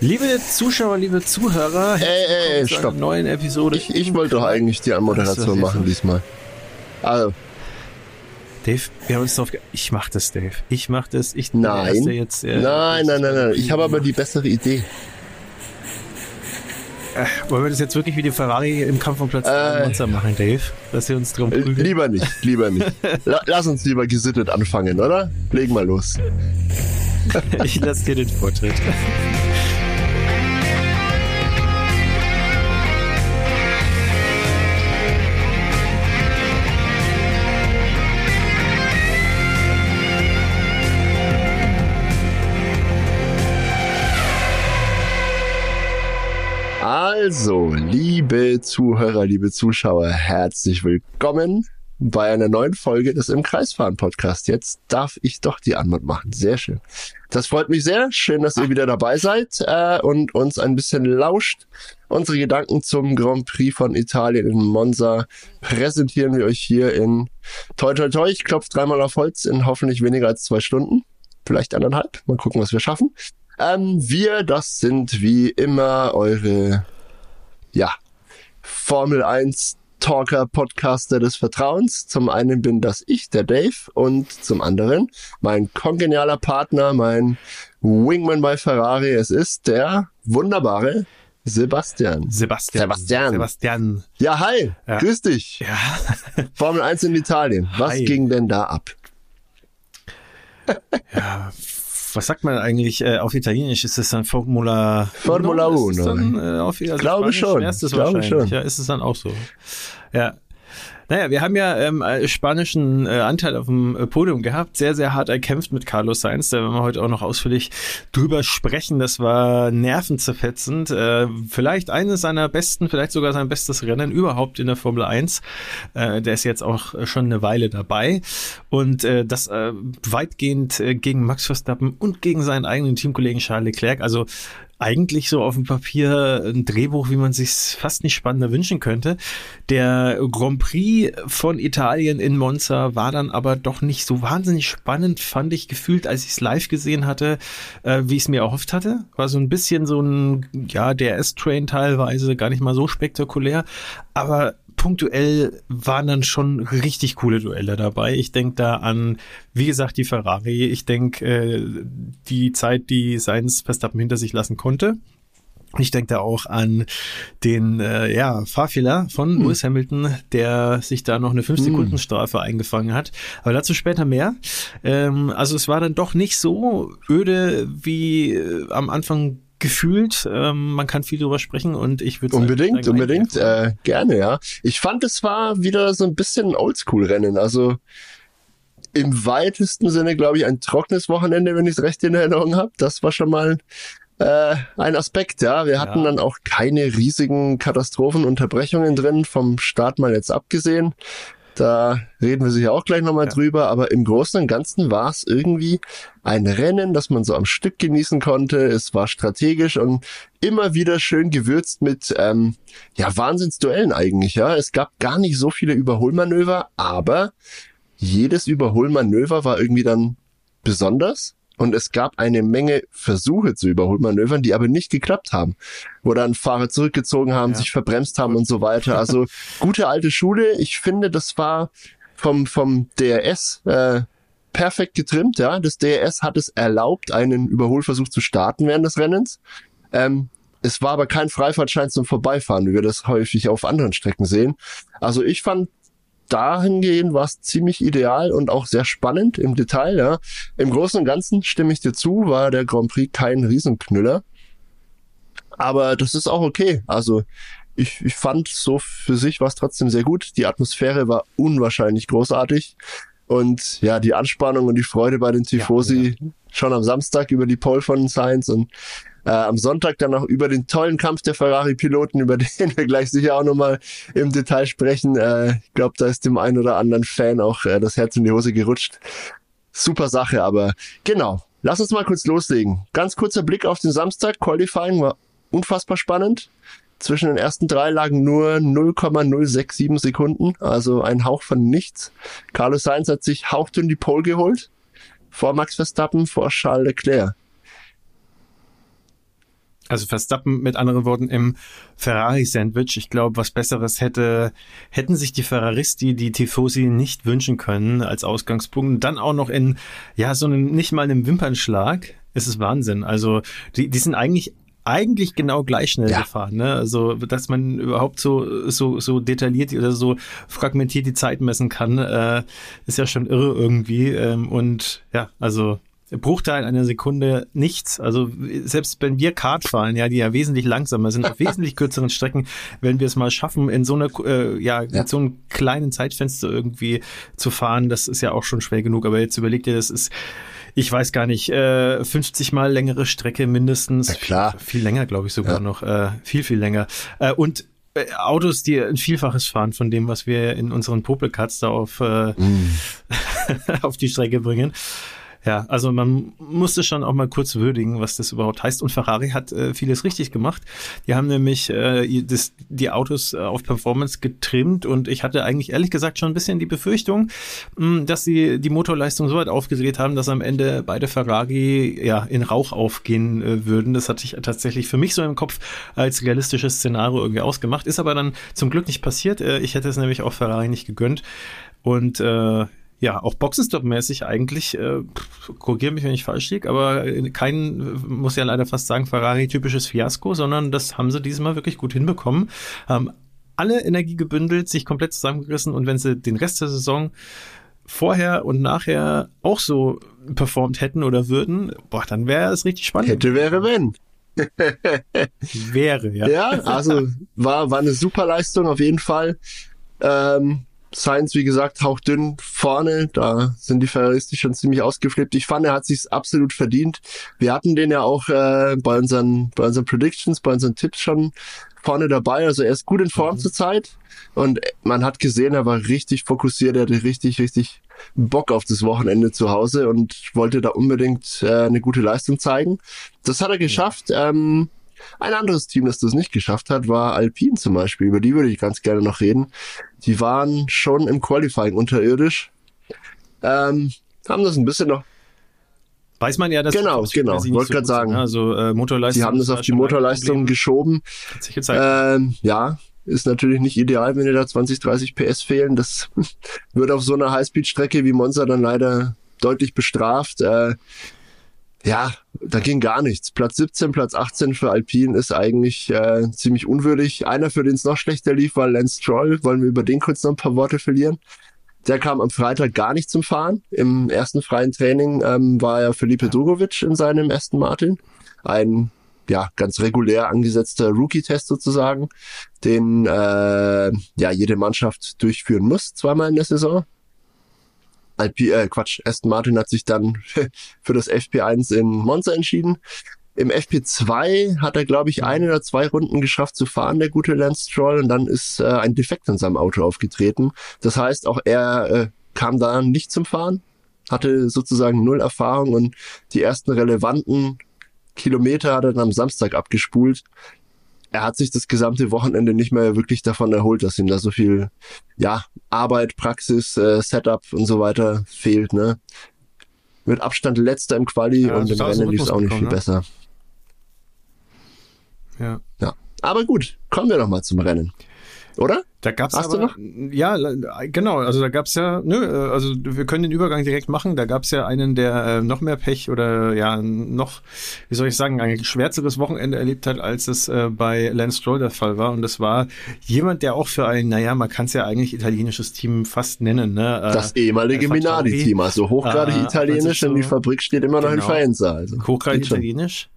Liebe Zuschauer, liebe Zuhörer, ey, ey, zu einer stopp. neuen Episode. Ich, ich wollte doch eigentlich die Anmoderation machen diesmal. Also, Dave, wir haben uns drauf. ge- Ich mach das, Dave. Ich mach das. Ich nein. Erste Jetzt, äh, nein, nein, nein, nein. Ich habe aber die bessere Idee. Wollen wir das jetzt wirklich wie die Ferrari im Kampf um Platz Äh. 3 Monster machen, Dave? Dass wir uns drum Äh, prügeln? Lieber nicht, lieber nicht. La lass uns lieber gesittet anfangen, oder? Legen mal los. Ich lasse dir den Vortritt. Also, liebe Zuhörer, liebe Zuschauer, herzlich willkommen bei einer neuen Folge des Im Kreisfahren Podcast. Jetzt darf ich doch die Antwort machen. Sehr schön. Das freut mich sehr. Schön, dass ihr wieder dabei seid äh, und uns ein bisschen lauscht. Unsere Gedanken zum Grand Prix von Italien in Monza präsentieren wir euch hier in Toi Toi Toi. Ich klopfe dreimal auf Holz in hoffentlich weniger als zwei Stunden. Vielleicht anderthalb. Mal gucken, was wir schaffen. Ähm, wir, das sind wie immer eure, ja, Formel 1 Talker, Podcaster des Vertrauens. Zum einen bin das ich, der Dave, und zum anderen mein kongenialer Partner, mein Wingman bei Ferrari. Es ist der wunderbare Sebastian. Sebastian. Sebastian. Sebastian. Ja, hi, Ja. grüß dich. Ja. Formel 1 in Italien. Was Hi. ging denn da ab? ja. Was sagt man eigentlich äh, auf Italienisch? Ist es dann Formula Formula Uno? Ist es Uno. dann, äh, auf, also Glaube Spanisch schon. das Glaube schon. Ja, ist es dann auch so. Ja. Naja, wir haben ja ähm, äh, spanischen äh, Anteil auf dem äh, Podium gehabt, sehr, sehr hart erkämpft mit Carlos Sainz. Da werden wir heute auch noch ausführlich drüber sprechen. Das war nervenzerfetzend. Äh, vielleicht eines seiner besten, vielleicht sogar sein bestes Rennen überhaupt in der Formel 1. Äh, der ist jetzt auch äh, schon eine Weile dabei. Und äh, das äh, weitgehend äh, gegen Max Verstappen und gegen seinen eigenen Teamkollegen Charles Leclerc. Also eigentlich so auf dem Papier ein Drehbuch, wie man sich fast nicht spannender wünschen könnte. Der Grand Prix von Italien in Monza war dann aber doch nicht so wahnsinnig spannend, fand ich gefühlt, als ich es live gesehen hatte, äh, wie ich es mir erhofft hatte. War so ein bisschen so ein, ja, DRS-Train teilweise, gar nicht mal so spektakulär, aber punktuell waren dann schon richtig coole Duelle dabei. Ich denke da an, wie gesagt, die Ferrari. Ich denke, äh, die Zeit, die Sainz Verstappen hinter sich lassen konnte. Ich denke da auch an den äh, ja, Fahrfehler von Lewis Hamilton, der sich da noch eine 5-Sekunden-Strafe eingefangen hat. Aber dazu später mehr. Ähm, also es war dann doch nicht so öde wie äh, am Anfang gefühlt. Ähm, man kann viel drüber sprechen und ich würde Unbedingt, unbedingt, äh, gerne, ja. Ich fand, es war wieder so ein bisschen ein Oldschool-Rennen. Also im weitesten Sinne, glaube ich, ein trockenes Wochenende, wenn ich es recht in Erinnerung habe. Das war schon mal äh, ein Aspekt, ja. Wir hatten Ja. dann auch keine riesigen Katastrophenunterbrechungen drin, vom Start mal jetzt abgesehen. Da reden wir sicher auch gleich nochmal Ja. drüber, aber im Großen und Ganzen war es irgendwie ein Rennen, das man so am Stück genießen konnte. Es war strategisch und immer wieder schön gewürzt mit ähm, ja Wahnsinnsduellen eigentlich. Ja, es gab gar nicht so viele Überholmanöver, aber jedes Überholmanöver war irgendwie dann besonders. Und es gab eine Menge Versuche zu Überholmanövern, die aber nicht geklappt haben. Wo dann Fahrer zurückgezogen haben, Ja. sich verbremst haben und so weiter. Also gute alte Schule. Ich finde, das war vom, vom DRS äh, perfekt getrimmt. Ja, Das DRS hat es erlaubt, einen Überholversuch zu starten während des Rennens. Ähm, es war aber kein Freifahrtschein zum Vorbeifahren, wie wir das häufig auf anderen Strecken sehen. Also ich fand dahingehend war es ziemlich ideal und auch sehr spannend im Detail. Ja. Im Großen und Ganzen stimme ich dir zu, war der Grand Prix kein Riesenknüller. Aber das ist auch okay. Also ich, ich fand so für sich war es trotzdem sehr gut. Die Atmosphäre war unwahrscheinlich großartig. Und ja, die Anspannung und die Freude bei den Tifosi schon am Samstag über die Pole von Sainz und äh, am Sonntag dann auch über den tollen Kampf der Ferrari-Piloten, über den wir gleich sicher auch nochmal im Detail sprechen. Äh, ich glaube, da ist dem einen oder anderen Fan auch äh, das Herz in die Hose gerutscht. Super Sache, aber genau. Lass uns mal kurz loslegen. Ganz kurzer Blick auf den Samstag. Qualifying war unfassbar spannend. Zwischen den ersten drei lagen nur 0,067 Sekunden, also ein Hauch von nichts. Carlos Sainz hat sich hauchdünn die Pole geholt. Vor Max Verstappen, vor Charles Leclerc. Also Verstappen mit anderen Worten im Ferrari-Sandwich. Ich glaube, was Besseres hätte, hätten sich die Ferraristi, die Tifosi nicht wünschen können als Ausgangspunkt. Und dann auch noch in, ja, so einem, nicht mal einem Wimpernschlag. Es ist Wahnsinn. Also, die, die sind eigentlich eigentlich genau gleich schnell ja. gefahren, ne? Also, dass man überhaupt so, so, so detailliert oder so fragmentiert die Zeit messen kann, äh, ist ja schon irre irgendwie. Ähm, und ja, also Bruchteil einer Sekunde nichts. Also selbst wenn wir Kart fahren, ja, die ja wesentlich langsamer sind, auf wesentlich kürzeren Strecken, wenn wir es mal schaffen, in so einer, äh, ja, ja, so einem kleinen Zeitfenster irgendwie zu fahren, das ist ja auch schon schwer genug. Aber jetzt überlegt ihr, das ist, ich weiß gar nicht, äh, 50 mal längere Strecke mindestens. Ja, klar. Viel länger, glaube ich sogar ja. noch. Äh, viel, viel länger. Äh, und äh, Autos, die ein Vielfaches fahren von dem, was wir in unseren Popelcuts da auf, äh, mm. auf die Strecke bringen. Ja, also man musste schon auch mal kurz würdigen, was das überhaupt heißt. Und Ferrari hat äh, vieles richtig gemacht. Die haben nämlich äh, das, die Autos äh, auf Performance getrimmt und ich hatte eigentlich ehrlich gesagt schon ein bisschen die Befürchtung, mh, hm, dass sie die Motorleistung so weit aufgedreht haben, dass am Ende beide Ferrari ja in Rauch aufgehen äh, würden. Das hatte ich tatsächlich für mich so im Kopf als realistisches Szenario irgendwie ausgemacht. Ist aber dann zum Glück nicht passiert. Äh, ich hätte es nämlich auch Ferrari nicht gegönnt. Und äh, ja, auch Boxenstopp-mäßig eigentlich, äh, korrigiere mich, wenn ich falsch liege, aber kein, muss ja leider fast sagen, Ferrari-typisches Fiasko, sondern das haben sie diesmal wirklich gut hinbekommen. Haben alle Energie gebündelt, sich komplett zusammengerissen und wenn sie den Rest der Saison vorher und nachher auch so performt hätten oder würden, boah, dann wäre es richtig spannend. Hätte, wäre, wenn. wäre, ja. Ja, also war, war eine super Leistung auf jeden Fall. Ähm, Science, wie gesagt, hauchdünn vorne. Da sind die Ferraristi schon ziemlich ausgeflippt. Ich fand, er hat sich's absolut verdient. Wir hatten den ja auch äh, bei unseren, bei unseren Predictions, bei unseren Tipps schon vorne dabei. Also er ist gut in Form mhm. zurzeit. Und man hat gesehen, er war richtig fokussiert. Er hatte richtig, richtig Bock auf das Wochenende zu Hause und wollte da unbedingt äh, eine gute Leistung zeigen. Das hat er geschafft. Ähm, ein anderes Team, das das nicht geschafft hat, war Alpine zum Beispiel. Über die würde ich ganz gerne noch reden. Die waren schon im Qualifying unterirdisch. Ähm, haben das ein bisschen noch Weiß man ja, dass genau, genau. Wollte so gerade sagen. Ne? Also äh, Motorleistung. Sie haben das auf die Motorleistung geschoben. Ähm, ja, ist natürlich nicht ideal, wenn dir da 20, 30 PS fehlen. Das wird auf so einer Highspeed-Strecke wie Monza dann leider deutlich bestraft. Äh, ja, da ging gar nichts. Platz 17, Platz 18 für Alpine ist eigentlich äh, ziemlich unwürdig. Einer, für den es noch schlechter lief, war Lance Stroll. Wollen wir über den kurz noch ein paar Worte verlieren? Der kam am Freitag gar nicht zum Fahren. Im ersten freien Training ähm, war ja Felipe Drugovic in seinem Aston Martin. Ein ja ganz regulär angesetzter Rookie-Test sozusagen, den äh, ja jede Mannschaft durchführen muss, zweimal in der Saison. IP, äh, Quatsch, Aston Martin hat sich dann für das FP1 in Monza entschieden. Im FP2 hat er, glaube ich, ein oder zwei Runden geschafft zu fahren, der gute Lance Stroll, und dann ist äh, ein Defekt in seinem Auto aufgetreten. Das heißt, auch er äh, kam da nicht zum Fahren, hatte sozusagen null Erfahrung und die ersten relevanten Kilometer hat er dann am Samstag abgespult er hat sich das gesamte Wochenende nicht mehr wirklich davon erholt, dass ihm da so viel ja, Arbeit, Praxis, äh, Setup und so weiter fehlt. Ne? Mit Abstand letzter im Quali ja, und im Rennen lief es auch nicht viel ne? besser. Ja. ja. Aber gut, kommen wir doch mal zum Rennen. Oder? Da gab's Hast aber, du noch? Ja, genau. Also da gab's ja, nö, also wir können den Übergang direkt machen. Da gab's ja einen, der äh, noch mehr Pech oder ja noch, wie soll ich sagen, ein schwärzeres Wochenende erlebt hat, als es äh, bei Lance Stroll der Fall war. Und das war jemand, der auch für ein, naja, man kann es ja eigentlich italienisches Team fast nennen. Ne? Äh, das ehemalige Minardi-Team, also hochgradig äh, italienisch so, und die Fabrik steht immer noch genau, in Faenza. Also. Hochgradig italienisch.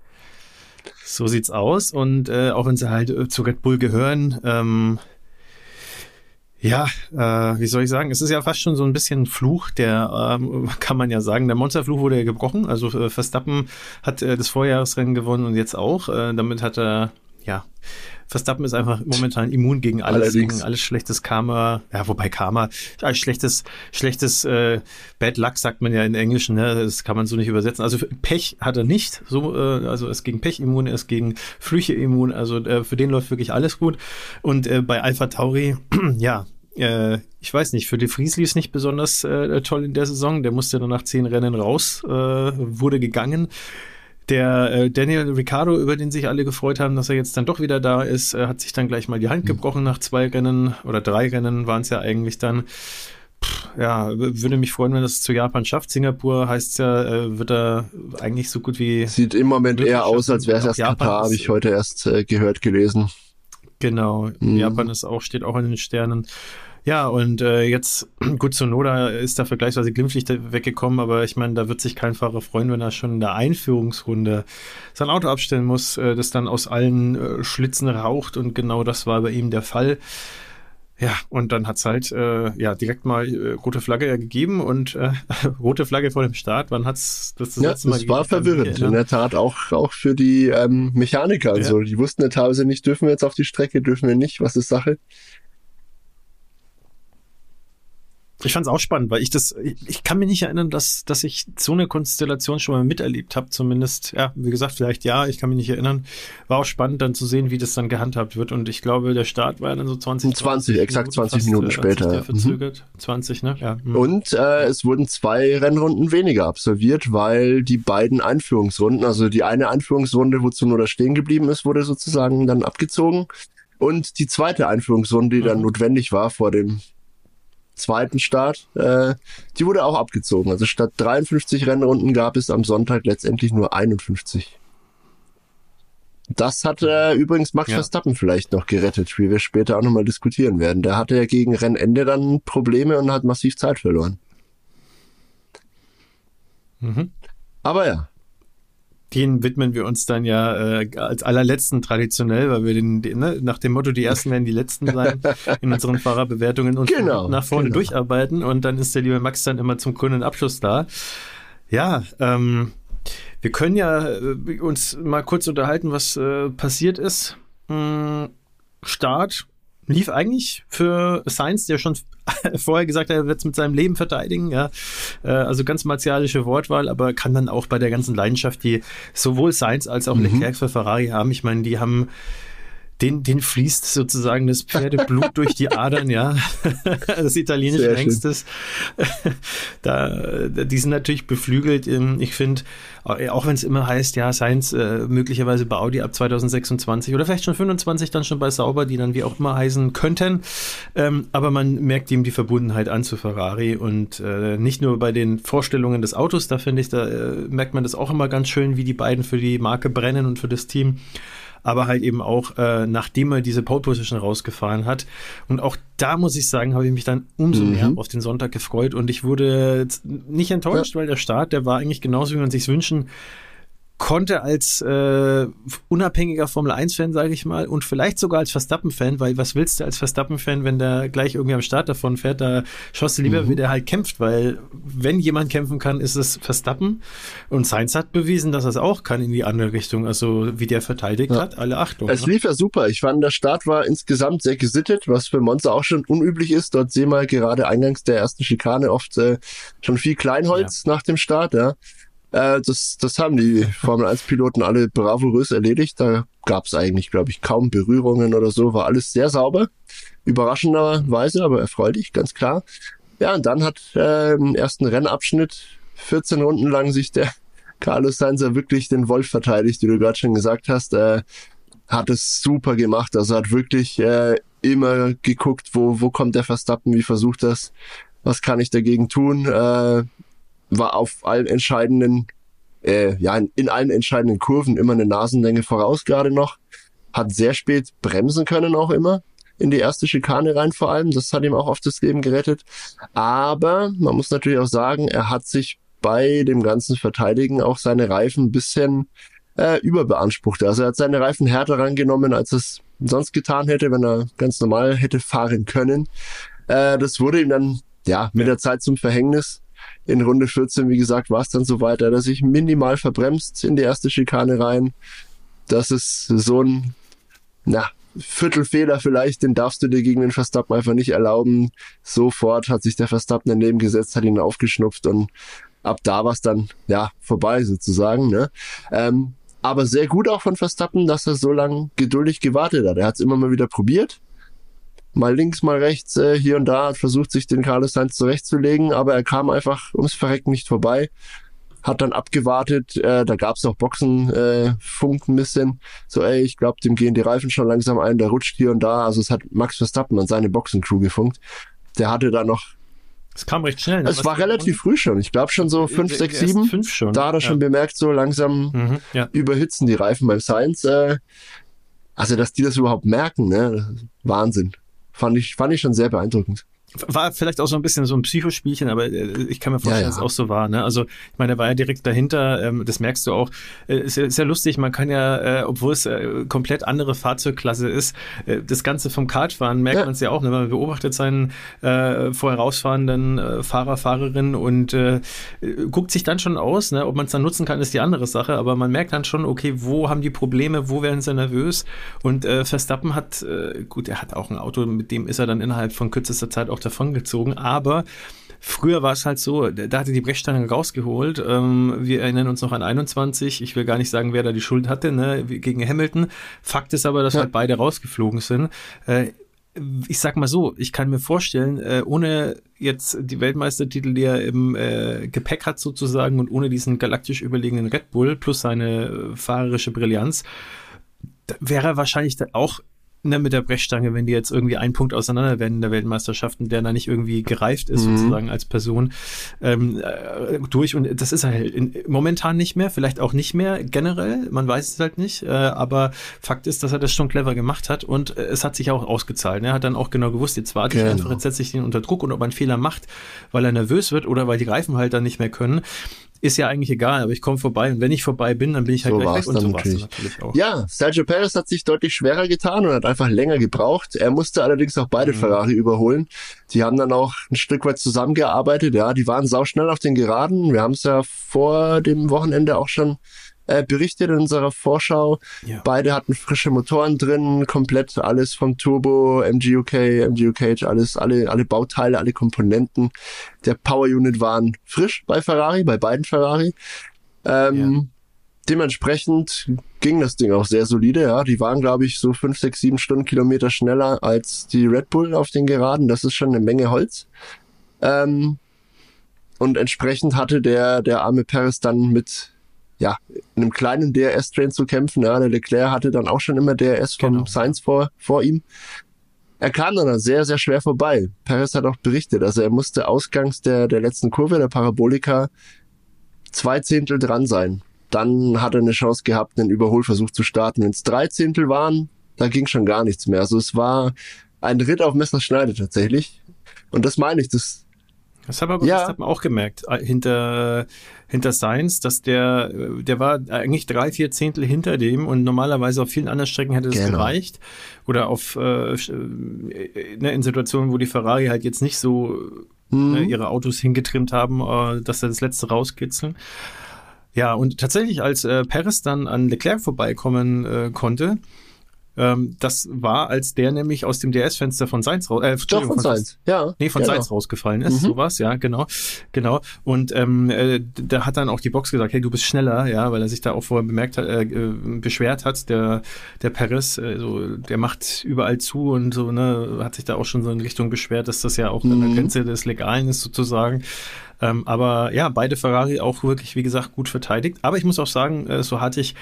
So sieht's aus. Und äh, auch wenn sie halt äh, zu Red Bull gehören, ähm, ja, äh, wie soll ich sagen? Es ist ja fast schon so ein bisschen Fluch, der ähm, kann man ja sagen. Der Monsterfluch wurde ja gebrochen. Also äh, Verstappen hat äh, das Vorjahresrennen gewonnen und jetzt auch. Äh, damit hat er ja Verstappen ist einfach momentan immun gegen alles, Allerdings. gegen alles schlechtes Karma. Ja, wobei Karma, ja, schlechtes, schlechtes äh, Bad Luck sagt man ja in Englisch, ne? Das kann man so nicht übersetzen. Also Pech hat er nicht. So, äh, also ist gegen Pech immun, er ist gegen Flüche immun. Also äh, für den läuft wirklich alles gut. Und äh, bei Alpha Tauri, ja, äh, ich weiß nicht, für De Vries lief es nicht besonders äh, toll in der Saison. Der musste dann nach zehn Rennen raus, äh, wurde gegangen Der äh, Daniel Ricciardo, über den sich alle gefreut haben, dass er jetzt dann doch wieder da ist, äh, hat sich dann gleich mal die Hand gebrochen nach zwei Rennen oder drei Rennen waren es ja eigentlich dann. Pff, ja, würde mich freuen, wenn das zu Japan schafft. Singapur heißt ja, äh, wird er eigentlich so gut wie. Sieht im Moment eher aus, als wäre es erst Japan Katar, habe ich heute erst äh, gehört, gelesen. Genau, mhm. Japan ist auch, steht auch in den Sternen. Ja, und äh, jetzt, gut, Sonoda ist da vergleichsweise glimpflich weggekommen, aber ich meine, da wird sich kein Fahrer freuen, wenn er schon in der Einführungsrunde sein Auto abstellen muss, äh, das dann aus allen äh, Schlitzen raucht und genau das war bei ihm der Fall. Ja, und dann hat's halt äh, ja direkt mal äh, rote Flagge ja gegeben und äh, rote Flagge vor dem Start. Wann hat's das das ja, letzte Mal gegeben? war verwirrend, in der Tat auch auch für die ähm, Mechaniker. Also ja. die wussten ja teilweise nicht, dürfen wir jetzt auf die Strecke, dürfen wir nicht, was ist Sache? Ich fand es auch spannend, weil ich das, ich kann mir nicht erinnern, dass, dass ich so eine Konstellation schon mal miterlebt habe. Zumindest, ja, wie gesagt, vielleicht ja, ich kann mich nicht erinnern. War auch spannend, dann zu sehen, wie das dann gehandhabt wird. Und ich glaube, der Start war dann so 20 20, 20 exakt 20 fast, Minuten äh, später. Der verzögert. Mhm. 20, ne? Ja. Mhm. Und äh, es wurden zwei Rennrunden weniger absolviert, weil die beiden Einführungsrunden, also die eine Einführungsrunde, wozu nur das stehen geblieben ist, wurde sozusagen dann abgezogen. Und die zweite Einführungsrunde, die dann mhm. notwendig war vor dem zweiten Start, äh, die wurde auch abgezogen. Also statt 53 Rennrunden gab es am Sonntag letztendlich nur 51. Das hat äh, übrigens Max ja. Verstappen vielleicht noch gerettet, wie wir später auch nochmal diskutieren werden. Der hatte ja gegen Rennende dann Probleme und hat massiv Zeit verloren. Mhm. Aber ja, den widmen wir uns dann ja äh, als allerletzten traditionell, weil wir den, den ne, nach dem Motto, die Ersten werden die Letzten sein, in unseren Fahrerbewertungen und genau, nach vorne genau. durcharbeiten und dann ist der liebe Max dann immer zum Kundenabschluss da. Ja, ähm, wir können ja äh, uns mal kurz unterhalten, was äh, passiert ist. Hm, Start lief eigentlich für Science, der schon vorher gesagt hat, er wird es mit seinem Leben verteidigen. Ja. Äh, also ganz martialische Wortwahl, aber kann dann auch bei der ganzen Leidenschaft, die sowohl Science als auch mhm. Leclerc für Ferrari haben. Ich meine, die haben den, den fließt sozusagen das Pferdeblut durch die Adern, ja. das italienische Längstes. da, die sind natürlich beflügelt. Ich finde, auch wenn es immer heißt, ja, Science äh, möglicherweise bei Audi ab 2026 oder vielleicht schon 25 dann schon bei Sauber, die dann wie auch immer heißen könnten. Ähm, aber man merkt ihm die Verbundenheit an zu Ferrari und äh, nicht nur bei den Vorstellungen des Autos, da finde ich, da äh, merkt man das auch immer ganz schön, wie die beiden für die Marke brennen und für das Team aber halt eben auch, äh, nachdem er diese Pole Position rausgefahren hat. Und auch da muss ich sagen, habe ich mich dann umso mhm. mehr auf den Sonntag gefreut und ich wurde nicht enttäuscht, ja. weil der Start, der war eigentlich genauso, wie man sich wünschen konnte als äh, unabhängiger Formel 1-Fan, sage ich mal, und vielleicht sogar als Verstappen-Fan, weil was willst du als Verstappen-Fan, wenn der gleich irgendwie am Start davon fährt, da schaust du lieber, mhm. wie der halt kämpft, weil wenn jemand kämpfen kann, ist es Verstappen und Sainz hat bewiesen, dass er es auch kann in die andere Richtung, also wie der verteidigt ja. hat, alle Achtung. Es ne? lief ja super, ich fand, der Start war insgesamt sehr gesittet, was für Monza auch schon unüblich ist, dort sehen wir gerade eingangs der ersten Schikane oft äh, schon viel Kleinholz ja. nach dem Start, ja. Äh, das, das haben die Formel 1-Piloten alle bravourös erledigt. Da gab es eigentlich, glaube ich, kaum Berührungen oder so. War alles sehr sauber. Überraschenderweise, aber erfreulich, ganz klar. Ja, und dann hat äh, im ersten Rennabschnitt 14 Runden lang sich der Carlos Sainz wirklich den Wolf verteidigt, wie du gerade schon gesagt hast. Äh, hat es super gemacht. Also hat wirklich äh, immer geguckt, wo, wo kommt der Verstappen, wie versucht das, was kann ich dagegen tun. Äh, war auf allen entscheidenden, äh, ja, in, in allen entscheidenden Kurven immer eine Nasenlänge voraus gerade noch. Hat sehr spät bremsen können auch immer in die erste Schikane rein vor allem. Das hat ihm auch oft das Leben gerettet. Aber man muss natürlich auch sagen, er hat sich bei dem ganzen Verteidigen auch seine Reifen ein bisschen äh, überbeansprucht. Also er hat seine Reifen härter rangenommen, als es sonst getan hätte, wenn er ganz normal hätte fahren können. Äh, das wurde ihm dann ja mit der Zeit zum Verhängnis in Runde 14, wie gesagt, war es dann so weit, dass sich minimal verbremst in die erste Schikane rein. Das ist so ein, na, Viertelfehler vielleicht, den darfst du dir gegen den Verstappen einfach nicht erlauben. Sofort hat sich der Verstappen daneben gesetzt, hat ihn aufgeschnupft und ab da war es dann, ja, vorbei sozusagen, ne? Ähm, aber sehr gut auch von Verstappen, dass er so lange geduldig gewartet hat. Er hat es immer mal wieder probiert, mal links, mal rechts, äh, hier und da, hat versucht, sich den Carlos Sainz zurechtzulegen, aber er kam einfach ums Verrecken nicht vorbei. hat dann abgewartet, äh, da gab's noch Boxenfunk äh, Funk ein bisschen, so ey, ich glaube, dem gehen die Reifen schon langsam ein, der rutscht hier und da, also es hat Max Verstappen an seine Boxencrew gefunkt. Der hatte da noch es kam recht schnell. Ne? Es war relativ früh schon. Ich glaube schon so 5, 6, 7. Fünf schon. Da hat er ja. schon bemerkt, so langsam mhm, ja. überhitzen die Reifen beim Science. Äh, also, dass die das überhaupt merken, ne? Wahnsinn. Fand ich, fand ich schon sehr beeindruckend. War vielleicht auch so ein bisschen so ein Psychospielchen, aber äh, ich kann mir vorstellen, ja, ja. dass es auch so war. Ne? Also ich meine, er war ja direkt dahinter, ähm, das merkst du auch. Äh, ist, ja, ist ja lustig, man kann ja, äh, obwohl es äh, komplett andere Fahrzeugklasse ist, äh, das Ganze vom Kartfahren merkt ja. man es ja auch. Ne? Man beobachtet seinen äh, vorher rausfahrenden äh, Fahrer, Fahrerin und äh, guckt sich dann schon aus, ne? ob man es dann nutzen kann, ist die andere Sache, aber man merkt dann schon, okay, wo haben die Probleme, wo werden sie nervös und äh, Verstappen hat, äh, gut, er hat auch ein Auto, mit dem ist er dann innerhalb von kürzester Zeit auch davongezogen, aber Früher war es halt so, da hatte die Brechstange rausgeholt. Ähm, wir erinnern uns noch an 21. Ich will gar nicht sagen, wer da die Schuld hatte, ne, gegen Hamilton. Fakt ist aber, dass ja. halt beide rausgeflogen sind. Äh, ich sag mal so, ich kann mir vorstellen, äh, ohne jetzt die Weltmeistertitel, die er im äh, Gepäck hat sozusagen und ohne diesen galaktisch überlegenen Red Bull plus seine äh, fahrerische Brillanz, wäre er wahrscheinlich auch ne, mit der Brechstange, wenn die jetzt irgendwie ein Punkt auseinander werden in der Weltmeisterschaft und der da nicht irgendwie gereift ist, mhm. sozusagen als Person, ähm, äh, durch. Und das ist er halt in, momentan nicht mehr, vielleicht auch nicht mehr generell, man weiß es halt nicht. Äh, aber Fakt ist, dass er das schon clever gemacht hat und äh, es hat sich auch ausgezahlt. Ne? Er hat dann auch genau gewusst, jetzt warte genau. ich einfach, jetzt setze ich den unter Druck und ob er einen Fehler macht, weil er nervös wird oder weil die Reifen halt dann nicht mehr können, ist ja eigentlich egal, aber ich komme vorbei und wenn ich vorbei bin, dann bin ich halt so gleich weg und so natürlich. natürlich auch. Ja, Sergio Perez hat sich deutlich schwerer getan und hat einfach länger gebraucht. Er musste allerdings auch beide mhm. Ferrari überholen. Die haben dann auch ein Stück weit zusammengearbeitet. Ja, die waren sauschnell auf den Geraden. Wir haben es ja vor dem Wochenende auch schon äh, berichtet in unserer Vorschau. Ja. Beide hatten frische Motoren drin, komplett alles vom Turbo, MGUK, MGUK, alles, alle, alle Bauteile, alle Komponenten der Power Unit waren frisch bei Ferrari, bei beiden Ferrari. Ähm, ja. Dementsprechend ging das Ding auch sehr solide, ja. Die waren, glaube ich, so fünf, sechs, sieben Stundenkilometer schneller als die Red Bull auf den Geraden. Das ist schon eine Menge Holz. Ähm, und entsprechend hatte der, der arme Paris dann mit ja, in einem kleinen DRS-Train zu kämpfen. Ja, der Leclerc hatte dann auch schon immer DRS vom genau. Sainz vor, vor ihm. Er kam dann sehr, sehr schwer vorbei. Perez hat auch berichtet, also er musste ausgangs der, der letzten Kurve, der Parabolika, zwei Zehntel dran sein. Dann hat er eine Chance gehabt, einen Überholversuch zu starten. Wenn es drei Zehntel waren, da ging schon gar nichts mehr. Also es war ein Ritt auf Messerschneide tatsächlich. Und das meine ich, das, das haben wir ja. das auch gemerkt äh, hinter hinter Science, dass der der war eigentlich drei vier Zehntel hinter dem und normalerweise auf vielen anderen Strecken hätte das genau. gereicht oder auf äh, ne, in Situationen, wo die Ferrari halt jetzt nicht so mhm. ne, ihre Autos hingetrimmt haben, äh, dass sie das letzte rauskitzeln. Ja, und tatsächlich, als äh, Perez dann an Leclerc vorbeikommen äh, konnte, ähm, das war, als der nämlich aus dem DS-Fenster von Seins raus, äh, Doch, von Seins, ja. Nee, von genau. Seins rausgefallen ist, mhm. sowas, ja, genau, genau. Und ähm, äh, da hat dann auch die Box gesagt, hey, du bist schneller, ja, weil er sich da auch vorher bemerkt hat, äh, äh beschwert hat, der der Paris, äh, so, der macht überall zu und so, ne, hat sich da auch schon so in Richtung beschwert, dass das ja auch mhm. an der mhm. Grenze des Legalen ist sozusagen. Ähm, aber ja, beide Ferrari auch wirklich, wie gesagt, gut verteidigt. Aber ich muss auch sagen, äh, so hatte ich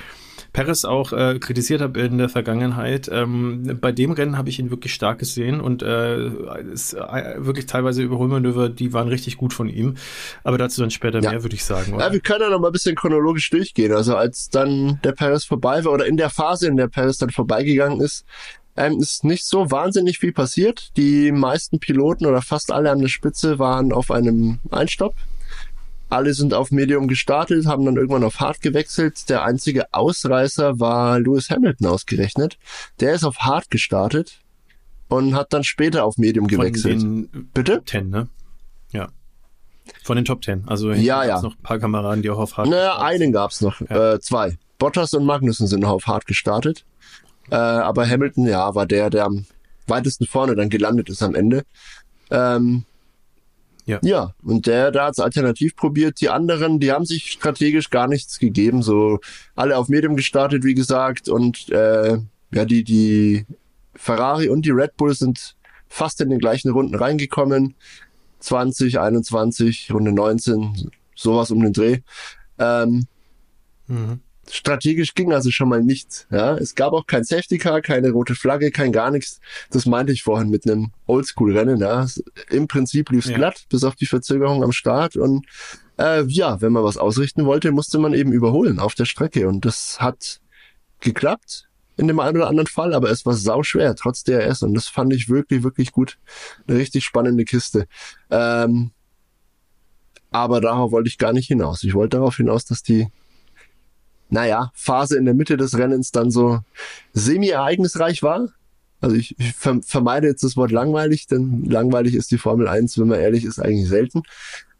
Perez auch äh, kritisiert habe in der Vergangenheit. Ähm, bei dem Rennen habe ich ihn wirklich stark gesehen und äh, ist, äh, wirklich teilweise Überholmanöver, die waren richtig gut von ihm. Aber dazu dann später ja. mehr, würde ich sagen. Oder? Ja, wir können ja noch mal ein bisschen chronologisch durchgehen. Also als dann der Perez vorbei war oder in der Phase, in der Perez dann vorbeigegangen ist, ähm, ist nicht so wahnsinnig viel passiert. Die meisten Piloten oder fast alle an der Spitze waren auf einem Einstopp alle sind auf Medium gestartet, haben dann irgendwann auf Hard gewechselt. Der einzige Ausreißer war Lewis Hamilton ausgerechnet. Der ist auf Hard gestartet und hat dann später auf Medium gewechselt. Von den Bitte? Ten, ne? Ja. Von den Top Ten. Also ja, ja. noch ein paar Kameraden, die auch auf Hard Naja, einen gab's noch. Ja. Äh, zwei. Bottas und Magnussen sind noch auf Hard gestartet. Äh, aber Hamilton, ja, war der, der am weitesten vorne dann gelandet ist am Ende. Ähm, ja. ja, und der, der hat es alternativ probiert. Die anderen, die haben sich strategisch gar nichts gegeben. So alle auf Medium gestartet, wie gesagt. Und äh, ja, die, die Ferrari und die Red Bull sind fast in den gleichen Runden reingekommen. 20, 21, Runde 19, sowas um den Dreh. Ähm, mhm. Strategisch ging also schon mal nichts. Ja, es gab auch kein Safety Car, keine rote Flagge, kein gar nichts. Das meinte ich vorhin mit einem Oldschool-Rennen. Ja, im Prinzip lief's ja. glatt, bis auf die Verzögerung am Start. Und äh, ja, wenn man was ausrichten wollte, musste man eben überholen auf der Strecke. Und das hat geklappt in dem einen oder anderen Fall, aber es war sau schwer, trotz DRS. Und das fand ich wirklich, wirklich gut. Eine richtig spannende Kiste. Ähm, aber darauf wollte ich gar nicht hinaus. Ich wollte darauf hinaus, dass die, naja, Phase in der Mitte des Rennens dann so semi-ereignisreich war. Also ich, ich vermeide jetzt das Wort langweilig, denn langweilig ist die Formel 1, wenn man ehrlich ist, eigentlich selten.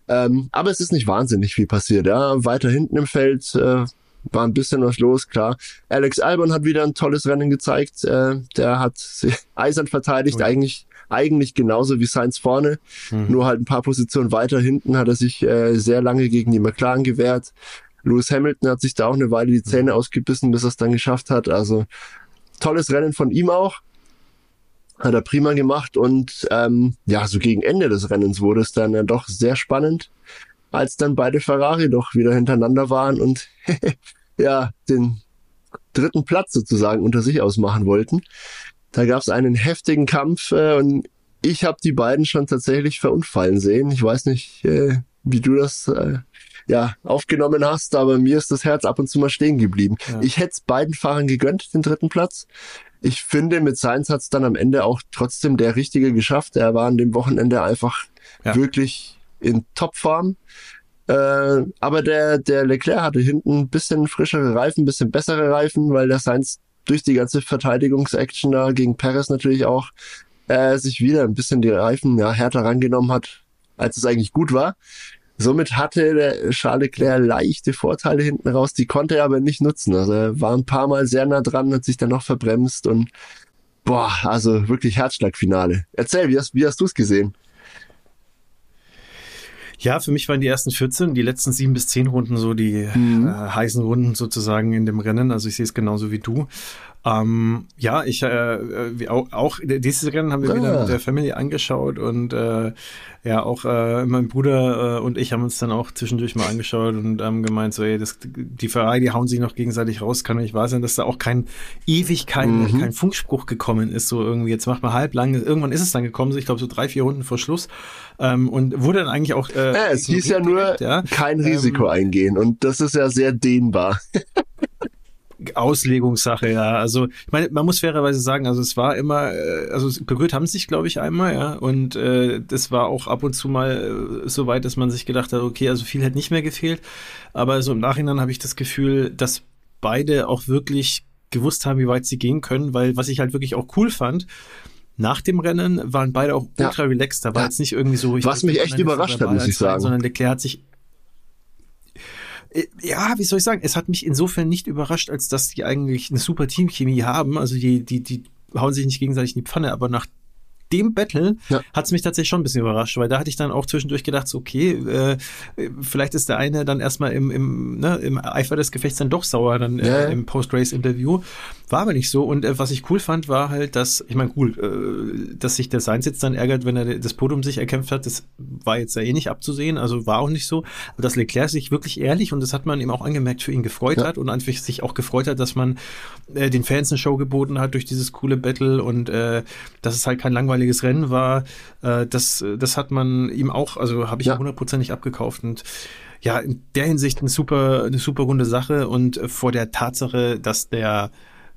Ähm, aber es ist nicht wahnsinnig viel passiert. Ja, weiter hinten im Feld äh, war ein bisschen was los, klar. Alex Albon hat wieder ein tolles Rennen gezeigt. Äh, der hat eisern verteidigt, okay. eigentlich eigentlich genauso wie Sainz vorne, mhm. nur halt ein paar Positionen weiter hinten hat er sich äh, sehr lange gegen die McLaren gewehrt. Lewis Hamilton hat sich da auch eine Weile die Zähne ausgebissen, bis er es dann geschafft hat. Also tolles Rennen von ihm auch. Hat er prima gemacht und ähm, ja, so gegen Ende des Rennens wurde es dann ja doch sehr spannend als dann beide Ferrari doch wieder hintereinander waren und ja, den dritten Platz sozusagen unter sich ausmachen wollten. Da gab es einen heftigen Kampf äh, und ich habe die beiden schon tatsächlich verunfallen sehen. Ich weiß nicht, äh, wie du das äh, ja aufgenommen hast, aber mir ist das Herz ab und zu mal stehen geblieben. Ja. Ich hätte beiden Fahrern gegönnt, den dritten Platz. Ich finde, mit Sainz hat es dann am Ende auch trotzdem der Richtige geschafft. Er war an dem Wochenende einfach ja. wirklich in Topform. Äh, aber der, der Leclerc hatte hinten ein bisschen frischere Reifen, ein bisschen bessere Reifen, weil der Sainz durch die ganze Verteidigungsaction da gegen Perez natürlich auch äh, sich wieder ein bisschen die Reifen ja, härter rangenommen hat, als es eigentlich gut war. Somit hatte der Charles Leclerc leichte Vorteile hinten raus, die konnte er aber nicht nutzen. Also er war ein paar Mal sehr nah dran, hat sich dann noch verbremst und boah, also wirklich Herzschlagfinale. Erzähl, wie hast, wie hast du es gesehen? Ja, für mich waren die ersten 14, die letzten sieben bis zehn Runden so die mhm. äh, heißen Runden sozusagen in dem Rennen. Also ich sehe es genauso wie du. Ähm, ja, ich äh, äh auch, auch dieses Rennen haben wir ah. wieder mit der Family angeschaut und äh, ja, auch äh, mein Bruder äh, und ich haben uns dann auch zwischendurch mal angeschaut und haben gemeint, so, ey, das, die Ferrari, die hauen sich noch gegenseitig raus, kann nicht wahr sein, dass da auch kein ewig kein, mhm. kein Funkspruch gekommen ist, so irgendwie, jetzt macht man halb lang, irgendwann ist es dann gekommen, so, ich glaube so drei, vier Runden vor Schluss ähm, und wurde dann eigentlich auch äh, ja, es hieß ja nur ja? kein Risiko ähm, eingehen und das ist ja sehr dehnbar. Auslegungssache, ja. Also ich meine, man muss fairerweise sagen, also es war immer, äh, also berührt haben sich, glaube ich, einmal, ja. Und äh, das war auch ab und zu mal äh, so weit, dass man sich gedacht hat, okay, also viel hätte nicht mehr gefehlt. Aber so im Nachhinein habe ich das Gefühl, dass beide auch wirklich gewusst haben, wie weit sie gehen können, weil was ich halt wirklich auch cool fand, nach dem Rennen waren beide auch ultra ja. relaxed. Da war ja. jetzt nicht irgendwie so. Ich Was mich echt überrascht hat, muss ich sagen. Sondern Leclerc hat sich ja, wie soll ich sagen, es hat mich insofern nicht überrascht, als dass die eigentlich eine super Teamchemie haben. Also die, die, die hauen sich nicht gegenseitig in die Pfanne, aber nach dem Battle ja. hat es mich tatsächlich schon ein bisschen überrascht, weil da hatte ich dann auch zwischendurch gedacht, so, okay, äh, vielleicht ist der eine dann erstmal im, im, ne, im Eifer des Gefechts dann doch sauer dann äh, ja. im Post-Race-Interview. War aber nicht so. Und äh, was ich cool fand, war halt, dass, ich meine, cool, äh, dass sich der Sainz jetzt dann ärgert, wenn er das Podium sich erkämpft hat, das war jetzt ja eh nicht abzusehen, also war auch nicht so. Aber dass Leclerc sich wirklich ehrlich, und das hat man ihm auch angemerkt, für ihn gefreut ja. hat und einfach sich auch gefreut hat, dass man äh, den Fans eine Show geboten hat durch dieses coole Battle und äh, dass es halt kein langweiliges Rennen war. Äh, das, das hat man ihm auch, also habe ich ja. hundertprozentig abgekauft und ja, in der Hinsicht eine super, eine super runde Sache und äh, vor der Tatsache, dass der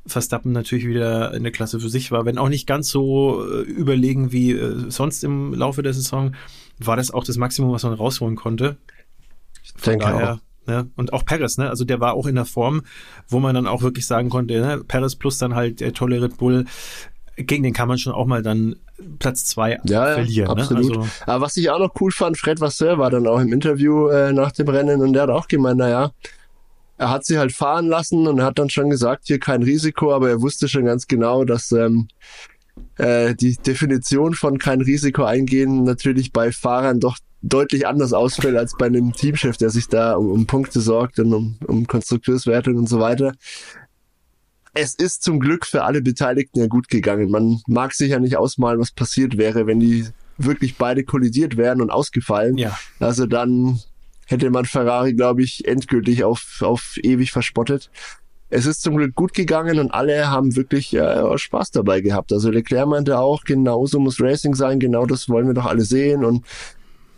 Verstappen natürlich wieder eine Klasse für sich war, wenn auch nicht ganz so äh, überlegen wie äh, sonst im Laufe der Saison, war das auch das Maximum, was man rausholen konnte. Ich denke daher, auch. Ne? Und auch Paris, ne? Also der war auch in der Form, wo man dann auch wirklich sagen konnte, ne? Paris plus dann halt der tolle Red Bull, gegen den kann man schon auch mal dann Platz zwei ja, verlieren. Ja, ne? absolut. Ne? Also, Aber was ich auch noch cool fand, Fred Vasseur war dann auch im Interview äh, nach dem Rennen und der hat auch gemeint, naja, er hat sie halt fahren lassen und hat dann schon gesagt, hier kein Risiko, aber er wusste schon ganz genau, dass ähm, äh, die Definition von kein Risiko eingehen natürlich bei Fahrern doch deutlich anders ausfällt als bei einem Teamchef, der sich da um, um Punkte sorgt und um, um Konstrukteurswertung und so weiter. Es ist zum Glück für alle Beteiligten ja gut gegangen. Man mag sich ja nicht ausmalen, was passiert wäre, wenn die wirklich beide kollidiert wären und ausgefallen. Ja. Also dann hätte man Ferrari, glaube ich, endgültig auf, auf ewig verspottet. Es ist zum Glück gut gegangen und alle haben wirklich äh, Spaß dabei gehabt. Also Leclerc meinte auch, genauso muss Racing sein, genau das wollen wir doch alle sehen. Und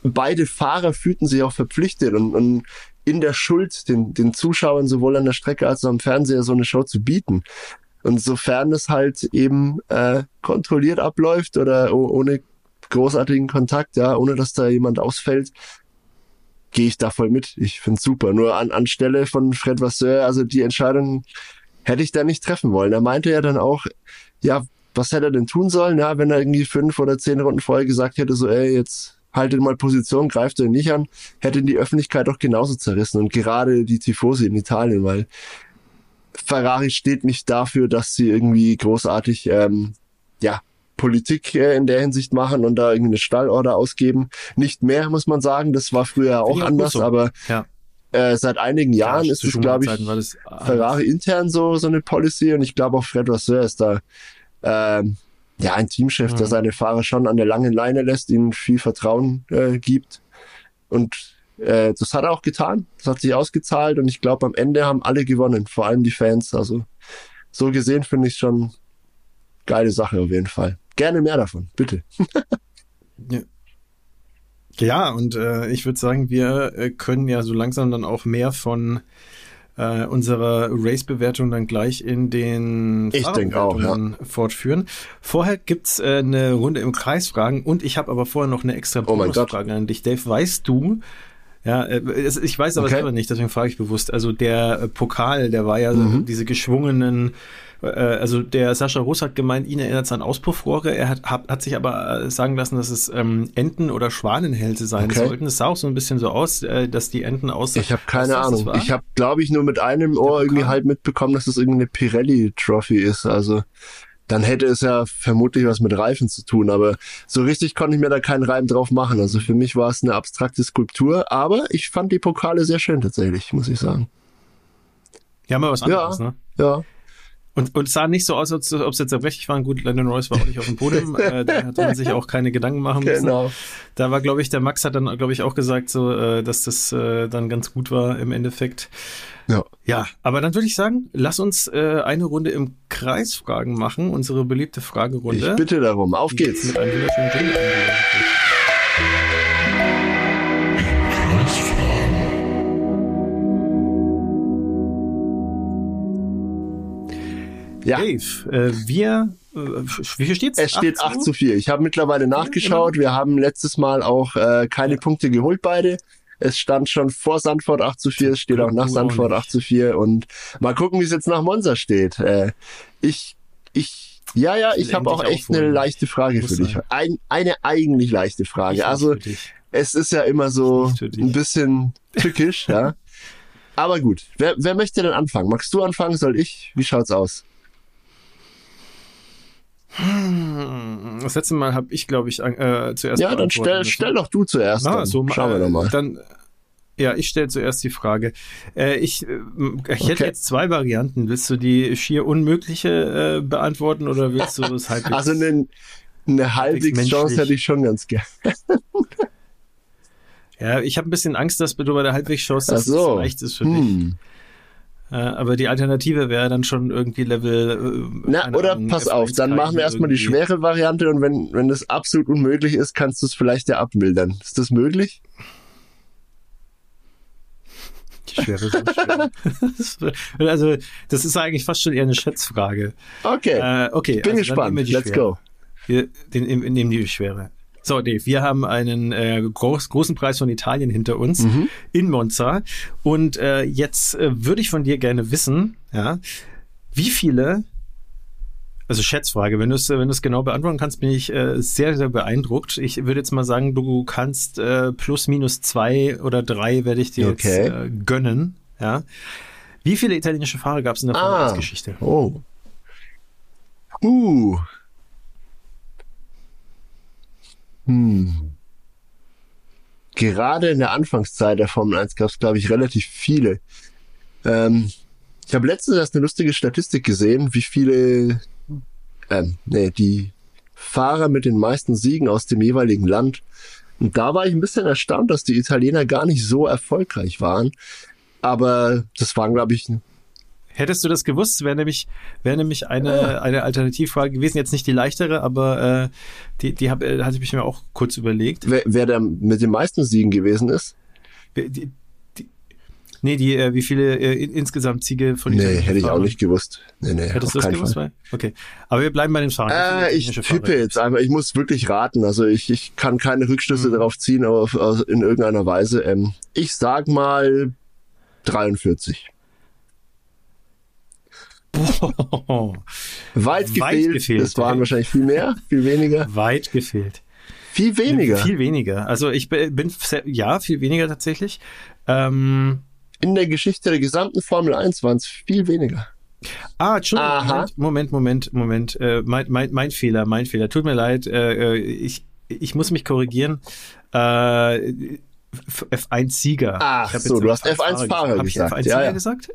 beide Fahrer fühlten sich auch verpflichtet und, und in der Schuld, den, den Zuschauern sowohl an der Strecke als auch am Fernseher so eine Show zu bieten. Und sofern es halt eben äh, kontrolliert abläuft oder ohne großartigen Kontakt, ja, ohne dass da jemand ausfällt, gehe ich da voll mit. Ich find's super. Nur an anstelle von Fred Vasseur, also die Entscheidung hätte ich da nicht treffen wollen. Er meinte ja dann auch, ja, was hätte er denn tun sollen, ja, wenn er irgendwie fünf oder zehn Runden vorher gesagt hätte, so, ey, jetzt haltet mal Position, greift er nicht an, hätte die Öffentlichkeit auch genauso zerrissen und gerade die Tifosi in Italien, weil Ferrari steht nicht dafür, dass sie irgendwie großartig, ähm, ja, Politik äh, in der Hinsicht machen und da irgendwie eine Stallorder ausgeben. Nicht mehr, muss man sagen. Das war früher auch anders, so. aber ja. äh, seit einigen Jahren ja, ist es, glaube ich, Ferrari intern so, so eine Policy und ich glaube auch Fred Vasseur ist da ähm, ja ein Teamchef, mhm. der seine Fahrer schon an der langen Leine lässt, ihnen viel Vertrauen äh, gibt. Und äh, das hat er auch getan. Das hat sich ausgezahlt und ich glaube, am Ende haben alle gewonnen, vor allem die Fans. Also so gesehen finde ich schon geile Sache auf jeden Fall gerne mehr davon, bitte. ja. ja, und äh, ich würde sagen, wir äh, können ja so langsam dann auch mehr von äh, unserer Race-Bewertung dann gleich in den ich auch, ja. fortführen. Vorher gibt's äh, eine Runde im Kreis fragen und ich habe aber vorher noch eine extra oh Bonusfrage an dich. Dave, weißt du, ja, äh, ich weiß aber okay. selber nicht, deswegen frage ich bewusst. Also der Pokal, der war ja mhm. diese geschwungenen äh, also der Sascha Russ hat gemeint, ihn erinnert es an Auspuffrohre. Er hat, hat, hat sich aber äh, sagen lassen, dass es ähm, Enten- oder Schwanenhälse sein okay. sollten. Es sah auch so ein bisschen so aus, äh, dass die Enten aussahen. Ich habe keine Ahnung. Ich habe, glaube ich, nur mit einem Ohr irgendwie halt mitbekommen, dass es irgendeine Pirelli-Trophy ist. Also dann hätte es ja vermutlich was mit Reifen zu tun, aber so richtig konnte ich mir da keinen Reim drauf machen. Also für mich war es eine abstrakte Skulptur, aber ich fand die Pokale sehr schön tatsächlich, muss ich sagen. Ja, mal was anderes, ja, ne? Ja. Und, und sah nicht so aus, als ob es jetzt zerbrechlich waren. Gut, Landon Royce war auch nicht auf dem Podium. äh, da hat man sich auch keine Gedanken machen müssen. Genau. Da war, glaube ich, der Max hat dann, glaube ich, auch gesagt, so, äh, dass das äh, dann ganz gut war im Endeffekt. Ja. Ja, aber dann würde ich sagen, lass uns äh, eine Runde im Kreis Fragen machen, unsere beliebte Fragerunde. Ich bitte darum, auf geht's. Mit einem wunderschönen Jingle Ja. Dave, äh, wir, äh, wie viel steht's? Es steht 8 zu 4. Ich habe mittlerweile nachgeschaut. Wir haben letztes Mal auch äh, keine ja. Punkte geholt beide. Es stand schon vor Sandford 8 zu 4, es steht auch nach Sandford 8 zu 4 und mal gucken, wie es jetzt nach Monza steht. Äh, ich, ich, ja, ja, ich habe auch echt eine leichte Frage für dich. Ein, eine eigentlich leichte Frage. Also, es ist ja immer so ein bisschen tückisch, ja. Aber gut, wer, wer möchte denn anfangen? Magst du anfangen? Soll ich? Wie schaut's aus? Hm, das letzte Mal habe ich, glaube ich, äh, zuerst. Ja, dann stell, stell doch du zuerst. Ah, so, Schauen wir doch mal. Dann, ja, ich stelle zuerst die Frage. Äh, ich äh, ich okay. hätte jetzt zwei Varianten. Willst du die schier unmögliche äh, beantworten oder willst du das halbwegs? Also eine, eine halbwegs Chance hätte ich schon ganz gern. ja, ich habe ein bisschen Angst, dass du bei der halbwegs Chance, dass so. es leicht ist für hm. dich. Äh, aber die Alternative wäre dann schon irgendwie Level. Äh, Na, oder Ahnung, pass auf, dann machen wir erstmal die schwere Variante und wenn, wenn das absolut unmöglich ist, kannst du es vielleicht ja abmildern. Ist das möglich? Die schwere ist schwer. also, das ist eigentlich fast schon eher eine Schätzfrage. Okay. Äh, okay. Bin also gespannt. Let's go. Wir den, nehmen die schwere. So, Dave, wir haben einen äh, groß, großen Preis von Italien hinter uns mhm. in Monza. Und äh, jetzt äh, würde ich von dir gerne wissen, ja, wie viele, also Schätzfrage, wenn du es wenn genau beantworten kannst, bin ich äh, sehr, sehr beeindruckt. Ich würde jetzt mal sagen, du kannst äh, plus minus zwei oder drei werde ich dir okay. jetzt äh, gönnen. Ja. Wie viele italienische Fahrer gab es in der Formel ah, Geschichte? Oh. Uh, hm. Gerade in der Anfangszeit der Formel 1 gab es, glaube ich, relativ viele. Ähm, ich habe letztens erst eine lustige Statistik gesehen, wie viele, ähm, nee, die Fahrer mit den meisten Siegen aus dem jeweiligen Land Und da war ich ein bisschen erstaunt, dass die Italiener gar nicht so erfolgreich waren. Aber das waren, glaube ich, Hättest du das gewusst, wäre nämlich, wäre nämlich eine, eine Alternativfrage gewesen. Jetzt nicht die leichtere, aber äh, die, die hab, äh, hatte ich mir auch kurz überlegt. wer, wer der mit den meisten Siegen gewesen ist. Die, die, nee, die, äh, wie viele äh, in, insgesamt Siege von Nee, hätte ich auch nicht gewusst. Nee, nee, Hättest du das gewusst? Fall. Okay. Aber wir bleiben bei den Fahrern. Äh, ich Fahrer. tippe jetzt einfach, ich muss wirklich raten. Also ich, ich kann keine Rückschlüsse Mhm. darauf ziehen, aber in irgendeiner Weise. Ähm, ich sag mal 43. Boah, Weit, Weit gefehlt. gefehlt, Es waren wahrscheinlich viel mehr, viel weniger. weit gefehlt. Viel weniger. Viel weniger. Also ich bin, ja, viel weniger tatsächlich. Ähm, In der Geschichte der gesamten Formel 1 waren es viel weniger. Ah, Entschuldigung. Moment, Moment, Moment, Moment. Äh, mein, mein, mein Fehler, mein Fehler. Tut mir leid, äh, äh, ich, ich muss mich korrigieren. Äh, F- F1-Sieger. Ach so, du hast F1-Fahrer Habe ich gesagt. F1-Sieger Ja, ja. gesagt?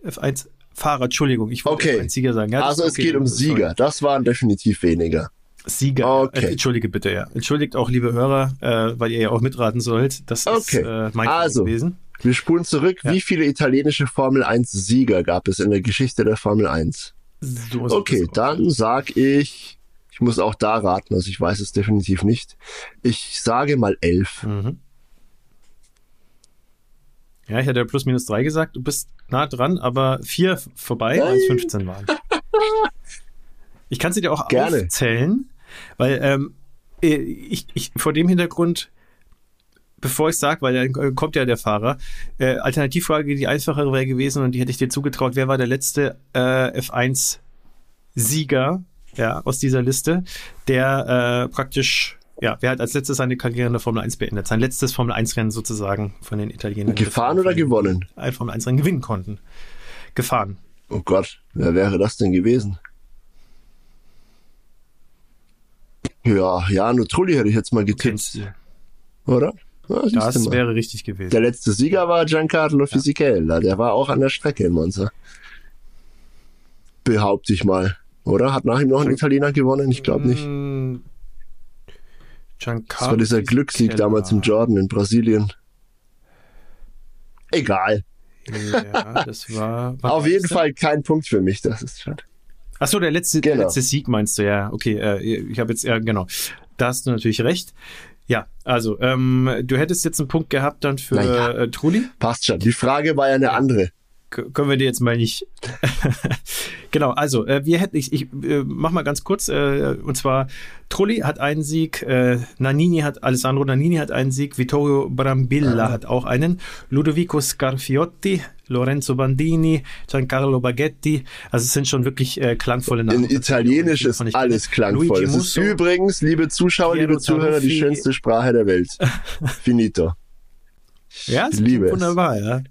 F1-Fahrer, Entschuldigung, ich wollte Okay. F1-Sieger sagen. Ja, Also ist es okay, geht um sorry. Sieger. Das waren definitiv weniger. Sieger. Okay. Äh, Entschuldige bitte, ja. Entschuldigt auch, liebe Hörer, äh, weil ihr ja auch mitraten sollt. Das ist Okay. äh, mein Also, gewesen. Wir spulen zurück. Ja. Wie viele italienische Formel 1 Sieger gab es in der Geschichte der Formel 1? So Okay, dann sag ich, ich muss auch da raten, also ich weiß es definitiv nicht. Ich sage mal elf. Mhm. Ja, ich hatte ja plus minus drei gesagt. Du bist nah dran, aber vier vorbei, Nein. weil es 15 waren. Ich kann sie dir auch Gerne. aufzählen, weil ähm, äh, ich, ich vor dem Hintergrund, bevor ich sage, weil dann äh, kommt ja der Fahrer, äh, Alternativfrage, die einfachere wäre gewesen und die hätte ich dir zugetraut, wer war der letzte äh, F1-Sieger ja, aus dieser Liste, der äh, praktisch ja, wer hat als letztes seine Karriere in der Formel 1 beendet? Sein letztes Formel 1-Rennen sozusagen von den Italienern. Gefahren oder gewonnen? Ein Formel 1-Rennen gewinnen konnten. Gefahren. Oh Gott, wer wäre das denn gewesen? Ja, ja, nur Trulli hätte ich jetzt mal getippt, oder? Ja, Das mal. wäre richtig gewesen. Der letzte Sieger war Giancarlo Fisichella. Der war auch an der Strecke in Monza. Behaupte ich mal. Oder? Hat nach ihm noch ein Italiener gewonnen? Ich glaube nicht. Giancarlo Das war dieser Glückssieg damals im Jordan in Brasilien. Egal. Ja, das war. Auf jeden das? Fall kein Punkt für mich. Das ist schade. Ach so, der letzte, der Genau. letzte Sieg meinst du, ja. Okay, äh, ich habe jetzt, ja, genau. Da hast du natürlich recht. Ja, also, ähm, du hättest jetzt einen Punkt gehabt dann für Naja. äh, Trulli. Passt schon. Die Frage war ja eine andere. Können wir dir jetzt mal nicht. genau, also äh, wir hätten, ich, ich äh, mach mal ganz kurz, äh, und zwar Trulli hat einen Sieg, äh, Nannini hat, Alessandro Nannini hat einen Sieg, Vittorio Brambilla hat auch einen, Ludovico Scarfiotti, Lorenzo Bandini, Giancarlo Baghetti, also es sind schon wirklich äh, klangvolle Namen. In Italienisch ist alles klangvoll. Luigi Es ist Musso, übrigens, liebe Zuschauer, Piero liebe Zuhörer, die Taruffi. schönste Sprache der Welt. Finito. Ja, Ich das liebe liebe es. wunderbar, ja.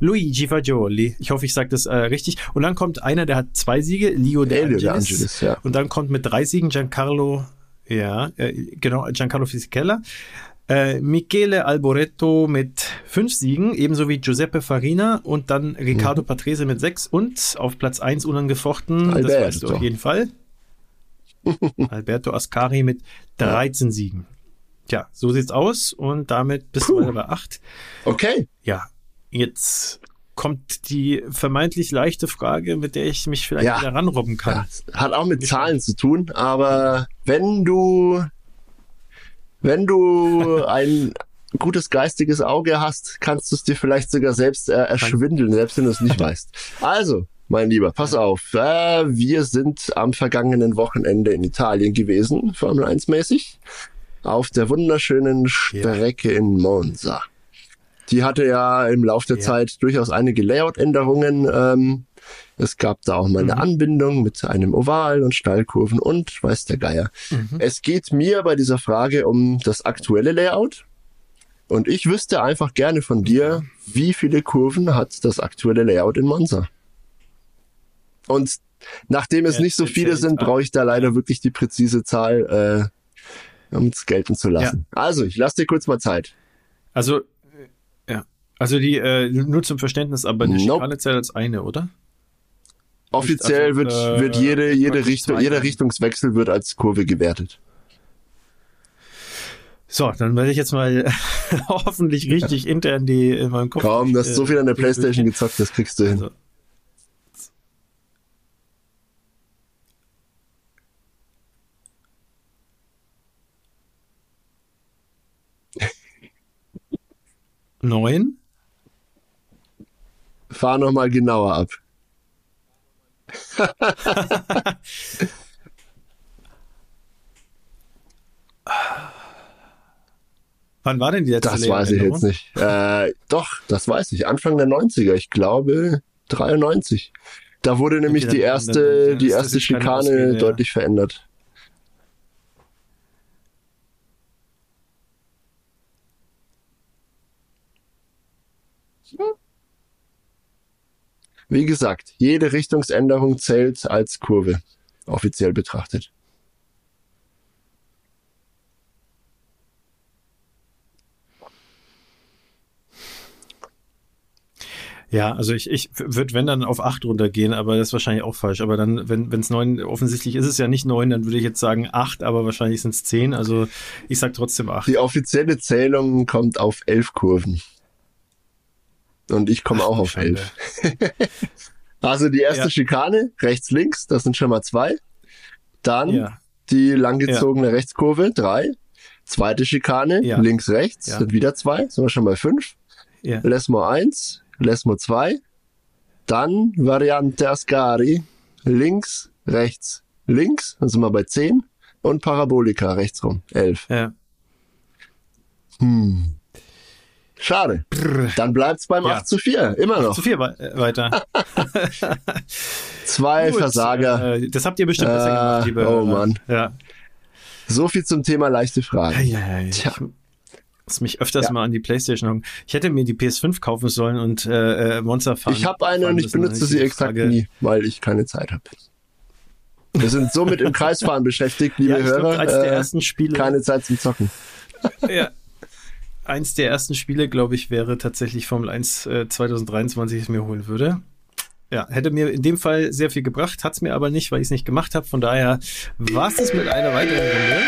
Luigi Fagioli. Ich hoffe, ich sage das äh, richtig. Und dann kommt einer, der hat zwei Siege, Leo De Elio De Angelis. Angelis, ja. Und dann kommt mit drei Siegen Giancarlo, ja, äh, genau, Giancarlo Fisichella. Äh, Michele Alboreto mit fünf Siegen, ebenso wie Giuseppe Farina und dann Riccardo Mhm. Patrese mit sechs und auf Platz eins unangefochten, das Alberto. weißt du auf jeden Fall. Alberto Ascari mit 13 Siegen. Tja, so sieht's aus und damit bist Puh. du bei acht. Okay. Ja, jetzt kommt die vermeintlich leichte Frage, mit der ich mich vielleicht Ja. wieder ranrobben kann. Ja, hat auch mit Zahlen zu tun, aber wenn du, wenn du ein gutes geistiges Auge hast, kannst du es dir vielleicht sogar selbst äh, erschwindeln, selbst wenn du es nicht weißt. Also, mein Lieber, pass auf. Äh, wir sind am vergangenen Wochenende in Italien gewesen, Formel 1 mäßig, auf der wunderschönen Strecke in Monza. Die hatte ja im Lauf der Ja. Zeit durchaus einige Layout-Änderungen. Ähm, es gab da auch mal eine Mhm. Anbindung mit einem Oval und Steilkurven und weiß der Geier. Mhm. Es geht mir bei dieser Frage um das aktuelle Layout. Und ich wüsste einfach gerne von dir, wie viele Kurven hat das aktuelle Layout in Monza? Und nachdem es Ja, nicht so viele sind, brauche ich da leider wirklich die präzise Zahl, äh, um es gelten zu lassen. Also, ich lasse dir kurz mal Zeit. Also, äh, ja. Also die, äh, nur zum Verständnis, aber eine Nope. Schikane zählt als eine, oder? Offiziell also, wird, äh, wird jede, jede Richtung, jeder. Richtungswechsel wird als Kurve gewertet. So, dann werde ich jetzt mal hoffentlich richtig intern die in meinem Kopf. Kaum, du hast äh, so viel an der die- Playstation gezockt, das kriegst du hin. Also, Neun? Fahr nochmal genauer ab. Wann war denn die letzte Das weiß ich jetzt nicht. Äh, doch, das weiß ich. Anfang der 90er, ich glaube 93. Da wurde nämlich Okay, die dann- erste, dann- dann die ist das erste Schikane Ausrede, ja. deutlich verändert. Wie gesagt, jede Richtungsänderung zählt als Kurve, offiziell betrachtet. Ja, also ich, ich würde, wenn dann auf acht runtergehen, aber das ist wahrscheinlich auch falsch. Aber dann, wenn es neun, offensichtlich ist es ja nicht neun, dann würde ich jetzt sagen acht, aber wahrscheinlich sind es zehn. Also ich sag trotzdem acht. Die offizielle Zählung kommt auf elf Kurven. Und ich komme auch auf elf. Also die erste Ja. Schikane, rechts, links, das sind schon mal zwei. Dann Ja, die langgezogene Rechtskurve, drei. Zweite Schikane, Ja. links, rechts, Ja. sind wieder zwei, sind wir schon bei fünf. ja. Lesmo eins, Lesmo zwei. Dann Variante Ascari, links, rechts, links, dann sind wir bei zehn. Und Parabolika rechts rum, elf. ja. Hm. Schade. Dann bleibt's beim Ja. 8 zu 4, immer noch. Zu viel wei- äh, weiter. Zwei Gut, Versager. Äh, das habt ihr bestimmt besser Äh, gemacht, liebe. oh Mann. Ja. So viel zum Thema leichte Fragen. Ja, ja, ja. Tja. Ich muss mich öfters Ja. mal an die Playstation hocken. Ich hätte mir die PS5 kaufen sollen und äh, äh, Monster fahren. Ich habe eine und ich benutze sie exakt nie, weil ich keine Zeit habe. Wir sind somit im Kreisfahren beschäftigt, liebe Ja, ich glaub, Hörer. eins der äh, ersten Spiele. keine Zeit zum Zocken. Ja. Eins der ersten Spiele, glaube ich, wäre tatsächlich Formel 1 äh, 2023, das mir holen würde. Ja, hätte mir in dem Fall sehr viel gebracht, hat's mir aber nicht, weil ich es nicht gemacht habe. Von daher war es mit einer weiteren Runde.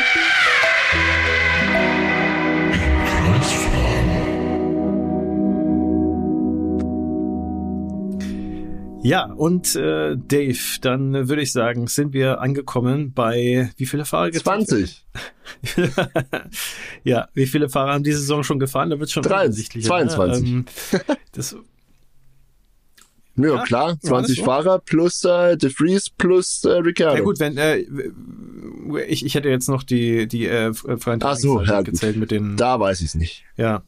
Ja, und äh, Dave, dann äh, würde ich sagen, sind wir angekommen bei wie viele Fahrer gibt's? 20. ja, wie viele Fahrer haben diese Saison schon gefahren? Da wird schon Drei- offensichtlicher, 22. Ne? Ähm, das, Ja, Ja, klar, war das 20 so? Fahrer plus äh, De Vries plus äh, Ricciardo. ja gut, wenn äh, ich, ich hätte jetzt noch die die äh, freien Ach so, ja, gezählt mit den Da weiß ich es nicht. ja,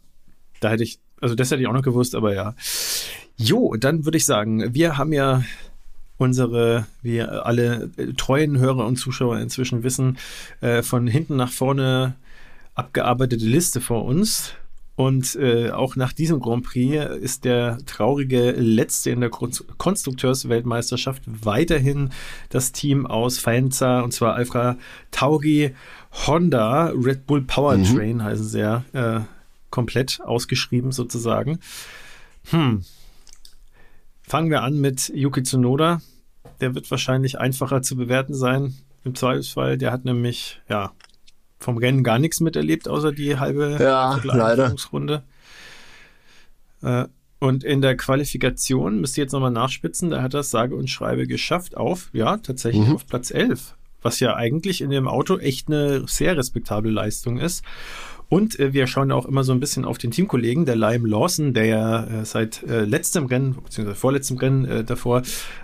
da hätte ich also das hätte ich auch noch gewusst, aber ja. Jo, dann würde ich sagen, wir haben ja unsere, wie alle äh, treuen Hörer und Zuschauer inzwischen wissen, äh, von hinten nach vorne abgearbeitete Liste vor uns. Und äh, auch nach diesem Grand Prix ist der traurige Letzte in der Kon Konstrukteursweltmeisterschaft weiterhin das Team aus Faenza, und zwar Alfa Tauri Honda Red Bull Powertrain heißen sie ja äh, komplett ausgeschrieben sozusagen. Hm. Fangen wir an mit Yuki Tsunoda. Der wird wahrscheinlich einfacher zu bewerten sein im Zweifelsfall. Der hat nämlich, ja, vom Rennen gar nichts miterlebt, außer die halbe Ja, leider. Äh, und in der Qualifikation, müsst ihr jetzt nochmal nachspitzen, da hat er es sage und schreibe geschafft auf, ja, tatsächlich Mhm. auf Platz 11. Was ja eigentlich in dem Auto echt eine sehr respektable Leistung ist. Und äh, wir schauen auch immer so ein bisschen auf den Teamkollegen, der Lime Lawson, der ja äh, seit äh, letztem Rennen, beziehungsweise vorletztem Rennen äh, davor,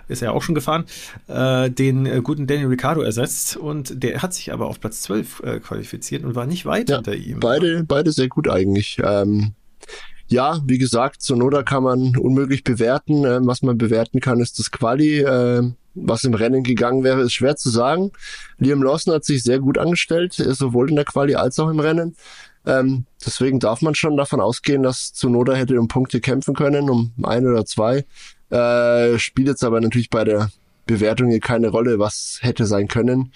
ist er auch schon gefahren, äh, den äh, guten Daniel Ricciardo ersetzt. Und der hat sich aber auf Platz 12 äh, qualifiziert und war nicht weit Ja, hinter ihm. Beide, beide sehr gut eigentlich. Ähm, ja, wie gesagt, Sonoda kann man unmöglich bewerten. Ähm, was man bewerten kann, ist das Quali. Ähm, was im Rennen gegangen wäre, ist schwer zu sagen. Liam Lawson hat sich sehr gut angestellt, sowohl in der Quali als auch im Rennen. Ähm, deswegen darf man schon davon ausgehen, dass Zunoda hätte um Punkte kämpfen können, um ein oder zwei. Äh, spielt jetzt aber natürlich bei der Bewertung hier keine Rolle, was hätte sein können.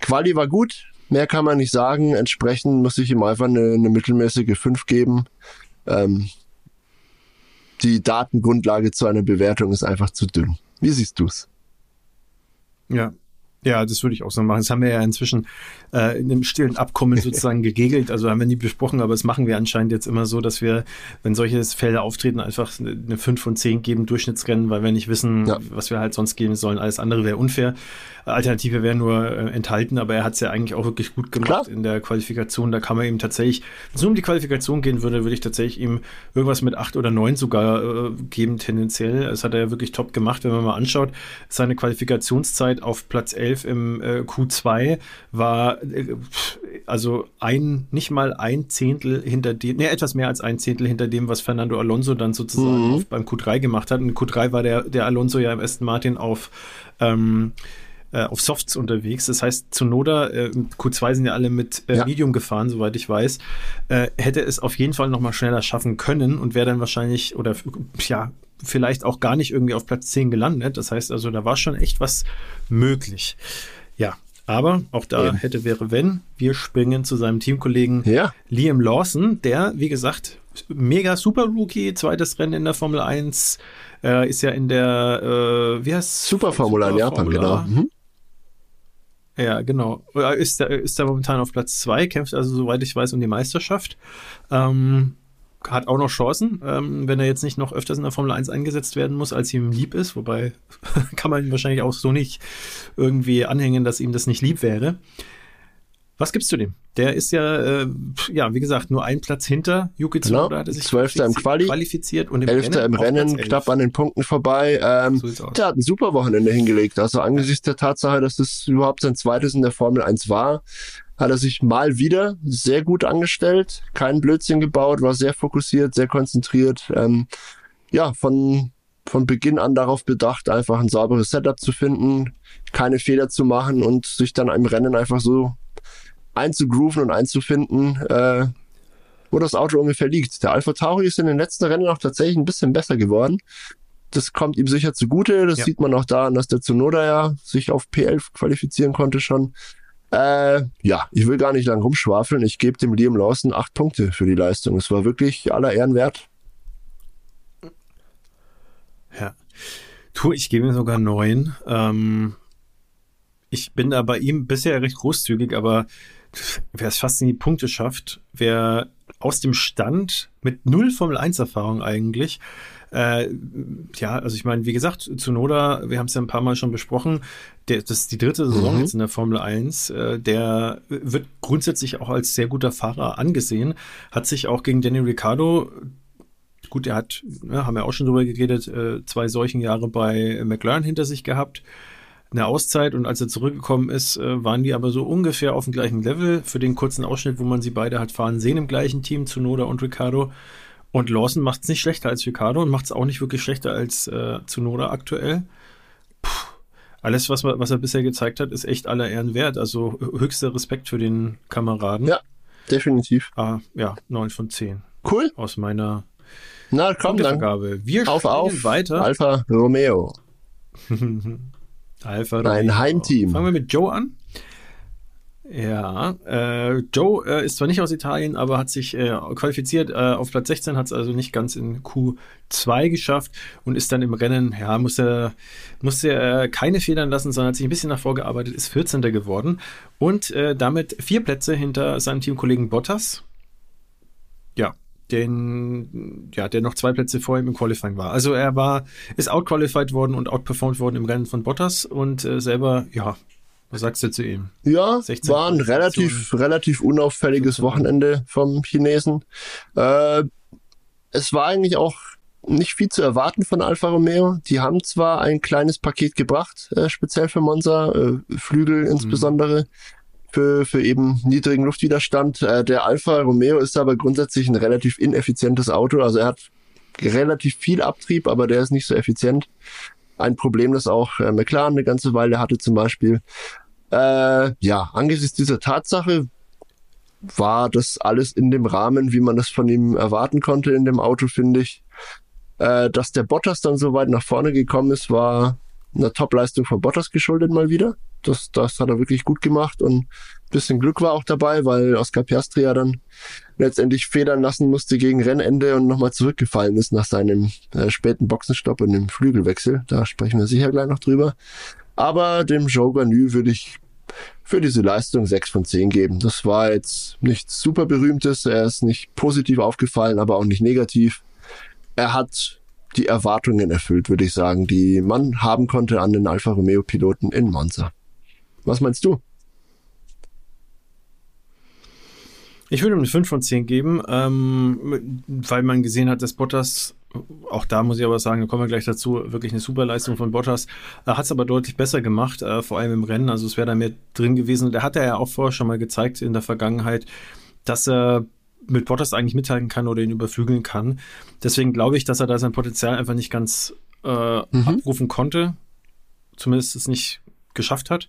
Quali war gut, mehr kann man nicht sagen. Entsprechend muss ich ihm einfach eine, eine mittelmäßige 5 geben. Ähm, die Datengrundlage zu einer Bewertung ist einfach zu dünn. Wie siehst du's? Ja. Ja, das würde ich auch so machen. Das haben wir ja inzwischen äh, in einem stillen Abkommen sozusagen geregelt. Also haben wir nie besprochen, aber das machen wir anscheinend jetzt immer so, dass wir, wenn solche Fälle auftreten, einfach eine 5 von 10 geben, Durchschnittsrennen, weil wir nicht wissen, ja. was wir halt sonst geben sollen. Alles andere wäre unfair. Alternative wäre nur äh, enthalten, aber er hat es ja eigentlich auch wirklich gut gemacht Klar. in der Qualifikation. Da kann man ihm tatsächlich, wenn es nur um die Qualifikation gehen würde, würde ich tatsächlich ihm irgendwas mit 8 oder 9 sogar äh, geben, tendenziell. Das hat er ja wirklich top gemacht, wenn man mal anschaut. Seine Qualifikationszeit auf Platz 11 im äh, Q2 war äh, also ein, nicht mal ein Zehntel hinter dem, ne, etwas mehr als ein Zehntel hinter dem, was Fernando Alonso dann sozusagen mhm. beim Q3 gemacht hat. Und Q3 war der, der Alonso ja im Aston Martin auf ähm, äh, auf Softs unterwegs. Das heißt, Zunoda, äh, Q2 sind ja alle mit äh, ja. Medium gefahren, soweit ich weiß, äh, hätte es auf jeden Fall nochmal schneller schaffen können und wäre dann wahrscheinlich oder ja, vielleicht auch gar nicht irgendwie auf Platz 10 gelandet. Das heißt also, da war schon echt was möglich. Ja, aber auch da ja. hätte wäre wenn. Wir springen zu seinem Teamkollegen ja. Liam Lawson, der, wie gesagt, mega super Rookie, zweites Rennen in der Formel 1, äh, ist ja in der, äh, wie heißt Super Formula in Japan, genau. Mhm. Ja, genau. Ist er, ist er momentan auf Platz zwei, kämpft also, soweit ich weiß, um die Meisterschaft. Ähm, hat auch noch Chancen, ähm, wenn er jetzt nicht noch öfters in der Formel 1 eingesetzt werden muss, als ihm lieb ist. Wobei kann man ihn wahrscheinlich auch so nicht irgendwie anhängen, dass ihm das nicht lieb wäre. Was gibst du dem? Der ist ja, äh, ja, wie gesagt, nur ein Platz hinter Yuki Tsunoda. Genau. Hatte sich Zwölfter im Quali, qualifiziert und im Elfter im Rennen, knapp an den Punkten vorbei. Ähm, so der hat ein super Wochenende hingelegt. Also angesichts der Tatsache, dass es überhaupt sein zweites in der Formel 1 war, hat er sich mal wieder sehr gut angestellt, keinen Blödsinn gebaut, war sehr fokussiert, sehr konzentriert. Ähm, ja, von von Beginn an darauf bedacht, einfach ein sauberes Setup zu finden, keine Fehler zu machen und sich dann im Rennen einfach so einzugrooven und einzufinden, äh, wo das Auto ungefähr liegt. Der Alpha Tauri ist in den letzten Rennen auch tatsächlich ein bisschen besser geworden. Das kommt ihm sicher zugute. Das ja. sieht man auch daran, dass der Tsunoda ja sich auf P11 qualifizieren konnte schon. Äh, ja, ich will gar nicht lang rumschwafeln. Ich gebe dem Liam Lawson acht Punkte für die Leistung. Es war wirklich aller Ehren wert. Ja. Tu, ich gebe ihm sogar neun. Ähm, ich bin da bei ihm bisher recht großzügig, aber wer es fast in die Punkte schafft, wer aus dem Stand mit null Formel 1 Erfahrung eigentlich, äh, ja, also ich meine, wie gesagt, Zunoda, wir haben es ja ein paar Mal schon besprochen, der, das ist die dritte Saison mhm. jetzt in der Formel 1, äh, der wird grundsätzlich auch als sehr guter Fahrer angesehen, hat sich auch gegen Danny Ricciardo gut, er hat, ja, haben wir auch schon drüber geredet, äh, zwei solchen Jahre bei McLaren hinter sich gehabt eine Auszeit und als er zurückgekommen ist, äh, waren die aber so ungefähr auf dem gleichen Level. Für den kurzen Ausschnitt, wo man sie beide hat fahren sehen im gleichen Team, Zunoda und Ricardo. Und Lawson macht es nicht schlechter als Ricardo und macht es auch nicht wirklich schlechter als äh, Zunoda aktuell. Puh. Alles, was, was er bisher gezeigt hat, ist echt aller Ehren wert. Also höchster Respekt für den Kameraden. Ja, definitiv. Ah, ja, 9 von 10. Cool. Aus meiner Na, komm, dann. Wir auf, auf weiter. Alfa Romeo. Alpha Ein Heimteam. Fangen wir mit Joe an. Ja, äh, Joe äh, ist zwar nicht aus Italien, aber hat sich äh, qualifiziert äh, auf Platz 16, hat es also nicht ganz in Q2 geschafft und ist dann im Rennen, ja, musste, musste äh, keine Federn lassen, sondern hat sich ein bisschen nach vorgearbeitet, ist 14. geworden und äh, damit vier Plätze hinter seinem Teamkollegen Bottas. Ja, den, ja, der noch zwei Plätze vor ihm im Qualifying war. Also er war, ist outqualified worden und outperformed worden im Rennen von Bottas und äh, selber, ja, was sagst du zu ihm? Ja, war ein relativ, relativ unauffälliges Wochenende vom Chinesen. Äh, es war eigentlich auch nicht viel zu erwarten von Alfa Romeo. Die haben zwar ein kleines Paket gebracht, äh, speziell für Monza, äh, Flügel insbesondere. Mhm für, für eben niedrigen Luftwiderstand. Äh, der Alfa Romeo ist aber grundsätzlich ein relativ ineffizientes Auto. Also er hat relativ viel Abtrieb, aber der ist nicht so effizient. Ein Problem, das auch äh, McLaren eine ganze Weile hatte zum Beispiel. Äh, ja, angesichts dieser Tatsache war das alles in dem Rahmen, wie man das von ihm erwarten konnte in dem Auto, finde ich. Äh, dass der Bottas dann so weit nach vorne gekommen ist, war einer Top-Leistung von Bottas geschuldet mal wieder. Das, das hat er wirklich gut gemacht und bisschen Glück war auch dabei, weil Oscar Piastri ja dann letztendlich federn lassen musste gegen Rennende und nochmal zurückgefallen ist nach seinem äh, späten Boxenstopp und dem Flügelwechsel. Da sprechen wir sicher gleich noch drüber. Aber dem Joe Ganu würde ich für diese Leistung 6 von 10 geben. Das war jetzt nichts super berühmtes. Er ist nicht positiv aufgefallen, aber auch nicht negativ. Er hat die Erwartungen erfüllt, würde ich sagen, die man haben konnte an den Alfa Romeo Piloten in Monza. Was meinst du? Ich würde ihm eine 5 von 10 geben, ähm, weil man gesehen hat, dass Bottas, auch da muss ich aber sagen, da kommen wir gleich dazu, wirklich eine super Leistung von Bottas, äh, hat es aber deutlich besser gemacht, äh, vor allem im Rennen, also es wäre da mehr drin gewesen. Und er hat ja auch vorher schon mal gezeigt in der Vergangenheit, dass er mit Bottas eigentlich mithalten kann oder ihn überflügeln kann. Deswegen glaube ich, dass er da sein Potenzial einfach nicht ganz äh, mhm. abrufen konnte, zumindest es nicht geschafft hat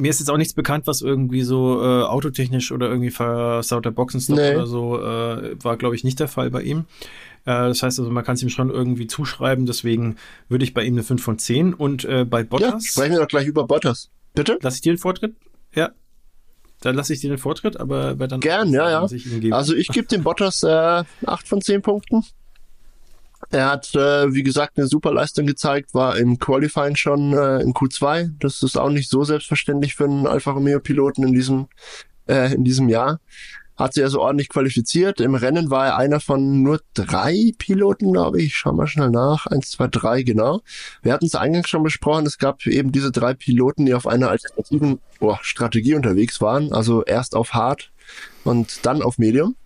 mir ist jetzt auch nichts bekannt, was irgendwie so äh, autotechnisch oder irgendwie versauter Boxenstopp nee. oder so äh, war, glaube ich, nicht der Fall bei ihm. Äh, das heißt also, man kann es ihm schon irgendwie zuschreiben, deswegen würde ich bei ihm eine 5 von 10 und äh, bei Bottas. Ja, sprechen wir doch gleich über Bottas. Bitte? Lass ich dir den Vortritt? Ja. Dann lasse ich dir den Vortritt, aber wer dann. Gern, ja, ja. Ich also ich gebe dem Bottas äh, 8 von 10 Punkten. Er hat, äh, wie gesagt, eine super Leistung gezeigt, war im Qualifying schon äh, in Q2. Das ist auch nicht so selbstverständlich für einen Alfa Romeo Piloten in diesem, äh, in diesem Jahr. Hat sich also ordentlich qualifiziert. Im Rennen war er einer von nur drei Piloten, glaube ich. Ich schau mal schnell nach. Eins, zwei, drei, genau. Wir hatten es eingangs schon besprochen. Es gab eben diese drei Piloten, die auf einer alternativen oh, Strategie unterwegs waren. Also erst auf Hard und dann auf Medium.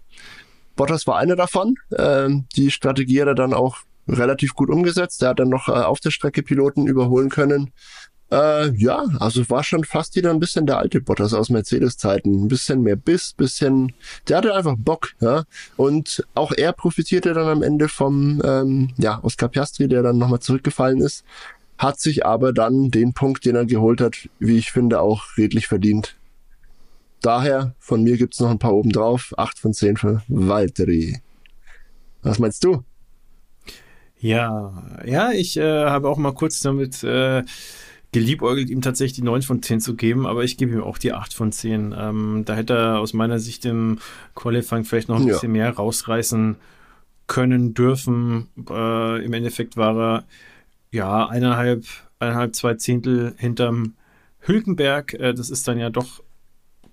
Bottas war einer davon. Ähm, die Strategie hat er dann auch relativ gut umgesetzt. Er hat dann noch äh, auf der Strecke Piloten überholen können. Äh, ja, also war schon fast wieder ein bisschen der alte Bottas aus Mercedes-Zeiten. Ein bisschen mehr Biss, bisschen, der hatte einfach Bock, ja. Und auch er profitierte dann am Ende vom, ähm, ja, Oscar Piastri, der dann nochmal zurückgefallen ist, hat sich aber dann den Punkt, den er geholt hat, wie ich finde, auch redlich verdient. Daher, von mir gibt's noch ein paar oben drauf. Acht von zehn für Valtteri. Was meinst du? Ja, ja, ich äh, habe auch mal kurz damit äh, geliebäugelt, ihm tatsächlich die 9 von 10 zu geben, aber ich gebe ihm auch die 8 von 10. Ähm, da hätte er aus meiner Sicht im Qualifying vielleicht noch ein ja. bisschen mehr rausreißen können, dürfen. Äh, Im Endeffekt war er ja eineinhalb, eineinhalb, zwei Zehntel hinterm Hülkenberg. Äh, das ist dann ja doch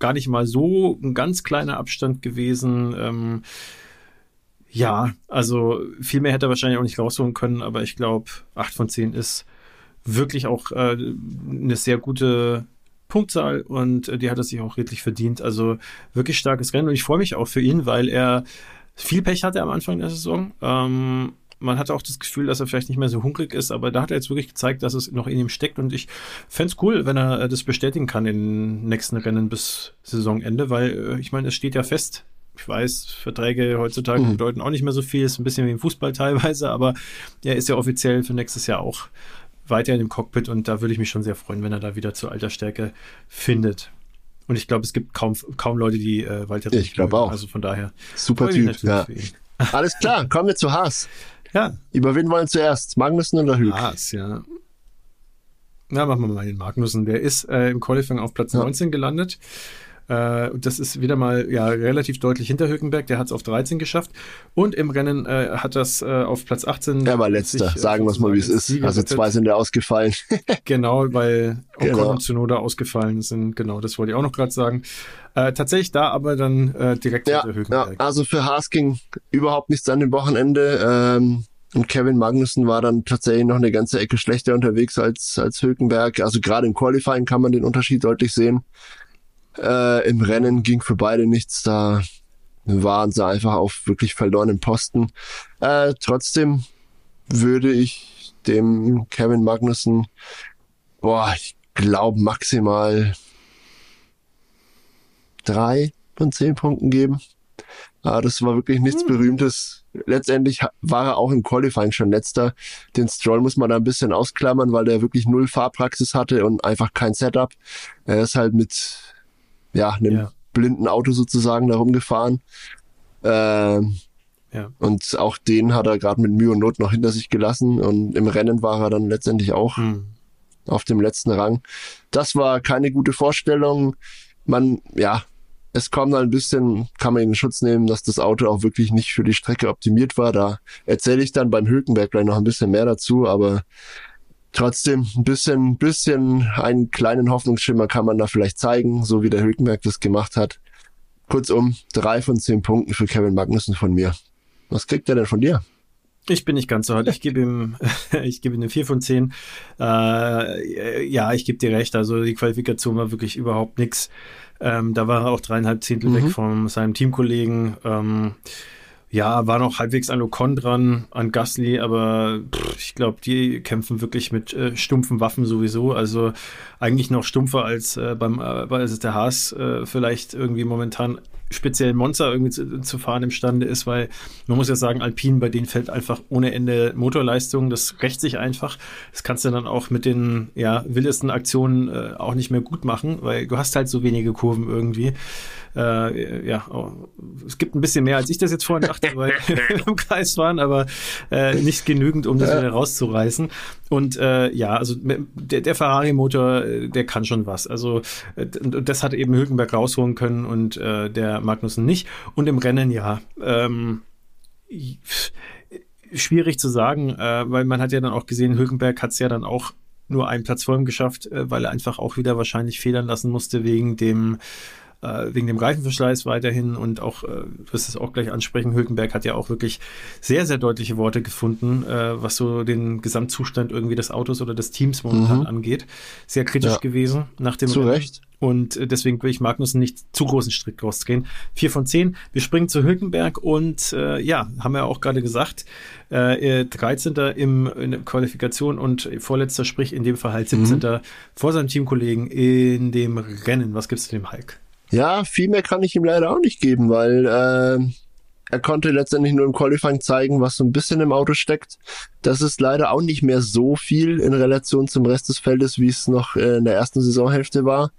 gar nicht mal so ein ganz kleiner Abstand gewesen. Ähm, ja, also viel mehr hätte er wahrscheinlich auch nicht rausholen können, aber ich glaube, 8 von 10 ist wirklich auch äh, eine sehr gute Punktzahl und äh, die hat er sich auch redlich verdient. Also wirklich starkes Rennen und ich freue mich auch für ihn, weil er viel Pech hatte am Anfang der Saison. Ähm, man hatte auch das Gefühl, dass er vielleicht nicht mehr so hungrig ist, aber da hat er jetzt wirklich gezeigt, dass es noch in ihm steckt und ich fände es cool, wenn er äh, das bestätigen kann in den nächsten Rennen bis Saisonende, weil äh, ich meine, es steht ja fest. Ich weiß, Verträge heutzutage mhm. bedeuten auch nicht mehr so viel, ist ein bisschen wie im Fußball teilweise, aber er ist ja offiziell für nächstes Jahr auch weiter in dem Cockpit und da würde ich mich schon sehr freuen, wenn er da wieder zur Altersstärke findet. Und ich glaube, es gibt kaum, kaum Leute, die äh, Walter Ich glaube auch. Also von daher. Super Typ, ja. Alles klar, kommen wir zu Haas. Ja. Über wen wollen zuerst? Magnussen oder Hülk? Haas, ja. Na, machen wir mal den Magnussen. Der ist äh, im Qualifying auf Platz ja. 19 gelandet. Äh, das ist wieder mal ja relativ deutlich hinter Hülkenberg. Der hat es auf 13 geschafft. Und im Rennen äh, hat das äh, auf Platz 18. Er war letzter. Sich, äh, sagen wir es mal, wie es ist. Also zwei sind ja ausgefallen. genau, weil Ocon genau. und Tsunoda ausgefallen sind. Genau, das wollte ich auch noch gerade sagen. Äh, tatsächlich da aber dann äh, direkt ja, hinter Hülkenberg. Ja, also für Haas ging überhaupt nichts an dem Wochenende. Ähm, und Kevin Magnussen war dann tatsächlich noch eine ganze Ecke schlechter unterwegs als, als Hülkenberg. Also gerade im Qualifying kann man den Unterschied deutlich sehen. Äh, Im Rennen ging für beide nichts. Da waren sie einfach auf wirklich verlorenen Posten. Äh, trotzdem würde ich dem Kevin Magnussen, boah, ich glaube maximal drei von zehn Punkten geben. Ah, das war wirklich nichts hm. Berühmtes. Letztendlich war er auch im Qualifying schon letzter. Den Stroll muss man da ein bisschen ausklammern, weil der wirklich null Fahrpraxis hatte und einfach kein Setup. Er ist halt mit ja, einem ja. blinden Auto sozusagen da rumgefahren. Ähm, ja. Und auch den hat er gerade mit Mühe und Not noch hinter sich gelassen. Und im Rennen war er dann letztendlich auch hm. auf dem letzten Rang. Das war keine gute Vorstellung. Man, ja, es kommt dann ein bisschen, kann man in den Schutz nehmen, dass das Auto auch wirklich nicht für die Strecke optimiert war. Da erzähle ich dann beim Hülkenberg gleich noch ein bisschen mehr dazu, aber trotzdem ein bisschen, bisschen einen kleinen Hoffnungsschimmer kann man da vielleicht zeigen, so wie der Hülkenberg das gemacht hat. Kurzum, drei von zehn Punkten für Kevin Magnussen von mir. Was kriegt er denn von dir? Ich bin nicht ganz so hart. Ich gebe ihm, ich gebe ihm eine 4 von 10. Äh, ja, ich gebe dir recht. Also die Qualifikation war wirklich überhaupt nichts. Ähm, da war er auch dreieinhalb Zehntel mhm. weg von seinem Teamkollegen. Ähm, ja, war noch halbwegs an Ocon dran, an Gasly, aber pff, ich glaube, die kämpfen wirklich mit äh, stumpfen Waffen sowieso. Also eigentlich noch stumpfer als äh, beim äh, als der Haas äh, vielleicht irgendwie momentan speziell Monster irgendwie zu, zu, fahren imstande ist, weil man muss ja sagen, Alpine, bei denen fällt einfach ohne Ende Motorleistung, das rächt sich einfach. Das kannst du dann auch mit den ja, wildesten Aktionen äh, auch nicht mehr gut machen, weil du hast halt so wenige Kurven irgendwie. Äh, ja, oh, es gibt ein bisschen mehr, als ich das jetzt vorhin dachte, weil wir im Kreis waren, aber äh, nicht genügend, um das wieder rauszureißen. Und äh, ja, also der, der Ferrari-Motor, äh, der kann schon was. Also äh, das hat eben Hülkenberg rausholen können und äh, der Magnussen nicht. Und im Rennen, ja, ähm, schwierig zu sagen, äh, weil man hat ja dann auch gesehen, Hülkenberg hat es ja dann auch nur einen Platz vor ihm geschafft, äh, weil er einfach auch wieder wahrscheinlich federn lassen musste wegen dem äh, wegen dem Reifenverschleiß weiterhin und auch, äh, du wirst es auch gleich ansprechen, Hülkenberg hat ja auch wirklich sehr, sehr deutliche Worte gefunden, äh, was so den Gesamtzustand irgendwie des Autos oder des Teams momentan mhm. angeht. Sehr kritisch ja. gewesen nach dem Zu. Recht. Und äh, deswegen will ich Magnussen nicht zu großen Strick rausdrehen. Vier von zehn. Wir springen zu Hülkenberg und äh, ja, haben wir auch gerade gesagt, äh, 13. Im, in der Qualifikation und vorletzter, sprich in dem Fall halt 17. Mhm. vor seinem Teamkollegen in dem Rennen. Was gibt's zu dem Hulk? Ja, viel mehr kann ich ihm leider auch nicht geben, weil äh, er konnte letztendlich nur im Qualifying zeigen, was so ein bisschen im Auto steckt. Das ist leider auch nicht mehr so viel in Relation zum Rest des Feldes, wie es noch in der ersten Saisonhälfte war.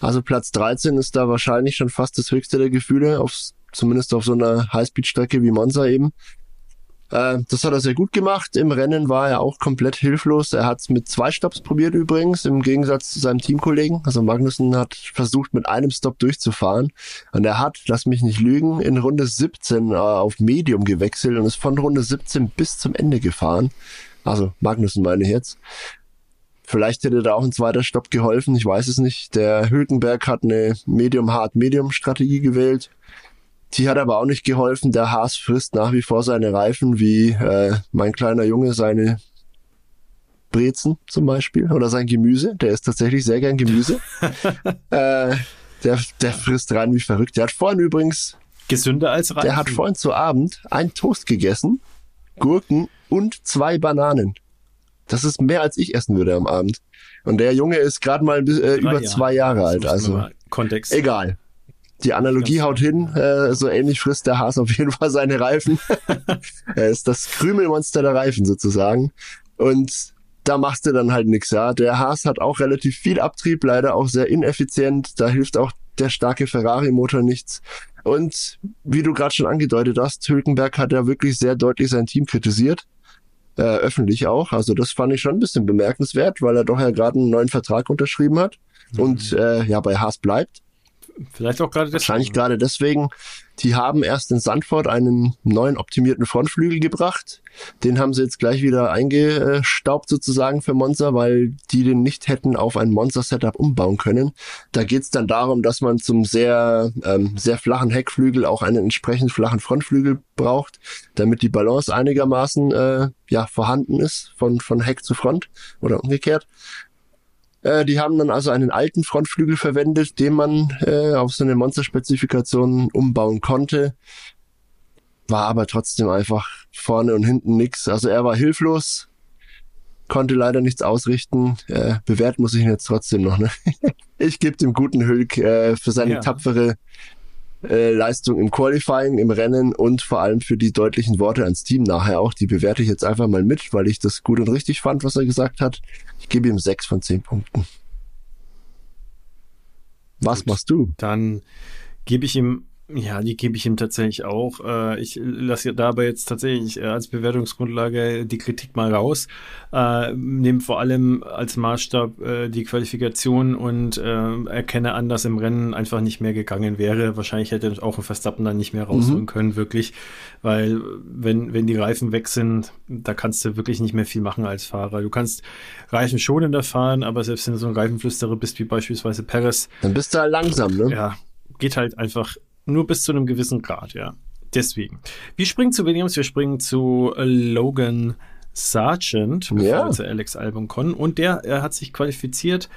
Also Platz 13 ist da wahrscheinlich schon fast das höchste der Gefühle, auf, zumindest auf so einer Highspeed-Strecke wie Monza eben. Äh, das hat er sehr gut gemacht. Im Rennen war er auch komplett hilflos. Er hat es mit zwei Stops probiert übrigens, im Gegensatz zu seinem Teamkollegen. Also Magnussen hat versucht, mit einem Stop durchzufahren. Und er hat, lass mich nicht lügen, in Runde 17 äh, auf Medium gewechselt und ist von Runde 17 bis zum Ende gefahren. Also Magnussen meine ich jetzt. Vielleicht hätte da auch ein zweiter Stopp geholfen, ich weiß es nicht. Der Hülkenberg hat eine Medium-Hard-Medium-Strategie gewählt. Die hat aber auch nicht geholfen. Der Haas frisst nach wie vor seine Reifen, wie äh, mein kleiner Junge seine Brezen zum Beispiel oder sein Gemüse. Der ist tatsächlich sehr gern Gemüse. äh, der, der frisst rein wie verrückt. Der hat vorhin übrigens gesünder als Reifen. Der hat vorhin zu Abend ein Toast gegessen, Gurken und zwei Bananen. Das ist mehr als ich essen würde am Abend. Und der Junge ist gerade mal äh, über Jahre. zwei Jahre alt. Also Kontext. Egal. Die Analogie haut hin, äh, so ähnlich frisst der Haas auf jeden Fall seine Reifen. er ist das Krümelmonster der Reifen sozusagen. Und da machst du dann halt nix, ja. Der Haas hat auch relativ viel Abtrieb, leider auch sehr ineffizient. Da hilft auch der starke Ferrari-Motor nichts. Und wie du gerade schon angedeutet hast, Hülkenberg hat ja wirklich sehr deutlich sein Team kritisiert. Äh, öffentlich auch. Also das fand ich schon ein bisschen bemerkenswert, weil er doch ja gerade einen neuen Vertrag unterschrieben hat mhm. und äh, ja bei Haas bleibt. Vielleicht auch gerade deswegen. Wahrscheinlich gerade deswegen. Die haben erst in Sandford einen neuen optimierten Frontflügel gebracht. Den haben sie jetzt gleich wieder eingestaubt sozusagen für Monza, weil die den nicht hätten auf ein Monza-Setup umbauen können. Da geht's dann darum, dass man zum sehr, ähm, sehr flachen Heckflügel auch einen entsprechend flachen Frontflügel braucht, damit die Balance einigermaßen äh, ja vorhanden ist von, von Heck zu Front oder umgekehrt. Äh, die haben dann also einen alten Frontflügel verwendet, den man äh, auf so eine Monsterspezifikation umbauen konnte. War aber trotzdem einfach vorne und hinten nix. Also er war hilflos, konnte leider nichts ausrichten. Äh, bewerten muss ich ihn jetzt trotzdem noch. Ne? ich gebe dem guten Hülk äh, für seine ja. tapfere äh, Leistung im Qualifying, im Rennen und vor allem für die deutlichen Worte ans Team nachher auch. Die bewerte ich jetzt einfach mal mit, weil ich das gut und richtig fand, was er gesagt hat. Ich gebe ihm sechs von zehn Punkten. Was gut, machst du? Dann gebe ich ihm Ja, die gebe ich ihm tatsächlich auch. Äh, ich lasse dabei jetzt tatsächlich äh, als Bewertungsgrundlage die Kritik mal raus. Äh, nehme vor allem als Maßstab die Qualifikation und erkenne an, dass im Rennen einfach nicht mehr gegangen wäre. Wahrscheinlich hätte auch ein Verstappen dann nicht mehr rausholen mhm. können, wirklich. Weil wenn, wenn die Reifen weg sind, da kannst du wirklich nicht mehr viel machen als Fahrer. Du kannst Reifen schonender fahren, aber selbst wenn du so ein Reifenflüsterer bist, wie beispielsweise Perez. Dann bist du halt langsam, ne? Ja, geht halt einfach nur bis zu einem gewissen Grad, ja. Deswegen. Wir springen zu Williams, wir springen zu Logan Sargent, bevor ja. wir zu Alex Albon kommen. Und der er hat sich qualifiziert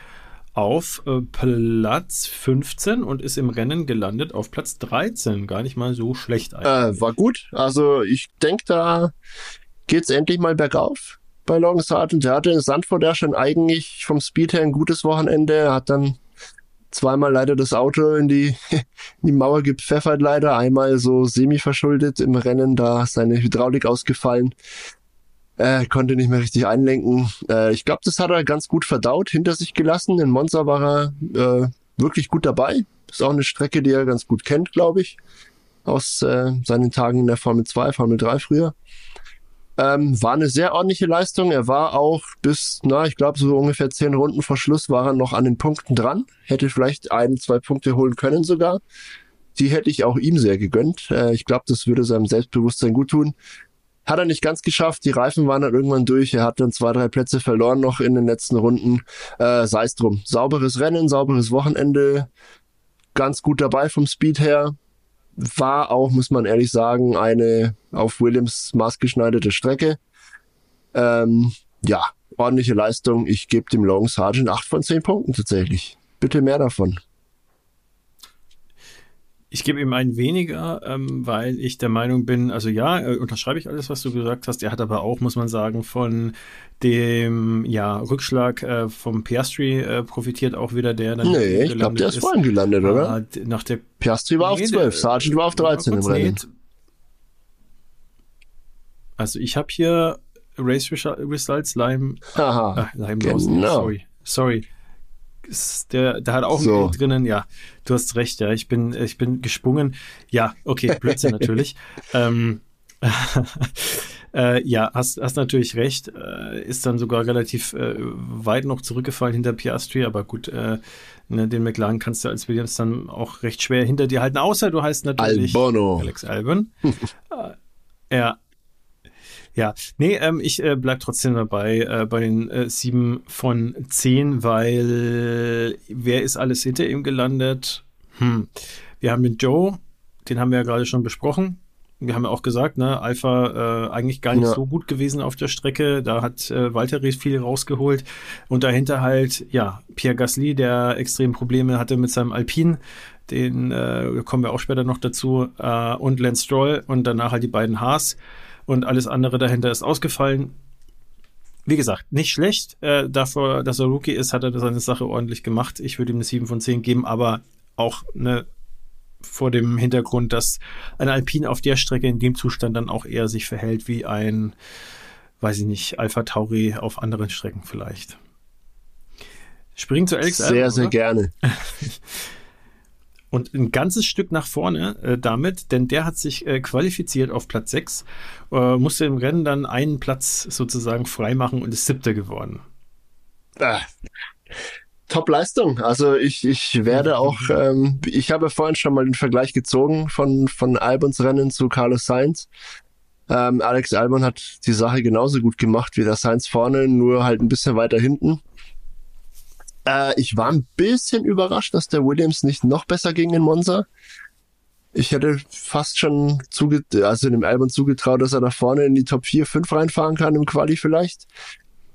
auf äh, Platz 15 und ist im Rennen gelandet auf Platz 13. Gar nicht mal so schlecht eigentlich. Äh, war gut. Also ich denke, da geht's endlich mal bergauf bei Logan Sargent. Der hatte in Sandford ja schon eigentlich vom Speed her ein gutes Wochenende. Er hat dann zweimal leider das Auto in die, in die Mauer gepfeffert leider. Einmal so semi-verschuldet im Rennen, da ist seine Hydraulik ausgefallen. Äh, konnte nicht mehr richtig einlenken. Äh, ich glaube, das hat er ganz gut verdaut, hinter sich gelassen. In Monza war er äh, wirklich gut dabei. Ist auch eine Strecke, die er ganz gut kennt, glaube ich. Aus äh, seinen Tagen in der Formel 2, Formel 3 früher. Ähm, war eine sehr ordentliche Leistung. Er war auch bis, na, ich glaube, so ungefähr zehn Runden vor Schluss war er noch an den Punkten dran. Hätte vielleicht ein, zwei Punkte holen können sogar. Die hätte ich auch ihm sehr gegönnt. Äh, ich glaube, das würde seinem Selbstbewusstsein gut tun. Hat er nicht ganz geschafft. Die Reifen waren dann irgendwann durch. Er hat dann zwei, drei Plätze verloren noch in den letzten Runden. Äh, Sei es drum. Sauberes Rennen, sauberes Wochenende. Ganz gut dabei vom Speed her war auch, muss man ehrlich sagen, eine auf Williams maßgeschneiderte Strecke. Ähm, ja, ordentliche Leistung. Ich gebe dem Long Sergeant 8 von 10 Punkten tatsächlich. Bitte mehr davon. Ich gebe ihm einen weniger, ähm, weil ich der Meinung bin, also ja, äh, unterschreibe ich alles, was du gesagt hast. Er hat aber auch, muss man sagen, von dem ja, Rückschlag äh, vom Piastri äh, profitiert auch wieder der. Dann nee, ich glaube, der ist, vorhin gelandet, oder? Äh, nach der Piastri war nee, auf 12, Sargent war auf 13 im Rennen. Also ich habe hier Race Results Lime. Haha, äh, Lime genau. sorry. Sorry der, der hat auch so. einen drinnen. Ja, du hast recht, ja. Ich bin, ich bin gesprungen. Ja, okay, Blödsinn natürlich. ähm, äh, ja, hast, hast natürlich recht. Äh, ist dann sogar relativ äh, weit noch zurückgefallen hinter Piastri, aber gut, äh, ne, den McLaren kannst du als Williams dann auch recht schwer hinter dir halten, außer du heißt natürlich Albono. Alex Albon. äh, ja, ja, nee, ähm, ich äh, bleib trotzdem dabei äh, bei den äh, sieben von zehn, weil wer ist alles hinter ihm gelandet? Hm. Wir haben den Joe, den haben wir ja gerade schon besprochen. Wir haben ja auch gesagt, ne, Alpha äh, eigentlich gar nicht ja. so gut gewesen auf der Strecke. Da hat äh, Walter viel rausgeholt. Und dahinter halt, ja, Pierre Gasly, der extrem Probleme hatte mit seinem Alpine. Den äh, kommen wir auch später noch dazu. Äh, und Lance Stroll und danach halt die beiden Haas und alles andere dahinter ist ausgefallen. Wie gesagt, nicht schlecht. Äh, dafür, dass er Rookie ist, hat er seine Sache ordentlich gemacht. Ich würde ihm eine 7 von 10 geben, aber auch eine vor dem Hintergrund, dass ein Alpine auf der Strecke in dem Zustand dann auch eher sich verhält wie ein, weiß ich nicht, Alpha Tauri auf anderen Strecken vielleicht. Springen zu Alex Sehr, sehr gerne. und ein ganzes Stück nach vorne äh, damit, denn der hat sich äh, qualifiziert auf Platz 6, äh, musste im Rennen dann einen Platz sozusagen freimachen und ist siebter geworden. Ah, Top-Leistung. Also ich, ich werde auch, ähm, ich habe vorhin schon mal den Vergleich gezogen von, von Albons Rennen zu Carlos Sainz. Ähm, Alex Albon hat die Sache genauso gut gemacht wie der Sainz vorne, nur halt ein bisschen weiter hinten. Äh, ich war ein bisschen überrascht, dass der Williams nicht noch besser ging in Monza. Ich hätte fast schon zuge also dem Albon zugetraut, dass er da vorne in die Top 4, 5 reinfahren kann im Quali vielleicht.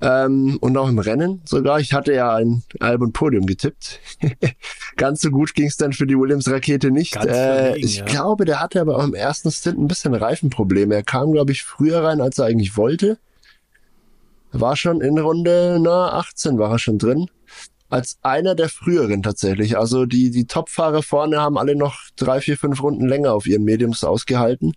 Ähm, und auch im Rennen sogar. Ich hatte ja ein Albon Podium getippt. Ganz so gut ging es dann für die Williams-Rakete nicht. Äh, ich ja. glaube, der hatte aber auch im ersten Stint ein bisschen Reifenprobleme. Er kam, glaube ich, früher rein, als er eigentlich wollte. War schon in Runde na, 18 war er schon drin als einer der früheren tatsächlich. Also die, die Top-Fahrer vorne haben alle noch drei, vier, fünf Runden länger auf ihren Mediums ausgehalten.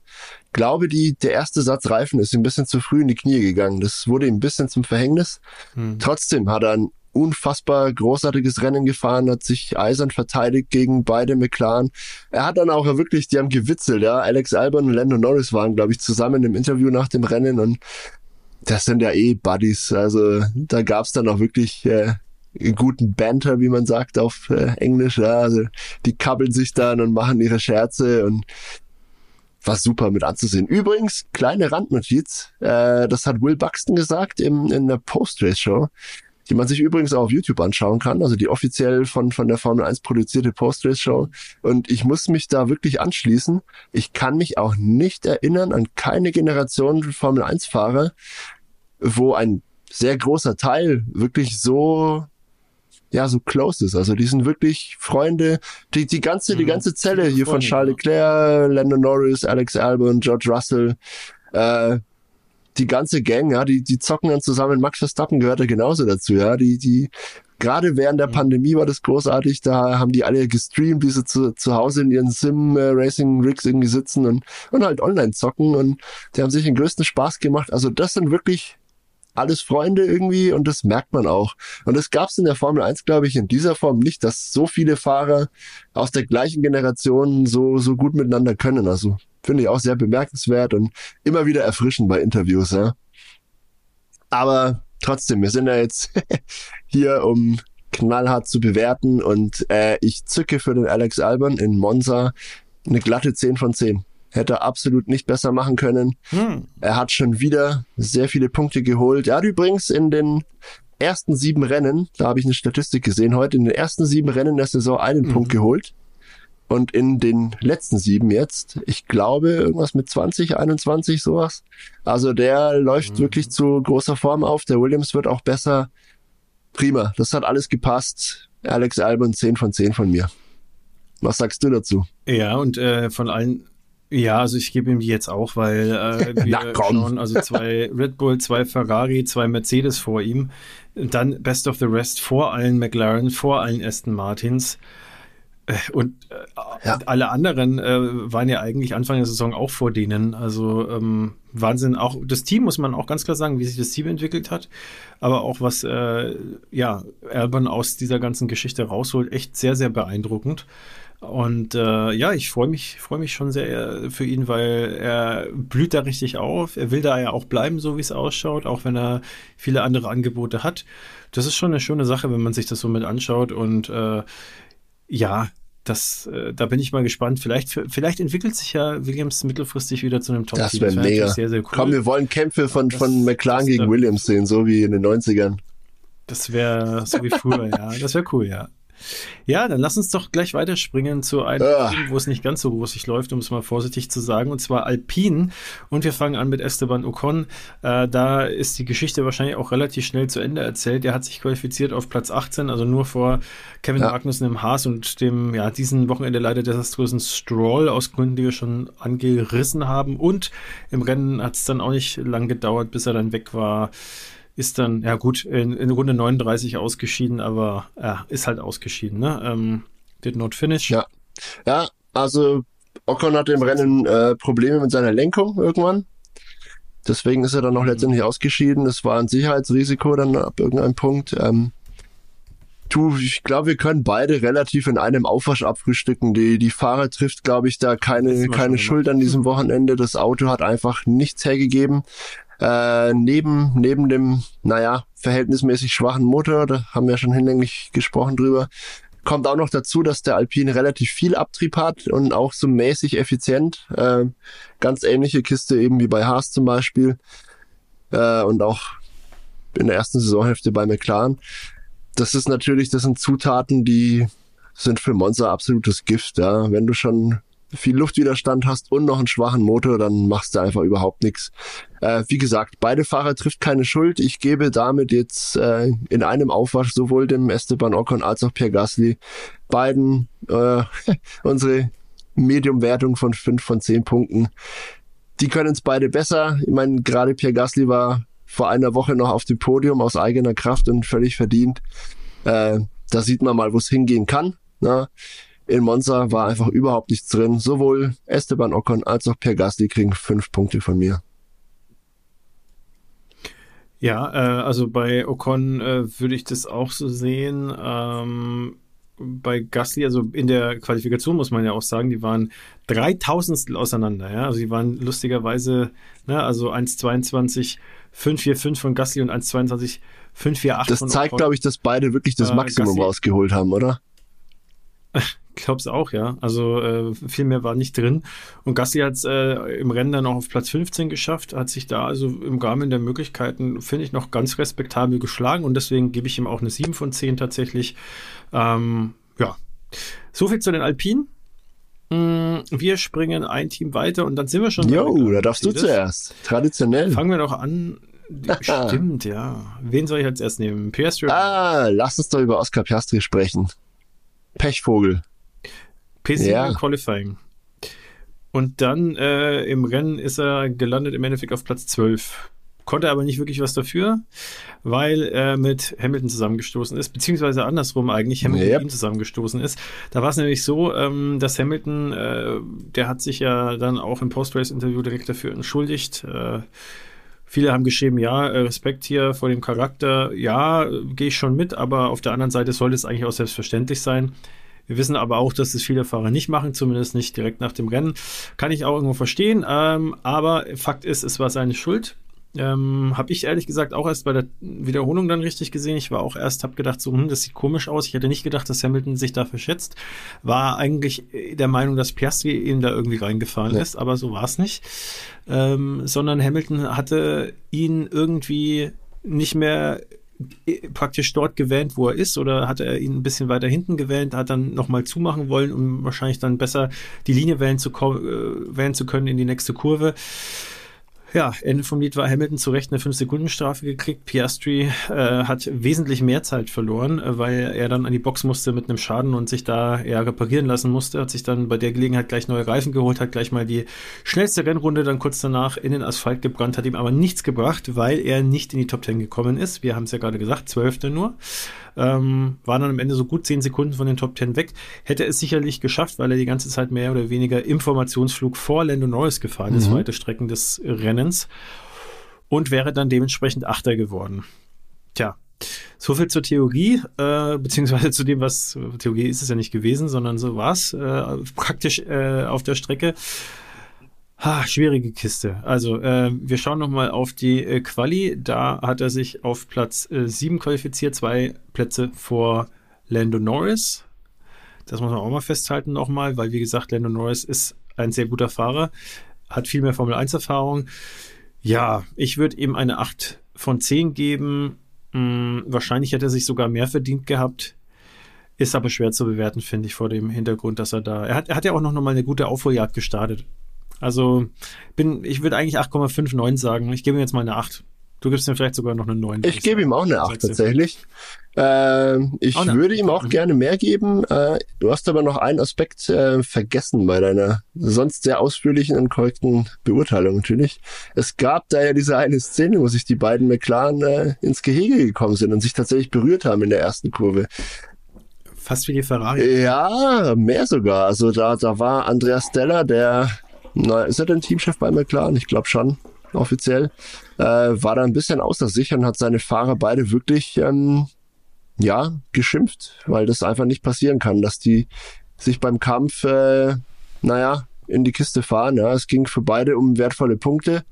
Glaube, die, der erste Satz Reifen ist ein bisschen zu früh in die Knie gegangen. Das wurde ihm ein bisschen zum Verhängnis. Hm. Trotzdem hat er ein unfassbar großartiges Rennen gefahren, hat sich eisern verteidigt gegen beide McLaren. Er hat dann auch wirklich, die haben gewitzelt, ja. Alex Albon und Lando Norris waren, glaube ich, zusammen im Interview nach dem Rennen und das sind ja eh Buddies. Also da gab's dann auch wirklich äh, guten Banter, wie man sagt auf äh, Englisch. Ja. Also die kabbeln sich dann und machen ihre Scherze und war super mit anzusehen. Übrigens, kleine Randnotiz, äh, das hat Will Buxton gesagt im, in der Post-Race-Show, die man sich übrigens auch auf YouTube anschauen kann, also die offiziell von, von der Formel 1 produzierte Post-Race-Show. Und ich muss mich da wirklich anschließen. Ich kann mich auch nicht erinnern an keine Generation Formel 1-Fahrer, wo ein sehr großer Teil wirklich so ja, so close ist. Also die sind wirklich Freunde, die, die ganze, die mhm. ganze Zelle hier von Charles Leclerc, Lando Norris, Alex Albon, George Russell, äh, die ganze Gang, ja, die, die zocken dann zusammen. Max Verstappen gehört da genauso dazu, ja. Die, die, gerade während der mhm. Pandemie war das großartig. Da haben die alle gestreamt, wie sie zu, zu Hause in ihren Sim-Racing-Rigs irgendwie sitzen und, und halt online zocken und die haben sich den größten Spaß gemacht. Also das sind wirklich alles Freunde irgendwie und das merkt man auch. Und das gab es in der Formel 1, glaube ich, in dieser Form nicht, dass so viele Fahrer aus der gleichen Generation so, so gut miteinander können. Also finde ich auch sehr bemerkenswert und immer wieder erfrischend bei Interviews. Ja. Aber trotzdem, wir sind ja jetzt hier, um knallhart zu bewerten und äh, ich zücke für den Alex Albon in Monza eine glatte 10 von 10. Hätte er absolut nicht besser machen können. Hm. Er hat schon wieder sehr viele Punkte geholt. Er hat übrigens in den ersten sieben Rennen, da habe ich eine Statistik gesehen heute, in den ersten sieben Rennen der Saison einen mhm. Punkt geholt. Und in den letzten sieben jetzt, ich glaube, irgendwas mit 20, 21, sowas. Also der läuft mhm. wirklich zu großer Form auf. Der Williams wird auch besser. Prima. Das hat alles gepasst. Alex Albon 10 von 10 von mir. Was sagst du dazu? Ja, und äh, von allen ja, also ich gebe ihm die jetzt auch, weil äh, wir Na, schauen, also zwei Red Bull, zwei Ferrari, zwei Mercedes vor ihm, dann Best of the Rest vor allen McLaren, vor allen Aston Martins. Äh, und äh, ja. alle anderen äh, waren ja eigentlich Anfang der Saison auch vor denen. Also ähm, Wahnsinn. Auch das Team muss man auch ganz klar sagen, wie sich das Team entwickelt hat. Aber auch was äh, ja Albon aus dieser ganzen Geschichte rausholt, echt sehr, sehr beeindruckend. Und äh, ja, ich freue mich, freue mich schon sehr für ihn, weil er blüht da richtig auf. Er will da ja auch bleiben, so wie es ausschaut, auch wenn er viele andere Angebote hat. Das ist schon eine schöne Sache, wenn man sich das so mit anschaut. Und äh, ja, das, äh, da bin ich mal gespannt. Vielleicht, vielleicht entwickelt sich ja Williams mittelfristig wieder zu einem Top-Team. Das wäre mega. Sehr, sehr cool. Komm, wir wollen Kämpfe von, das, von McLaren gegen Williams sehen, so wie in den 90ern. Das wäre so wie früher, ja. Das wäre cool, ja. Ja, dann lass uns doch gleich weiterspringen zu einem ah. Team, wo es nicht ganz so rosig läuft, um es mal vorsichtig zu sagen, und zwar Alpine. Und wir fangen an mit Esteban Ocon. Äh, da ist die Geschichte wahrscheinlich auch relativ schnell zu Ende erzählt. Er hat sich qualifiziert auf Platz 18, also nur vor Kevin ja. Magnussen im Haas und dem, ja, diesen Wochenende leider desaströsen Stroll aus Gründen, die wir schon angerissen haben. Und im Rennen hat es dann auch nicht lang gedauert, bis er dann weg war ist dann, ja gut, in, in Runde 39 ausgeschieden, aber ja, ist halt ausgeschieden, ne? Ähm, did not finish. Ja. Ja, also Ocon hatte im Rennen äh, Probleme mit seiner Lenkung irgendwann. Deswegen ist er dann noch mhm. letztendlich ausgeschieden. Das war ein Sicherheitsrisiko dann ab irgendeinem Punkt. Ähm, du, ich glaube, wir können beide relativ in einem Aufwasch abfrühstücken. Die, die Fahrer trifft, glaube ich, da keine, keine Schuld an diesem Wochenende. Das Auto hat einfach nichts hergegeben. Äh, neben, neben dem, naja, verhältnismäßig schwachen Motor, da haben wir schon hinlänglich gesprochen drüber, kommt auch noch dazu, dass der Alpine relativ viel Abtrieb hat und auch so mäßig effizient. Äh, ganz ähnliche Kiste eben wie bei Haas zum Beispiel. Äh, und auch in der ersten Saisonhälfte bei McLaren. Das ist natürlich, das sind Zutaten, die sind für Monza absolutes Gift, ja. Wenn du schon viel Luftwiderstand hast und noch einen schwachen Motor, dann machst du einfach überhaupt nichts. Äh, wie gesagt, beide Fahrer trifft keine Schuld. Ich gebe damit jetzt äh, in einem Aufwasch sowohl dem Esteban Ocon als auch Pierre Gasly beiden äh, unsere Medium-Wertung von fünf von zehn Punkten. Die können es beide besser. Ich meine, gerade Pierre Gasly war vor einer Woche noch auf dem Podium aus eigener Kraft und völlig verdient. Äh, da sieht man mal, wo es hingehen kann. Na? In Monza war einfach überhaupt nichts drin. Sowohl Esteban Ocon als auch Pierre Gasly kriegen fünf Punkte von mir. Ja, äh, also bei Ocon äh, würde ich das auch so sehen. Ähm, bei Gasly, also in der Qualifikation muss man ja auch sagen, die waren dreitausendstel auseinander. Ja? Also die waren lustigerweise, ne, also 1,22, 5,45 von Gasly und 1,22, 5,48 Das zeigt, glaube ich, dass beide wirklich das Äh, Maximum Gasly- rausgeholt haben, oder? Glaub's auch, ja. Also äh, viel mehr war nicht drin. Und Gasly hat es äh, im Rennen dann auch auf Platz 15 geschafft, hat sich da also im Rahmen der Möglichkeiten, finde ich, noch ganz respektabel geschlagen und deswegen gebe ich ihm auch eine 7 von 10 tatsächlich. Ähm, ja. So viel zu den Alpinen. Mm, Wir springen ein Team weiter und dann sind wir schon. Jo, da darfst du zuerst. Traditionell. Fangen wir doch an. Stimmt, ja. Wen soll ich als erst nehmen? Piastri Ah, lass uns doch über Oscar Piastri sprechen. Pechvogel. PC Ja. Qualifying. Und dann äh, im Rennen ist er gelandet im Endeffekt auf Platz 12. Konnte aber nicht wirklich was dafür, weil er mit Hamilton zusammengestoßen ist, beziehungsweise andersrum eigentlich Hamilton Yep. mit ihm zusammengestoßen ist. Da war es nämlich so, ähm, dass Hamilton, äh, der hat sich ja dann auch im Post-Race-Interview direkt dafür entschuldigt. Äh, Viele haben geschrieben, ja, äh, Respekt hier vor dem Charakter. Ja, gehe ich schon mit, aber auf der anderen Seite sollte es eigentlich auch selbstverständlich sein. Wir wissen aber auch, dass es viele Fahrer nicht machen, zumindest nicht direkt nach dem Rennen. Kann ich auch irgendwo verstehen. Ähm, aber Fakt ist, es war seine Schuld. Ähm, habe ich ehrlich gesagt auch erst bei der Wiederholung dann richtig gesehen. Ich war auch erst, habe gedacht, so, hm, das sieht komisch aus. Ich hätte nicht gedacht, dass Hamilton sich da verschätzt. War eigentlich äh, der Meinung, dass Piastri ihm da irgendwie reingefahren Ja. ist, aber so war es nicht. Ähm, sondern Hamilton hatte ihn irgendwie nicht mehr äh, praktisch dort gewähnt, wo er ist, oder hatte er ihn ein bisschen weiter hinten gewähnt, hat dann nochmal zumachen wollen, um wahrscheinlich dann besser die Linie wählen zu, äh, wählen zu können in die nächste Kurve. Ja, Ende vom Lied war Hamilton zu Recht eine 5-Sekunden-Strafe gekriegt. Piastri äh, hat wesentlich mehr Zeit verloren, äh, weil er dann an die Box musste mit einem Schaden und sich da eher reparieren lassen musste. Hat sich dann bei der Gelegenheit gleich neue Reifen geholt, hat gleich mal die schnellste Rennrunde dann kurz danach in den Asphalt gebrannt, hat ihm aber nichts gebracht, weil er nicht in die Top 10 gekommen ist. Wir haben es ja gerade gesagt, zwölfte nur. Ähm, war dann am Ende so gut zehn Sekunden von den Top 10 weg. Hätte es sicherlich geschafft, weil er die ganze Zeit mehr oder weniger Informationsflug vor Lando Norris gefahren ist, Mhm. weite Strecken des Rennens. Und wäre dann dementsprechend Achter geworden. Tja, so viel zur Theorie, äh, beziehungsweise zu dem, was Theorie ist es ja nicht gewesen, sondern so war es äh, praktisch äh, auf der Strecke. Ha, schwierige Kiste. Also, äh, wir schauen nochmal auf die äh, Quali. Da hat er sich auf Platz äh, 7 qualifiziert, zwei Plätze vor Lando Norris. Das muss man auch mal festhalten nochmal, weil wie gesagt, Lando Norris ist ein sehr guter Fahrer, hat viel mehr Formel 1 Erfahrung. Ja, ich würde ihm eine 8 von 10 geben. Hm, wahrscheinlich hätte er sich sogar mehr verdient gehabt. Ist aber schwer zu bewerten, finde ich, vor dem Hintergrund, dass er da. Er hat, er hat ja auch noch mal eine gute Aufholjagd gestartet. Also bin, ich würde eigentlich 8,59 sagen. Ich gebe ihm jetzt mal eine 8. Du gibst ihm vielleicht sogar noch eine 9. Ich gebe ihm auch eine 8 Sagst du? tatsächlich. Ähm, ich eine würde ihm auch Mhm. gerne mehr geben. Äh, du hast aber noch einen Aspekt äh, vergessen bei deiner sonst sehr ausführlichen und korrekten Beurteilung natürlich. Es gab da ja diese eine Szene, wo sich die beiden McLaren äh, ins Gehege gekommen sind und sich tatsächlich berührt haben in der ersten Kurve. Fast wie die Ferrari. Ja, mehr sogar. Also da, da war Andreas Steller, der, na, ist er denn Teamchef bei McLaren? Ich glaube schon, offiziell. Äh, war da ein bisschen außer sich und hat seine Fahrer beide wirklich, ähm, ja, geschimpft, weil das einfach nicht passieren kann, dass die sich beim Kampf, äh, naja, in die Kiste fahren. Ja. Es ging für beide um wertvolle Punkte.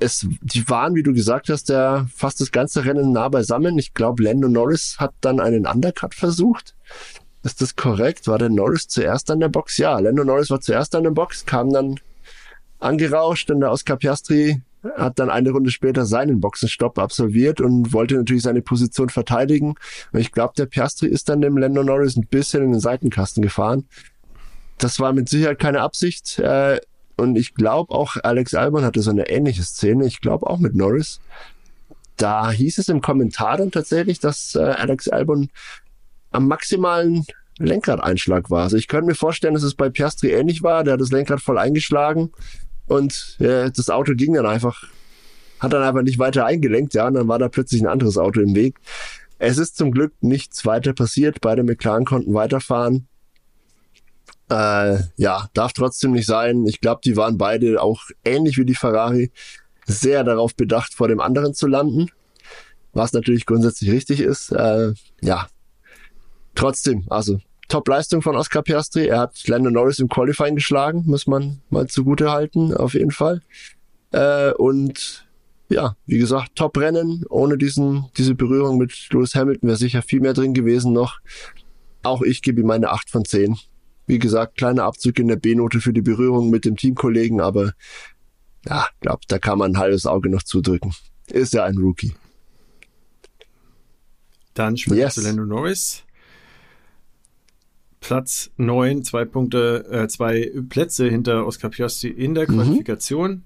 Es, die waren, wie du gesagt hast, ja fast das ganze Rennen nah beisammen. Ich glaube, Lando Norris hat dann einen Undercut versucht. Ist das korrekt? War der Norris zuerst an der Box? Ja, Lando Norris war zuerst an der Box, kam dann angerauscht und der Oscar Piastri hat dann eine Runde später seinen Boxenstopp absolviert und wollte natürlich seine Position verteidigen. Und ich glaube, der Piastri ist dann dem Lando Norris ein bisschen in den Seitenkasten gefahren. Das war mit Sicherheit keine Absicht. Äh, und ich glaube auch, Alex Albon hatte so eine ähnliche Szene. Ich glaube auch mit Norris. Da hieß es im Kommentar dann tatsächlich, dass äh, Alex Albon am maximalen Lenkradeinschlag war. Also ich könnte mir vorstellen, dass es bei Piastri ähnlich war. Der hat das Lenkrad voll eingeschlagen und äh, das Auto ging dann einfach, hat dann einfach nicht weiter eingelenkt, ja, und dann war da plötzlich ein anderes Auto im Weg. Es ist zum Glück nichts weiter passiert. Beide McLaren konnten weiterfahren. Äh, ja, darf trotzdem nicht sein. Ich glaube, die waren beide auch ähnlich wie die Ferrari sehr darauf bedacht, vor dem anderen zu landen, was natürlich grundsätzlich richtig ist. Äh, ja, trotzdem, also Top-Leistung von Oscar Piastri. Er hat Lando Norris im Qualifying geschlagen, muss man mal zugute halten, auf jeden Fall. Äh, und ja, wie gesagt, Top-Rennen. Ohne diesen, diese Berührung mit Lewis Hamilton wäre sicher viel mehr drin gewesen noch. Auch ich gebe ihm eine 8 von 10. Wie gesagt, kleiner Abzug in der B-Note für die Berührung mit dem Teamkollegen, aber ja, glaub, da kann man ein halbes Auge noch zudrücken. Ist ja ein Rookie. Dann spielt yes. Lando Norris. Platz 9, zwei Punkte, äh, zwei Plätze hinter Oscar Piastri in der mhm. Qualifikation. Mhm.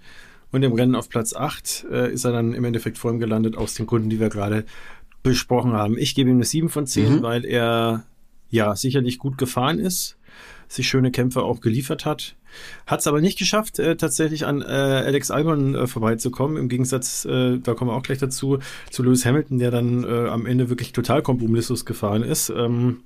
Und im Rennen auf Platz 8 äh, ist er dann im Endeffekt vor ihm gelandet, aus den Gründen, die wir gerade besprochen haben. Ich gebe ihm eine 7 von 10, mhm. weil er ja sicherlich gut gefahren ist, sich schöne Kämpfe auch geliefert hat. Hat es aber nicht geschafft, äh, tatsächlich an äh, Alex Albon äh, vorbeizukommen. Im Gegensatz, äh, da kommen wir auch gleich dazu, zu Lewis Hamilton, der dann äh, am Ende wirklich total kompromisslos gefahren ist. Ähm,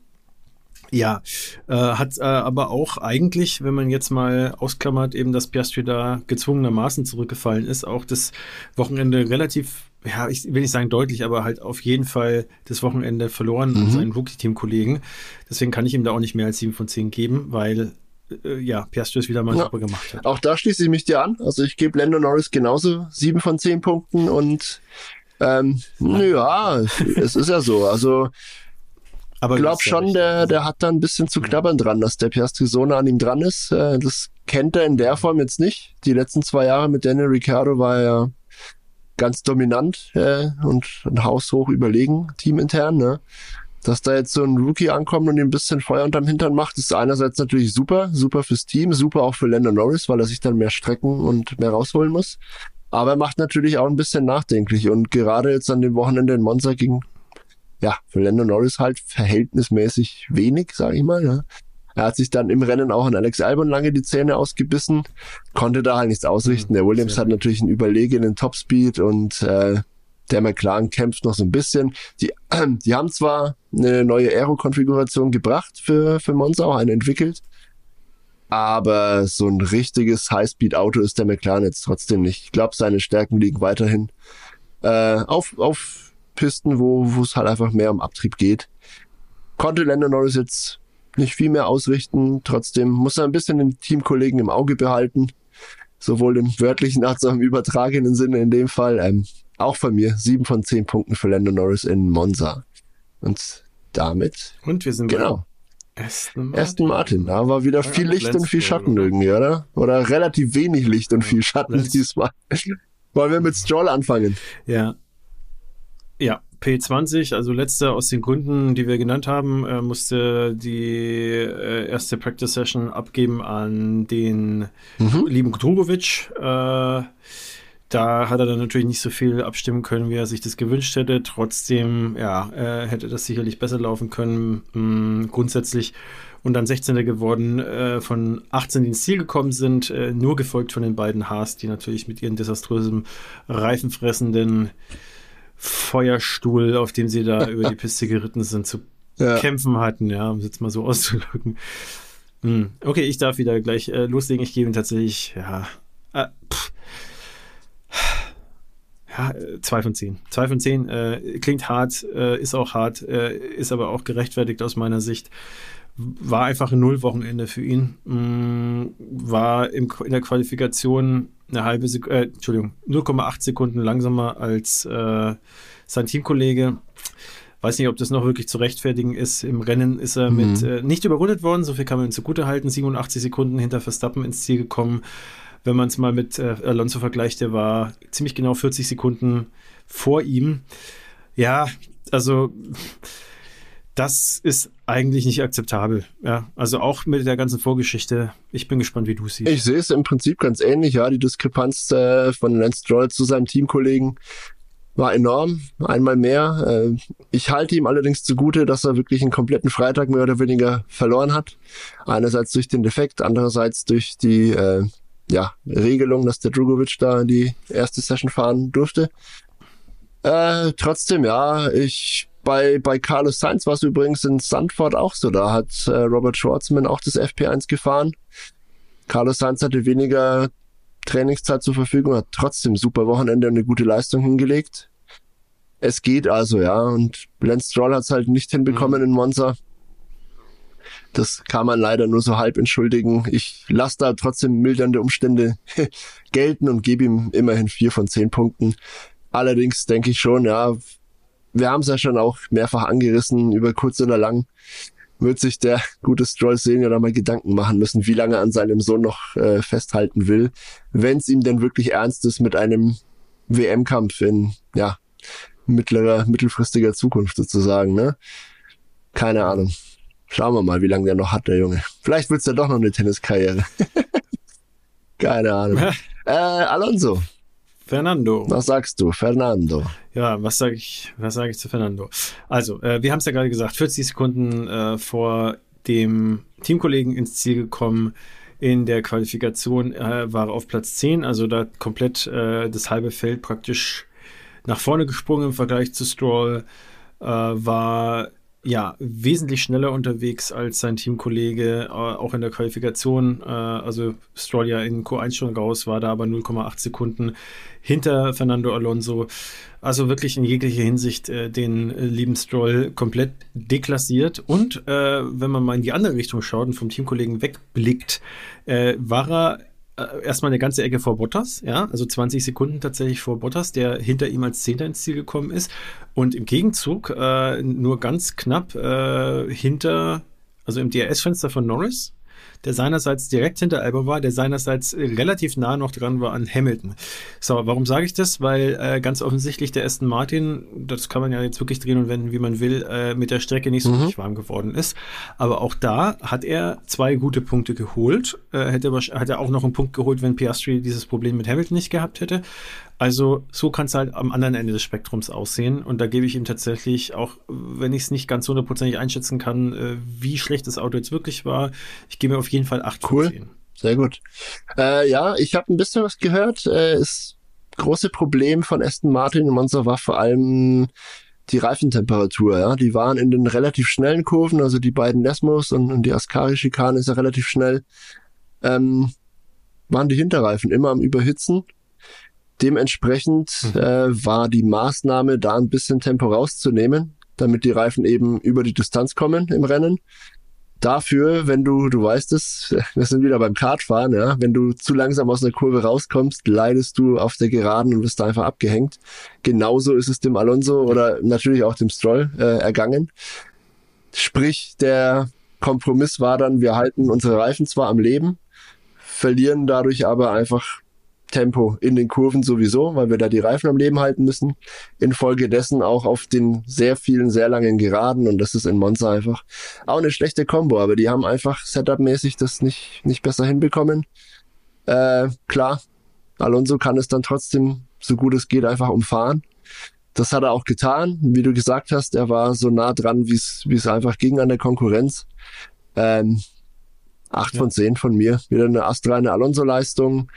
ja, äh, hat äh, aber auch eigentlich, wenn man jetzt mal ausklammert, eben, dass Piastri da gezwungenermaßen zurückgefallen ist, auch das Wochenende relativ, ja, ich will nicht sagen deutlich, aber halt auf jeden Fall das Wochenende verloren mhm. an seinen Rookie-Team-Kollegen. Deswegen kann ich ihm da auch nicht mehr als 7 von 10 geben, weil äh, ja, Piastri es wieder mal ja. super gemacht hat. Auch da schließe ich mich dir an. Also ich gebe Lando Norris genauso 7 von 10 Punkten und ähm, ja, es ist ja so. Also aber ich glaube schon, der, der hat da ein bisschen zu knabbern dran, dass der Piastri so nah an ihm dran ist. Äh, das kennt er in der Form jetzt nicht. Die letzten zwei Jahre mit Daniel Ricciardo war er ganz dominant äh, und ein haushoch überlegen, teamintern. Ne? Dass da jetzt so ein Rookie ankommt und ihm ein bisschen Feuer unterm Hintern macht, ist einerseits natürlich super, super fürs Team, super auch für Lando Norris, weil er sich dann mehr strecken und mehr rausholen muss. Aber er macht natürlich auch ein bisschen nachdenklich und gerade jetzt an dem Wochenende in Monza gegen ja, für Lando Norris halt verhältnismäßig wenig, sage ich mal. Ja. Er hat sich dann im Rennen auch an Alex Albon lange die Zähne ausgebissen, konnte da halt nichts ausrichten. Mhm, der Williams hat natürlich einen überlegenen Topspeed und äh, der McLaren kämpft noch so ein bisschen. Die, äh, die haben zwar eine neue Aero-Konfiguration gebracht für, für Monza, auch eine entwickelt, aber so ein richtiges High-Speed-Auto ist der McLaren jetzt trotzdem nicht. Ich glaube, seine Stärken liegen weiterhin äh, auf, auf Pisten, wo es halt einfach mehr um Abtrieb geht. Konnte Lando Norris jetzt nicht viel mehr ausrichten. Trotzdem muss er ein bisschen den Teamkollegen im Auge behalten. Sowohl im wörtlichen als auch im übertragenen Sinne in dem Fall. Ähm, auch von mir sieben von zehn Punkten für Lando Norris in Monza. Und damit. Und wir sind genau. Aston Martin. Aston Martin. Da war wieder viel Licht und viel Schatten irgendwie, oder? Oder relativ wenig Licht und viel Schatten Let's diesmal. Wollen wir mit Stroll anfangen? Ja, ja, P20, also letzter aus den Gründen, die wir genannt haben, äh, musste die äh, erste Practice Session abgeben an den mhm. lieben Drugovic. Äh, da hat er dann natürlich nicht so viel abstimmen können, wie er sich das gewünscht hätte. Trotzdem, ja, äh, hätte das sicherlich besser laufen können. Mh, mm, grundsätzlich und dann 16. geworden, äh, von 18, die ins Ziel gekommen sind, äh, nur gefolgt von den beiden Haas, die natürlich mit ihren desaströsen, reifenfressenden Feuerstuhl, auf dem sie da über die Piste geritten sind, zu ja. kämpfen hatten, ja, um es jetzt mal so auszudrücken. Hm. Okay, ich darf wieder gleich äh, loslegen. Ich gebe ihm tatsächlich, ja, äh, ja, äh, zwei von zehn. Zwei von zehn äh, klingt hart, äh, ist auch hart, äh, ist aber auch gerechtfertigt aus meiner Sicht. War einfach ein Nullwochenende für ihn. Mm, war im, in der Qualifikation eine halbe Sekunde, äh, Entschuldigung, 0,8 Sekunden langsamer als äh, sein Teamkollege. Weiß nicht, ob das noch wirklich zu rechtfertigen ist. Im Rennen ist er mhm. mit äh, nicht überrundet worden, so viel kann man ihm zugute halten. 87 Sekunden hinter Verstappen ins Ziel gekommen. Wenn man es mal mit äh, Alonso vergleicht, der war ziemlich genau 40 Sekunden vor ihm. Ja, also das ist eigentlich nicht akzeptabel. Ja, also auch mit der ganzen Vorgeschichte. Ich bin gespannt, wie du siehst. Ich sehe es im Prinzip ganz ähnlich. Ja, die Diskrepanz äh, von Lance Stroll zu seinem Teamkollegen war enorm. Einmal mehr. Äh, ich halte ihm allerdings zugute, dass er wirklich einen kompletten Freitag mehr oder weniger verloren hat. Einerseits durch den Defekt, andererseits durch die äh, ja, Regelung, dass der Drugovic da die erste Session fahren durfte. Äh, trotzdem, ja, ich bei, bei Carlos Sainz war es übrigens in Sandford auch so. Da hat äh, Robert Schwarzman auch das FP1 gefahren. Carlos Sainz hatte weniger Trainingszeit zur Verfügung, hat trotzdem super Wochenende und eine gute Leistung hingelegt. Es geht also, ja. Und Lance Stroll hat es halt nicht hinbekommen mhm. in Monza. Das kann man leider nur so halb entschuldigen. Ich lasse da trotzdem mildernde Umstände gelten und gebe ihm immerhin vier von zehn Punkten. Allerdings denke ich schon, ja, wir haben es ja schon auch mehrfach angerissen, über kurz oder lang wird sich der gute Stroll Senior da mal Gedanken machen müssen, wie lange er an seinem Sohn noch äh, festhalten will, wenn es ihm denn wirklich ernst ist mit einem WM-Kampf in ja mittlerer, mittelfristiger Zukunft sozusagen, ne? Keine Ahnung. Schauen wir mal, wie lange der noch hat, der Junge. Vielleicht wird's ja doch noch eine Tenniskarriere. Keine Ahnung. äh, Alonso. Fernando. Was sagst du, Fernando? Ja, was sage ich, was sage ich zu Fernando? Also, äh, wir haben es ja gerade gesagt, 40 Sekunden äh, vor dem Teamkollegen ins Ziel gekommen. In der Qualifikation äh, war er auf Platz 10, also da komplett äh, das halbe Feld praktisch nach vorne gesprungen im Vergleich zu Stroll. Äh, war ja, wesentlich schneller unterwegs als sein Teamkollege, äh, auch in der Qualifikation. Äh, also Stroll ja in Q1 schon raus, war da aber 0,8 Sekunden hinter Fernando Alonso. Also wirklich in jeglicher Hinsicht äh, den lieben Stroll komplett deklassiert. Und wenn man mal in die andere Richtung schaut und vom Teamkollegen wegblickt, war er äh, erstmal eine ganze Ecke vor Bottas, ja, also 20 Sekunden tatsächlich vor Bottas, der hinter ihm als Zehnter ins Ziel gekommen ist. Und im Gegenzug äh, nur ganz knapp äh, hinter, also im DRS-Fenster von Norris, der seinerseits direkt hinter Albon war, der seinerseits relativ nah noch dran war an Hamilton. So, warum sage ich das? Weil äh, ganz offensichtlich der Aston Martin, das kann man ja jetzt wirklich drehen und wenden, wie man will, äh, mit der Strecke nicht so mhm. richtig warm geworden ist. Aber auch da hat er zwei gute Punkte geholt. Äh, hätte, hätte auch noch einen Punkt geholt, wenn Piastri dieses Problem mit Hamilton nicht gehabt hätte. Also so kann es halt am anderen Ende des Spektrums aussehen. Und da gebe ich ihm tatsächlich, auch wenn ich es nicht ganz hundertprozentig einschätzen kann, äh, wie schlecht das Auto jetzt wirklich war, ich gebe mir auf jeden Fall 8 cool. von 10. Sehr gut. Äh, ja, ich habe ein bisschen was gehört. Äh, das große Problem von Aston Martin und Monza war vor allem die Reifentemperatur. Ja, die waren in den relativ schnellen Kurven, also die beiden Nesmos und, und die Ascari-Schikane ist ja relativ schnell. Ähm, waren die Hinterreifen immer am Überhitzen Dementsprechend mhm. äh, war die Maßnahme, da ein bisschen Tempo rauszunehmen, damit die Reifen eben über die Distanz kommen im Rennen. Dafür, wenn du, du weißt es, wir sind wieder beim Kartfahren, ja, wenn du zu langsam aus einer Kurve rauskommst, leidest du auf der Geraden und wirst da einfach abgehängt. Genauso ist es dem Alonso oder natürlich auch dem Stroll äh, ergangen. Sprich, der Kompromiss war dann, wir halten unsere Reifen zwar am Leben, verlieren dadurch aber einfach Tempo in den Kurven sowieso, weil wir da die Reifen am Leben halten müssen. Infolgedessen auch auf den sehr vielen, sehr langen Geraden und das ist in Monza einfach auch eine schlechte Combo, aber die haben einfach Setup-mäßig das nicht, nicht besser hinbekommen. Äh, klar, Alonso kann es dann trotzdem, so gut es geht, einfach umfahren. Das hat er auch getan. Wie du gesagt hast, er war so nah dran, wie es wie es einfach ging an der Konkurrenz. Ähm, 8 ja. von 10 von mir. Wieder eine astreine Alonso-Leistung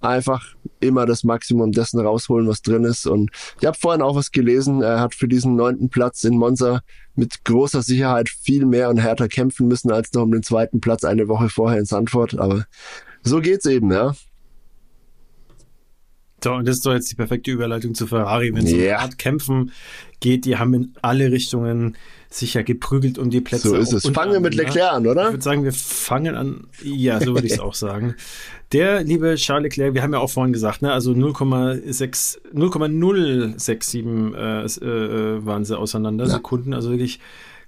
einfach immer das Maximum dessen rausholen, was drin ist. Und ich habe vorhin auch was gelesen, er hat für diesen neunten Platz in Monza mit großer Sicherheit viel mehr und härter kämpfen müssen als noch um den zweiten Platz eine Woche vorher in Sandford. Aber so geht's eben, ja. So, und das ist doch jetzt die perfekte Überleitung zu Ferrari. Wenn es yeah. um Art Kämpfen geht, die haben in alle Richtungen sicher geprügelt um die Plätze. So ist es. Fangen wir mit? Leclerc an, oder? Ich würde sagen, wir fangen an. Ja, so würde ich es auch sagen. Der liebe Charles Leclerc, wir haben ja auch vorhin gesagt, ne, also 0,6, 0,067 äh, äh, waren sie auseinander, ja. Sekunden, also wirklich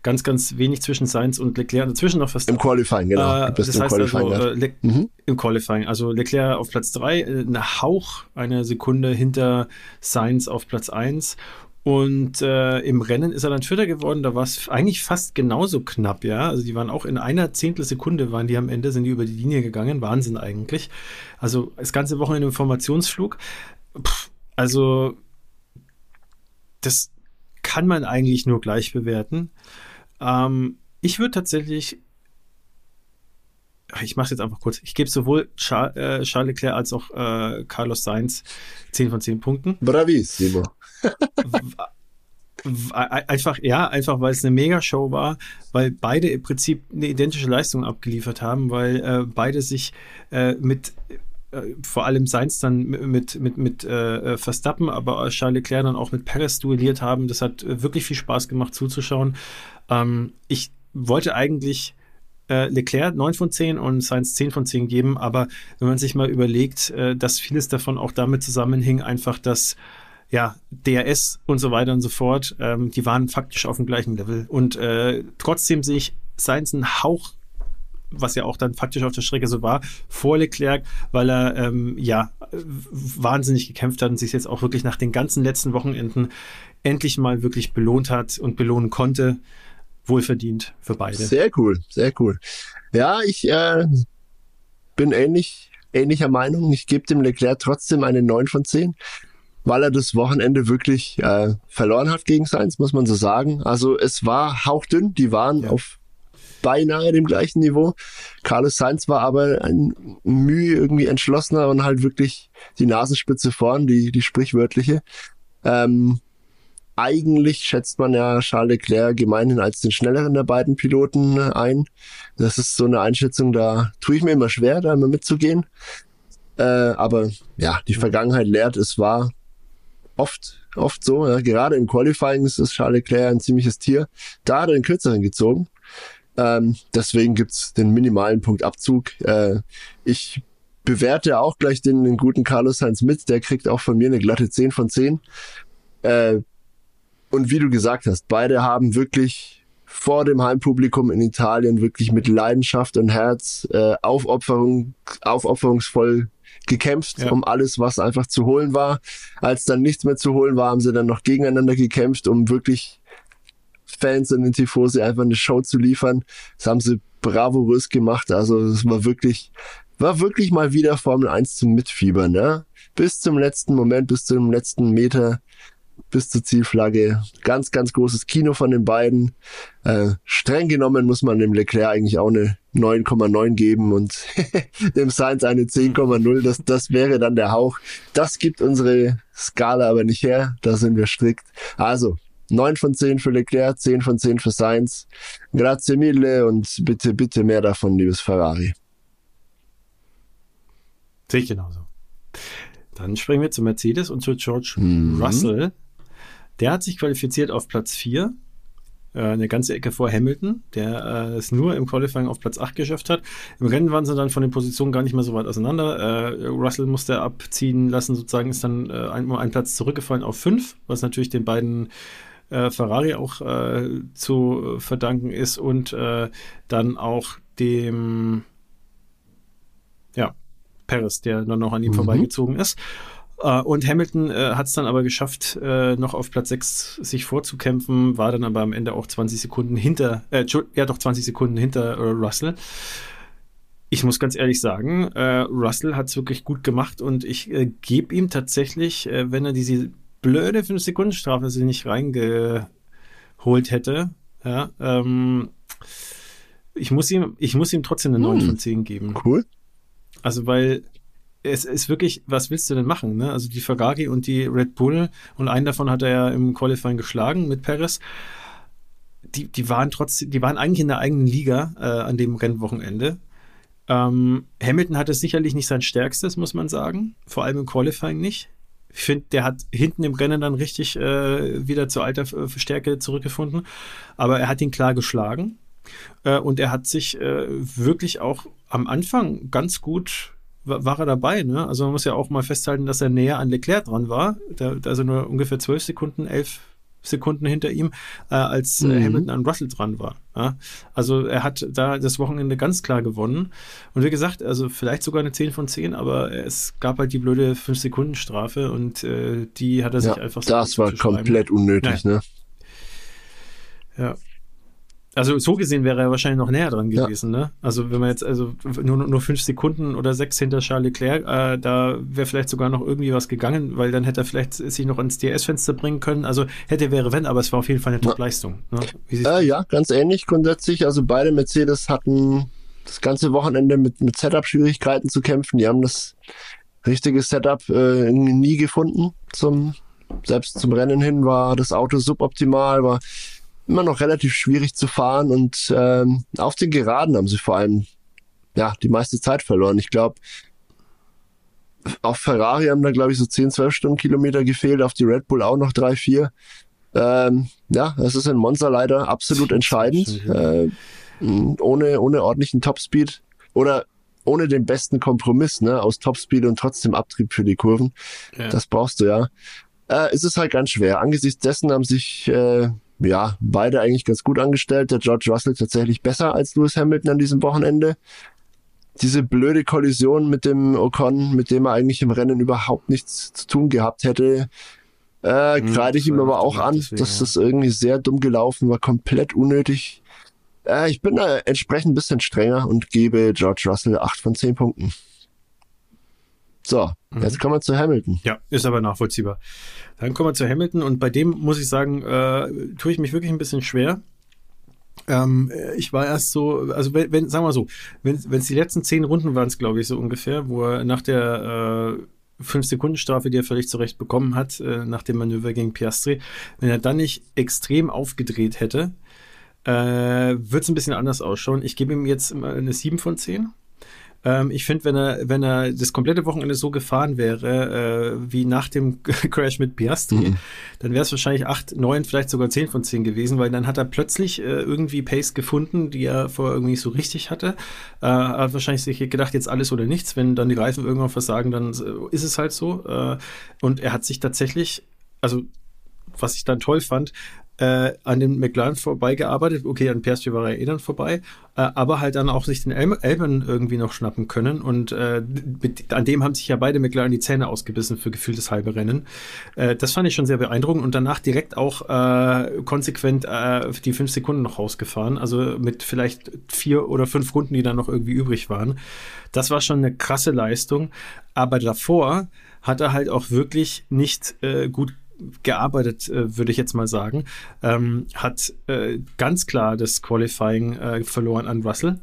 ganz, ganz wenig zwischen Sainz und Leclerc. Dazwischen noch fast. Im Qualifying, genau. Äh, das heißt Qualifying also, äh, mhm. im Qualifying. Also Leclerc auf Platz 3, äh, eine Hauch eine Sekunde hinter Sainz auf Platz 1 und äh, im Rennen ist er dann Vierter geworden. Da war es eigentlich fast genauso knapp, ja. Also die waren auch in einer Zehntelsekunde waren die am Ende, sind die über die Linie gegangen. Wahnsinn eigentlich. Also das ganze Wochenende im Formationsflug. Pff, also das kann man eigentlich nur gleich bewerten. Ähm, ich würde tatsächlich ich mache jetzt einfach kurz. Ich gebe sowohl Charles, äh, Charles Leclerc als auch äh, Carlos Sainz 10 von 10 Punkten. Bravissimo. einfach, ja, einfach weil es eine Megashow war, weil beide im Prinzip eine identische Leistung abgeliefert haben, weil äh, beide sich äh, mit äh, vor allem Sainz dann mit, mit, mit äh, Verstappen, aber Charles Leclerc dann auch mit Perez duelliert haben. Das hat wirklich viel Spaß gemacht zuzuschauen. Ähm, ich wollte eigentlich äh, Leclerc 9 von 10 und Sainz 10 von 10 geben, aber wenn man sich mal überlegt, äh, dass vieles davon auch damit zusammenhing, einfach, dass ja, DRS und so weiter und so fort, ähm, die waren faktisch auf dem gleichen Level. Und äh, trotzdem sehe ich Sainz einen Hauch was ja auch dann faktisch auf der Strecke so war, vor Leclerc, weil er ähm, ja wahnsinnig gekämpft hat und sich jetzt auch wirklich nach den ganzen letzten Wochenenden endlich mal wirklich belohnt hat und belohnen konnte. Wohlverdient für beide. Sehr cool, sehr cool. Ja, ich äh, bin ähnlich, ähnlicher Meinung. Ich gebe dem Leclerc trotzdem eine 9 von 10 weil er das Wochenende wirklich äh, verloren hat gegen Sainz, muss man so sagen. Also es war hauchdünn, die waren ja. auf beinahe dem gleichen Niveau. Carlos Sainz war aber ein Mühe irgendwie entschlossener und halt wirklich die Nasenspitze vorn, die, die sprichwörtliche. Ähm, eigentlich schätzt man ja Charles Leclerc gemeinhin als den schnelleren der beiden Piloten ein. Das ist so eine Einschätzung, da tue ich mir immer schwer, da immer mitzugehen. Äh, aber ja, die Vergangenheit lehrt, es war oft, oft so. Ja. Gerade im Qualifying ist Charles Leclerc ein ziemliches Tier. Da hat er den kürzeren gezogen. Ähm, deswegen gibt's den minimalen Punktabzug. Äh, ich bewerte auch gleich den, den guten Carlos Sainz mit. Der kriegt auch von mir eine glatte 10 von 10. Äh, und wie du gesagt hast, beide haben wirklich vor dem Heimpublikum in Italien wirklich mit Leidenschaft und Herz äh, Aufopferung, aufopferungsvoll gekämpft ja. um alles, was einfach zu holen war. Als dann nichts mehr zu holen war, haben sie dann noch gegeneinander gekämpft, um wirklich Fans und den Tifosi einfach eine Show zu liefern. Das haben sie bravourös gemacht. Also es war wirklich, war wirklich mal wieder Formel 1 zum Mitfiebern, ne? Bis zum letzten Moment, bis zum letzten Meter, bis zur Zielflagge. Ganz, ganz großes Kino von den beiden. Äh, streng genommen muss man dem Leclerc eigentlich auch eine 9,9 geben und dem Sainz eine 10,0. Das, das wäre dann der Hauch. Das gibt unsere Skala aber nicht her. Da sind wir strikt. Also, 9 von 10 für Leclerc, 10 von 10 für Sainz. Grazie mille und bitte, bitte mehr davon, liebes Ferrari. Sehe ich genauso. Dann springen wir zu Mercedes und zu George mhm. Russell. Der hat sich qualifiziert auf Platz 4 äh, eine ganze Ecke vor Hamilton, der äh, es nur im Qualifying auf Platz 8 geschafft hat. Im Rennen waren sie dann von den Positionen gar nicht mehr so weit auseinander. Äh, Russell musste abziehen lassen, sozusagen ist dann äh, ein, ein Platz zurückgefallen auf 5, was natürlich den beiden äh, Ferrari auch äh, zu verdanken ist und äh, dann auch dem ja, Paris, der dann noch an ihm mhm. vorbeigezogen ist. Uh, und Hamilton uh, hat es dann aber geschafft, uh, noch auf Platz 6 sich vorzukämpfen, war dann aber am Ende auch 20 Sekunden hinter, äh, ja doch 20 Sekunden hinter Russell. Ich muss ganz ehrlich sagen, Russell hat es wirklich gut gemacht und ich gebe ihm tatsächlich, wenn er diese blöde 5-Sekunden-Strafe sie nicht reingeholt hätte. Ja, ähm, ich muss ihm, ich muss ihm trotzdem eine 9 hm. von 10 geben. Cool. Also, weil es ist wirklich, was willst du denn machen? Ne? Also die Ferrari und die Red Bull und einen davon hat er ja im Qualifying geschlagen mit Perez. Die, die waren trotzdem, die waren eigentlich in der eigenen Liga äh, an dem Rennwochenende. Ähm, Hamilton hatte sicherlich nicht sein stärkstes, muss man sagen. Vor allem im Qualifying nicht. Ich finde, der hat hinten im Rennen dann richtig äh, wieder zur alter Stärke zurückgefunden. Aber er hat ihn klar geschlagen. Äh, und er hat sich äh, wirklich auch am Anfang ganz gut war er dabei. Ne? Also man muss ja auch mal festhalten, dass er näher an Leclerc dran war. Da, also nur ungefähr zwölf Sekunden, elf Sekunden hinter ihm, äh, als äh, mhm. Hamilton an Russell dran war. Ja? Also er hat da das Wochenende ganz klar gewonnen. Und wie gesagt, also vielleicht sogar eine 10 von 10, aber es gab halt die blöde 5-Sekunden-Strafe und äh, die hat er sich ja, einfach so Das war komplett unnötig, ja. ne? Ja. Also so gesehen wäre er wahrscheinlich noch näher dran gewesen, ja. ne? Also wenn man jetzt also nur, nur fünf Sekunden oder sechs hinter Charles Leclerc, äh, da wäre vielleicht sogar noch irgendwie was gegangen, weil dann hätte er vielleicht sich noch ins DS-Fenster bringen können. Also hätte wäre wenn, aber es war auf jeden Fall eine Top-Leistung. Ne? Äh, ja, ganz ähnlich grundsätzlich. Also beide Mercedes hatten das ganze Wochenende mit, mit Setup-Schwierigkeiten zu kämpfen. Die haben das richtige Setup äh, nie gefunden. Zum selbst zum Rennen hin war das Auto suboptimal, war immer noch relativ schwierig zu fahren und ähm, auf den Geraden haben sie vor allem ja die meiste Zeit verloren. Ich glaube, auf Ferrari haben da, glaube ich, so 10, 12 Stundenkilometer gefehlt, auf die Red Bull auch noch drei, vier. Ähm, ja, es ist in Monza leider absolut entscheidend. Äh, ohne, ohne ordentlichen Topspeed oder ohne den besten Kompromiss, ne, aus Topspeed und trotzdem Abtrieb für die Kurven. Ja. Das brauchst du ja. Äh, es ist halt ganz schwer. Angesichts dessen haben sich äh, ja beide eigentlich ganz gut angestellt. Der George Russell tatsächlich besser als Lewis Hamilton an diesem Wochenende. Diese blöde Kollision mit dem Ocon, mit dem er eigentlich im Rennen überhaupt nichts zu tun gehabt hätte, äh, hm, kreide ich ihm aber auch an, deswegen, dass das irgendwie sehr dumm gelaufen war, komplett unnötig. Äh, ich bin da entsprechend ein bisschen strenger und gebe George Russell 8 von 10 Punkten. So, mhm. jetzt kommen wir zu Hamilton. Ja, ist aber nachvollziehbar. Dann kommen wir zu Hamilton und bei dem muss ich sagen, äh, tue ich mich wirklich ein bisschen schwer. Ähm, ich war erst so, also wenn, wenn sagen wir so, wenn es die letzten zehn Runden waren es, glaube ich, so ungefähr, wo er nach der äh, 5-Sekunden-Strafe, die er völlig zurecht bekommen hat, äh, nach dem Manöver gegen Piastri, wenn er dann nicht extrem aufgedreht hätte, äh, wird es ein bisschen anders ausschauen. Ich gebe ihm jetzt eine 7 von 10. Ähm, ich finde, wenn er, wenn er das komplette Wochenende so gefahren wäre, äh, wie nach dem Crash mit Piastri, mhm. dann wäre es wahrscheinlich 8, 9, vielleicht sogar 10 von 10 gewesen, weil dann hat er plötzlich äh, irgendwie Pace gefunden, die er vorher irgendwie so richtig hatte. Äh, hat wahrscheinlich sich gedacht, jetzt alles oder nichts. Wenn dann die Reifen irgendwann versagen, dann äh, ist es halt so. Äh, und er hat sich tatsächlich, also was ich dann toll fand, äh, an den McLaren vorbeigearbeitet. Okay, an Piastri war er eh dann vorbei, äh, aber halt dann auch sich den El Elben irgendwie noch schnappen können. Und äh, mit, an dem haben sich ja beide McLaren die Zähne ausgebissen für gefühltes halbe Rennen. Äh, das fand ich schon sehr beeindruckend und danach direkt auch äh, konsequent äh, die fünf Sekunden noch rausgefahren. Also mit vielleicht vier oder fünf Runden, die dann noch irgendwie übrig waren. Das war schon eine krasse Leistung. Aber davor hat er halt auch wirklich nicht äh, gut gearbeitet, äh, würde ich jetzt mal sagen, ähm, hat äh, ganz klar das Qualifying äh, verloren an Russell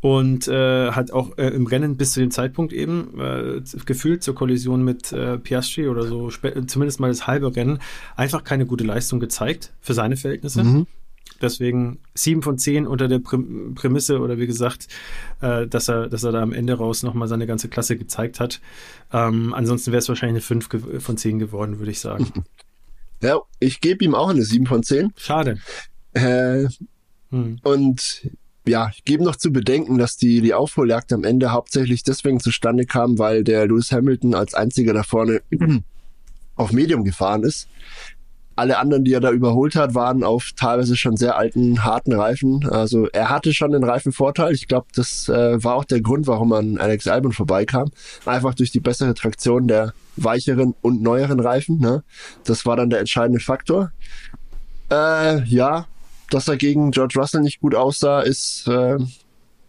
und äh, hat auch äh, im Rennen bis zu dem Zeitpunkt eben äh, gefühlt zur Kollision mit äh, Piastri oder so, zumindest mal das halbe Rennen, einfach keine gute Leistung gezeigt für seine Verhältnisse. Mhm. Deswegen sieben von zehn unter der Prämisse oder wie gesagt, äh, dass er, dass er da am Ende raus nochmal seine ganze Klasse gezeigt hat. Ähm, ansonsten wäre es wahrscheinlich eine fünf von zehn geworden, würde ich sagen. Ja, ich gebe ihm auch eine sieben von zehn. Schade. Äh, hm. Und ja, ich gebe noch zu bedenken, dass die, die Aufholjagd am Ende hauptsächlich deswegen zustande kam, weil der Lewis Hamilton als einziger da vorne auf Medium gefahren ist alle anderen, die er da überholt hat, waren auf teilweise schon sehr alten, harten Reifen. Also er hatte schon den Reifenvorteil. Ich glaube, das äh, war auch der Grund, warum man Alex Albon vorbeikam. Einfach durch die bessere Traktion der weicheren und neueren Reifen. Ne? Das war dann der entscheidende Faktor. Äh, ja, dass er gegen George Russell nicht gut aussah, ist äh,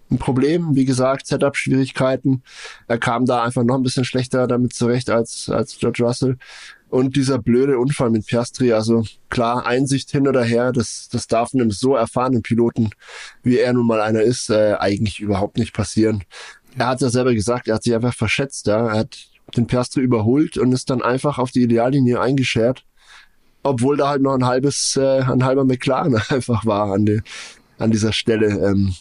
ein Problem. Wie gesagt, Setup-Schwierigkeiten. Er kam da einfach noch ein bisschen schlechter damit zurecht als, als George Russell. Und dieser blöde Unfall mit Piastri, also klar, Einsicht hin oder her, das, das darf einem so erfahrenen Piloten, wie er nun mal einer ist, äh, eigentlich überhaupt nicht passieren. Er hat ja selber gesagt, er hat sich einfach verschätzt, ja. Er hat den Piastri überholt und ist dann einfach auf die Ideallinie eingeschert. Obwohl da halt noch ein halbes, äh, ein halber McLaren einfach war an, die, an dieser Stelle. Ähm.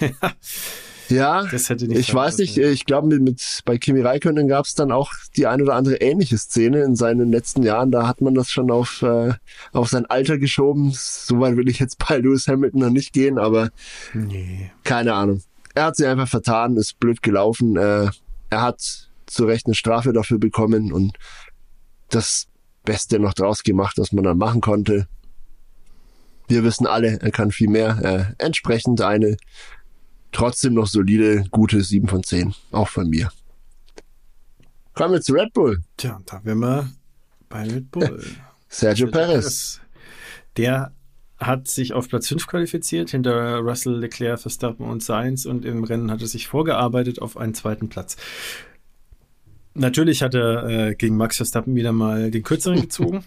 Ja, das hätte nicht ich weiß nicht, ich glaube, mit, mit, bei Kimi Räikkönen gab es dann auch die ein oder andere ähnliche Szene in seinen letzten Jahren. Da hat man das schon auf, äh, auf sein Alter geschoben. Soweit will ich jetzt bei Lewis Hamilton noch nicht gehen, aber nee. keine Ahnung. Er hat sich einfach vertan, ist blöd gelaufen. Äh, er hat zu Recht eine Strafe dafür bekommen und das Beste noch draus gemacht, was man dann machen konnte. Wir wissen alle, er kann viel mehr. Äh, entsprechend eine trotzdem noch solide, gute 7 von 10. Auch von mir. Kommen wir zu Red Bull. Tja, da wären wir bei Red Bull. Sergio, Sergio Perez. Der hat sich auf Platz 5 qualifiziert, hinter Russell, Leclerc, Verstappen und Sainz und im Rennen hat er sich vorgearbeitet auf einen zweiten Platz. Natürlich hat er äh, gegen Max Verstappen wieder mal den kürzeren gezogen.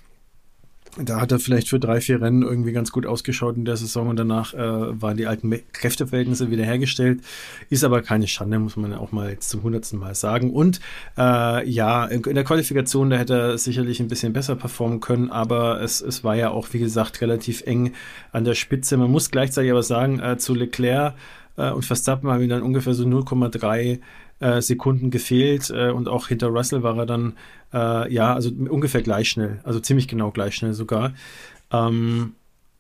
Da hat er vielleicht für drei, vier Rennen irgendwie ganz gut ausgeschaut in der Saison und danach äh, waren die alten Kräfteverhältnisse wieder hergestellt. Ist aber keine Schande, muss man auch mal jetzt zum hundertsten Mal sagen. Und äh, ja, in, der Qualifikation, da hätte er sicherlich ein bisschen besser performen können, aber es, es war ja auch, wie gesagt, relativ eng an der Spitze. Man muss gleichzeitig aber sagen, äh, zu Leclerc äh, und Verstappen haben ihm dann ungefähr so 0,3 äh, Sekunden gefehlt äh, und auch hinter Russell war er dann, äh, ja, also ungefähr gleich schnell, also ziemlich genau gleich schnell sogar. Ähm,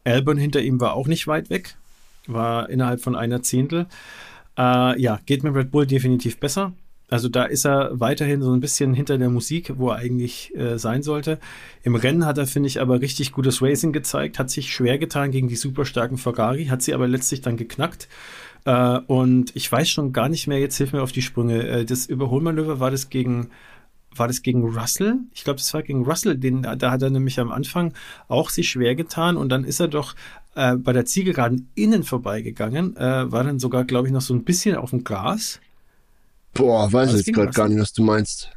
Albon hinter ihm war auch nicht weit weg, war innerhalb von einer Zehntel. Äh, ja, geht mit Red Bull definitiv besser. Also da ist er weiterhin so ein bisschen hinter der Musik, wo er eigentlich äh, sein sollte. Im Rennen hat er, finde ich, aber richtig gutes Racing gezeigt, hat sich schwer getan gegen die super starken Ferrari, hat sie aber letztlich dann geknackt. Äh, und ich weiß schon gar nicht mehr, jetzt hilf mir auf die Sprünge. Äh, das Überholmanöver war das gegen war das gegen Russell? Ich glaube, das war gegen Russell, den, da hat er nämlich am Anfang auch sich schwer getan und dann ist er doch äh, bei der Zielgeraden innen vorbeigegangen, äh, war dann sogar, glaube ich, noch so ein bisschen auf dem Glas. Boah, weiß ich jetzt gerade gar nicht, was du meinst.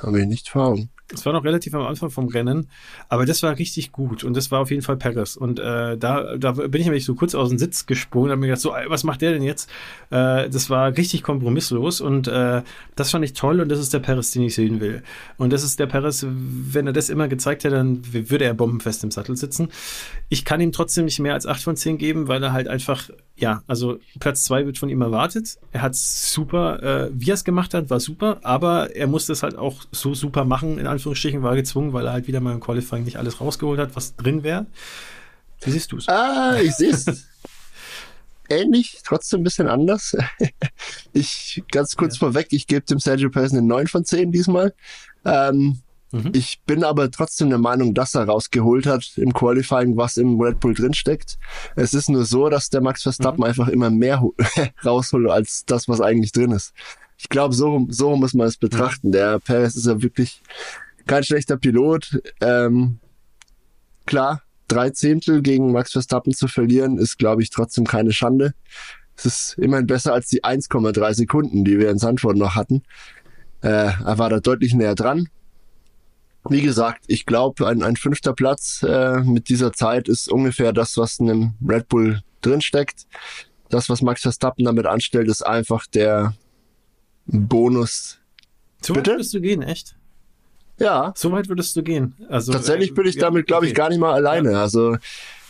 Habe ich nicht vor es war noch relativ am Anfang vom Rennen, aber das war richtig gut und das war auf jeden Fall Paris. Und äh, da, da bin ich nämlich so kurz aus dem Sitz gesprungen und habe mir gedacht, so, was macht der denn jetzt? Äh, das war richtig kompromisslos und äh, das fand ich toll und das ist der Paris, den ich sehen will. Und das ist der Paris, wenn er das immer gezeigt hätte, dann würde er bombenfest im Sattel sitzen. Ich kann ihm trotzdem nicht mehr als 8 von 10 geben, weil er halt einfach, ja, also Platz 2 wird von ihm erwartet. Er hat super, äh, wie er es gemacht hat, war super, aber er musste es halt auch so super machen, in Anführungsstrichen, war gezwungen, weil er halt wieder mal im Qualifying nicht alles rausgeholt hat, was drin wäre. Wie siehst du es? Ah, ich sehe es. ähnlich, trotzdem ein bisschen anders. ich, ganz kurz ja. vorweg, ich gebe dem Sergio Perez eine 9 von 10 diesmal. Ähm, mhm. Ich bin aber trotzdem der Meinung, dass er rausgeholt hat im Qualifying, was im Red Bull drinsteckt. Es ist nur so, dass der Max Verstappen mhm. einfach immer mehr rausholt als das, was eigentlich drin ist. Ich glaube, so, so muss man es betrachten. Der Perez ist ja wirklich kein schlechter Pilot. Ähm, klar, drei Zehntel gegen Max Verstappen zu verlieren, ist, glaube ich, trotzdem keine Schande. Es ist immerhin besser als die 1,3 Sekunden, die wir in Sandford noch hatten. Äh, er war da deutlich näher dran. Wie gesagt, ich glaube, ein, ein fünfter Platz äh, mit dieser Zeit ist ungefähr das, was in einem Red Bull drinsteckt. Das, was Max Verstappen damit anstellt, ist einfach der Bonus. So weit würdest du gehen, echt? Ja. So weit würdest du gehen. Also tatsächlich äh, bin ich damit, glaube okay. ich, gar nicht mal alleine. Ja. Also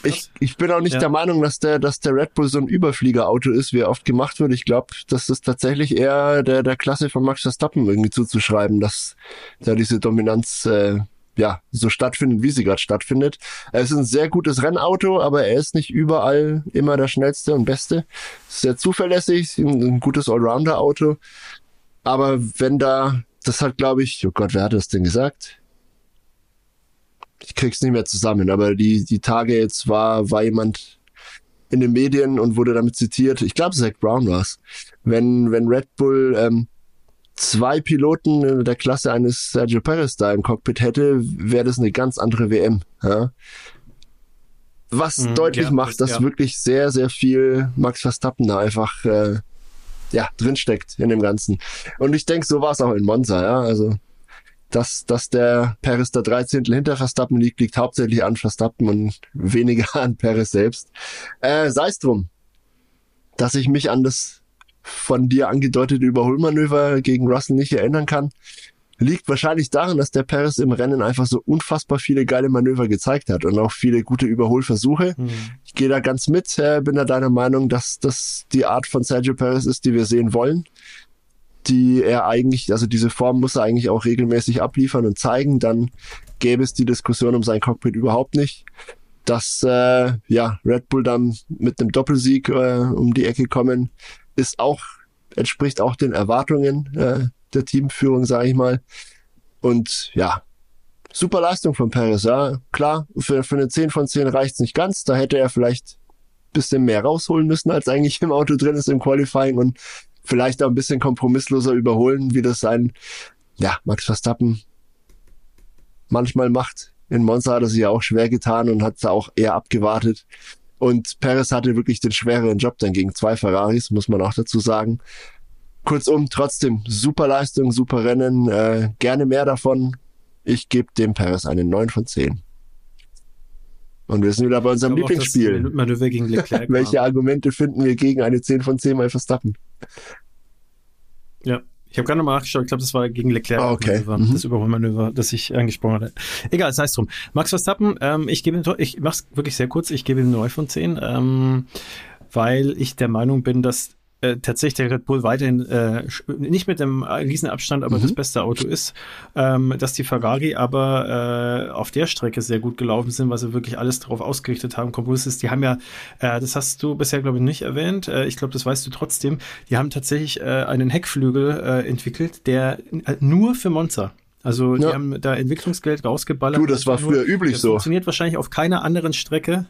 ich, ich bin auch nicht ja. der Meinung, dass der, dass der Red Bull so ein Überfliegerauto ist, wie er oft gemacht wird. Ich glaube, das ist tatsächlich eher der, der Klasse von Max Verstappen irgendwie zuzuschreiben, dass da diese Dominanz äh, ja so stattfindet, wie sie gerade stattfindet. Er ist ein sehr gutes Rennauto, aber er ist nicht überall immer der schnellste und beste. Sehr zuverlässig, ein, ein gutes Allrounder-Auto. Aber wenn da das hat, glaube ich, oh Gott, wer hat das denn gesagt? Ich krieg's nicht mehr zusammen, aber die, die Tage jetzt war, war jemand in den Medien und wurde damit zitiert. Ich glaube, Zach Brown war's. Wenn, wenn Red Bull ähm, zwei Piloten in der Klasse eines Sergio Perez da im Cockpit hätte, wäre das eine ganz andere WM. Ja? Was mhm, deutlich ja, macht, dass ja. wirklich sehr, sehr viel Max Verstappen da einfach äh, ja, drinsteckt in dem Ganzen. Und ich denke, so war es auch in Monza, ja. Also, dass, dass der Paris der 13. hinter Verstappen liegt, liegt hauptsächlich an Verstappen und weniger an Paris selbst. Äh, Sei es drum, dass ich mich an das von dir angedeutete Überholmanöver gegen Russell nicht erinnern kann liegt wahrscheinlich daran, dass der Paris im Rennen einfach so unfassbar viele geile Manöver gezeigt hat und auch viele gute Überholversuche. Mhm. Ich gehe da ganz mit, äh, bin da deiner Meinung, dass das die Art von Sergio Perez ist, die wir sehen wollen. Die er eigentlich, also diese Form muss er eigentlich auch regelmäßig abliefern und zeigen, dann gäbe es die Diskussion um sein Cockpit überhaupt nicht. Dass äh, ja Red Bull dann mit einem Doppelsieg äh, um die Ecke kommen, ist auch entspricht auch den Erwartungen äh, der Teamführung, sage ich mal. Und ja, super Leistung von Perez, ja. Klar, für, für eine 10 von 10 reicht's nicht ganz. Da hätte er vielleicht bisschen mehr rausholen müssen, als eigentlich im Auto drin ist im Qualifying und vielleicht auch ein bisschen kompromissloser überholen, wie das ein, ja, Max Verstappen manchmal macht. In Monza hat er sich ja auch schwer getan und hat da auch eher abgewartet. Und Perez hatte wirklich den schwereren Job dann gegen zwei Ferraris, muss man auch dazu sagen. Kurzum, trotzdem super Leistung, super Rennen, äh, gerne mehr davon. Ich gebe dem Paris eine 9 von 10. Und wir sind wieder bei unserem Lieblingsspiel. Manöver gegen Leclerc Welche Argumente finden wir gegen eine 10 von 10 bei Verstappen? Ja, ich habe gerade nochmal nachgeschaut, ich glaube, das war gegen Leclerc oh, okay. Manöver, mhm. das Überholmanöver, das ich angesprochen hatte. Egal, sei es drum. Max Verstappen, ähm, ich gebe ihm, ich mach's wirklich sehr kurz, ich gebe ihm 9 von 10. Ähm, weil ich der Meinung bin, dass äh, tatsächlich der Red Bull weiterhin äh, nicht mit dem Riesenabstand, aber mhm. das beste Auto ist, ähm, dass die Ferrari aber äh, auf der Strecke sehr gut gelaufen sind, weil sie wirklich alles darauf ausgerichtet haben. Kompromiss die haben ja, äh, das hast du bisher glaube ich nicht erwähnt, äh, ich glaube, das weißt du trotzdem, die haben tatsächlich äh, einen Heckflügel äh, entwickelt, der äh, nur für Monza also die haben da Entwicklungsgeld rausgeballert. Du, das war früher üblich das so. Funktioniert wahrscheinlich auf keiner anderen Strecke.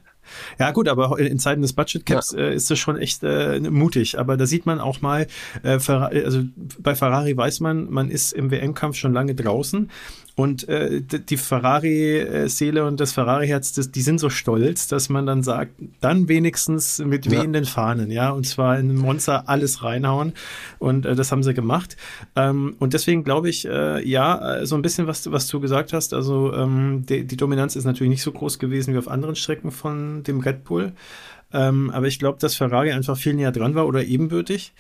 Ja gut, aber in Zeiten des Budget Caps ja. äh, ist das schon echt äh, mutig. Aber da sieht man auch mal, äh, also bei Ferrari weiß man, man ist im WM-Kampf schon lange draußen und äh, die Ferrari-Seele und das Ferrari-Herz, die sind so stolz, dass man dann sagt, dann wenigstens mit wehenden ja. Fahnen, ja, und zwar in Monster alles reinhauen. Und äh, das haben sie gemacht. Ähm, und deswegen glaube ich, äh, ja, äh, so ein bisschen, was, was du gesagt hast. Also ähm, die, die Dominanz ist natürlich nicht so groß gewesen wie auf anderen Strecken von dem Red Bull. Ähm, aber ich glaube, dass Ferrari einfach viel näher dran war oder ebenbürtig.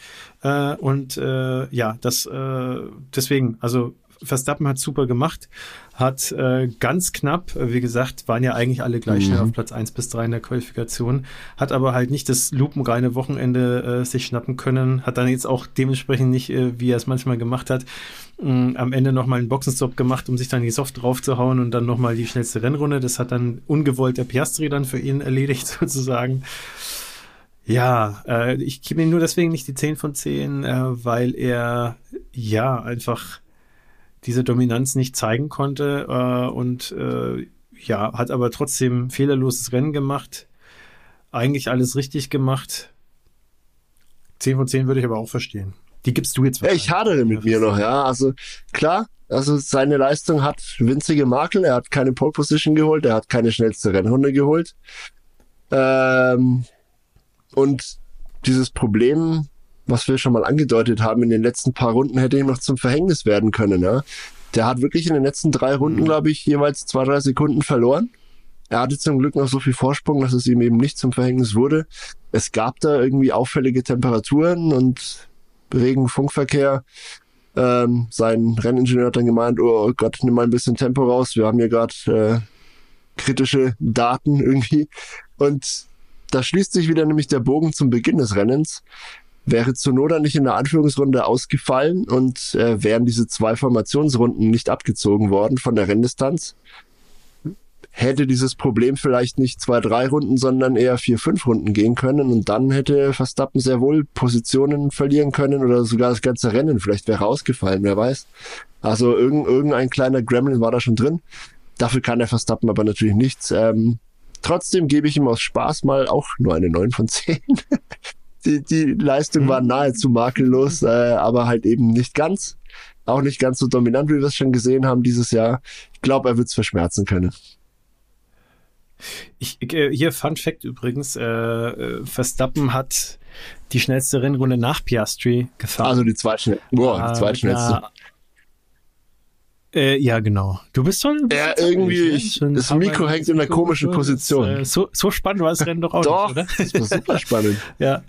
Äh, und äh, ja, das äh, deswegen, also Verstappen hat super gemacht, hat äh, ganz knapp, äh, wie gesagt, waren ja eigentlich alle gleich mhm. schnell auf Platz 1 bis 3 in der Qualifikation, hat aber halt nicht das lupenreine Wochenende äh, sich schnappen können, hat dann jetzt auch dementsprechend nicht, äh, wie er es manchmal gemacht hat, mh, am Ende nochmal einen Boxenstopp gemacht, um sich dann die Soft draufzuhauen und dann nochmal die schnellste Rennrunde. Das hat dann ungewollt der Piastri dann für ihn erledigt sozusagen. Ja, äh, ich gebe ihm nur deswegen nicht die 10 von 10, äh, weil er ja einfach diese Dominanz nicht zeigen konnte äh, und äh, ja, hat aber trotzdem fehlerloses Rennen gemacht. Eigentlich alles richtig gemacht. 10 von 10 würde ich aber auch verstehen. Die gibst du jetzt. Ja, ich hadere mit mir noch, ja. Also klar, also seine Leistung hat winzige Makel. Er hat keine Pole Position geholt, er hat keine schnellste Rennrunde geholt. Ähm, und dieses Problem was wir schon mal angedeutet haben, in den letzten paar Runden hätte ihm noch zum Verhängnis werden können. Ja? Der hat wirklich in den letzten drei Runden, mhm. glaube ich, jeweils zwei, drei Sekunden verloren. Er hatte zum Glück noch so viel Vorsprung, dass es ihm eben nicht zum Verhängnis wurde. Es gab da irgendwie auffällige Temperaturen und Regen, Funkverkehr. Ähm, sein Renningenieur hat dann gemeint, oh Gott, nimm mal ein bisschen Tempo raus. Wir haben hier gerade äh, kritische Daten irgendwie. Und da schließt sich wieder nämlich der Bogen zum Beginn des Rennens wäre Zunoda nicht in der Anführungsrunde ausgefallen und äh, wären diese zwei Formationsrunden nicht abgezogen worden von der Renndistanz, hätte dieses Problem vielleicht nicht zwei, drei Runden, sondern eher vier, fünf Runden gehen können und dann hätte Verstappen sehr wohl Positionen verlieren können oder sogar das ganze Rennen vielleicht wäre ausgefallen, wer weiß. Also irgend, irgendein kleiner Gremlin war da schon drin. Dafür kann der Verstappen aber natürlich nichts. Ähm, trotzdem gebe ich ihm aus Spaß mal auch nur eine 9 von 10. die, die Leistung war mhm. nahezu makellos, äh, aber halt eben nicht ganz. Auch nicht ganz so dominant, wie wir es schon gesehen haben dieses Jahr. Ich glaube, er wird es verschmerzen können. Ich, äh, hier Fun Fact übrigens, äh, äh, Verstappen hat die schnellste Rennrunde nach Piastri gefahren. Also die zweitschnellste. Boah, die zweitschnellste. Äh, ja, genau. Du bist schon. Ja, irgendwie, ich, das Mikro hängt in einer komischen Position. Äh, so, so spannend war das Rennen doch auch doch, nicht, oder? Das war super spannend. ja.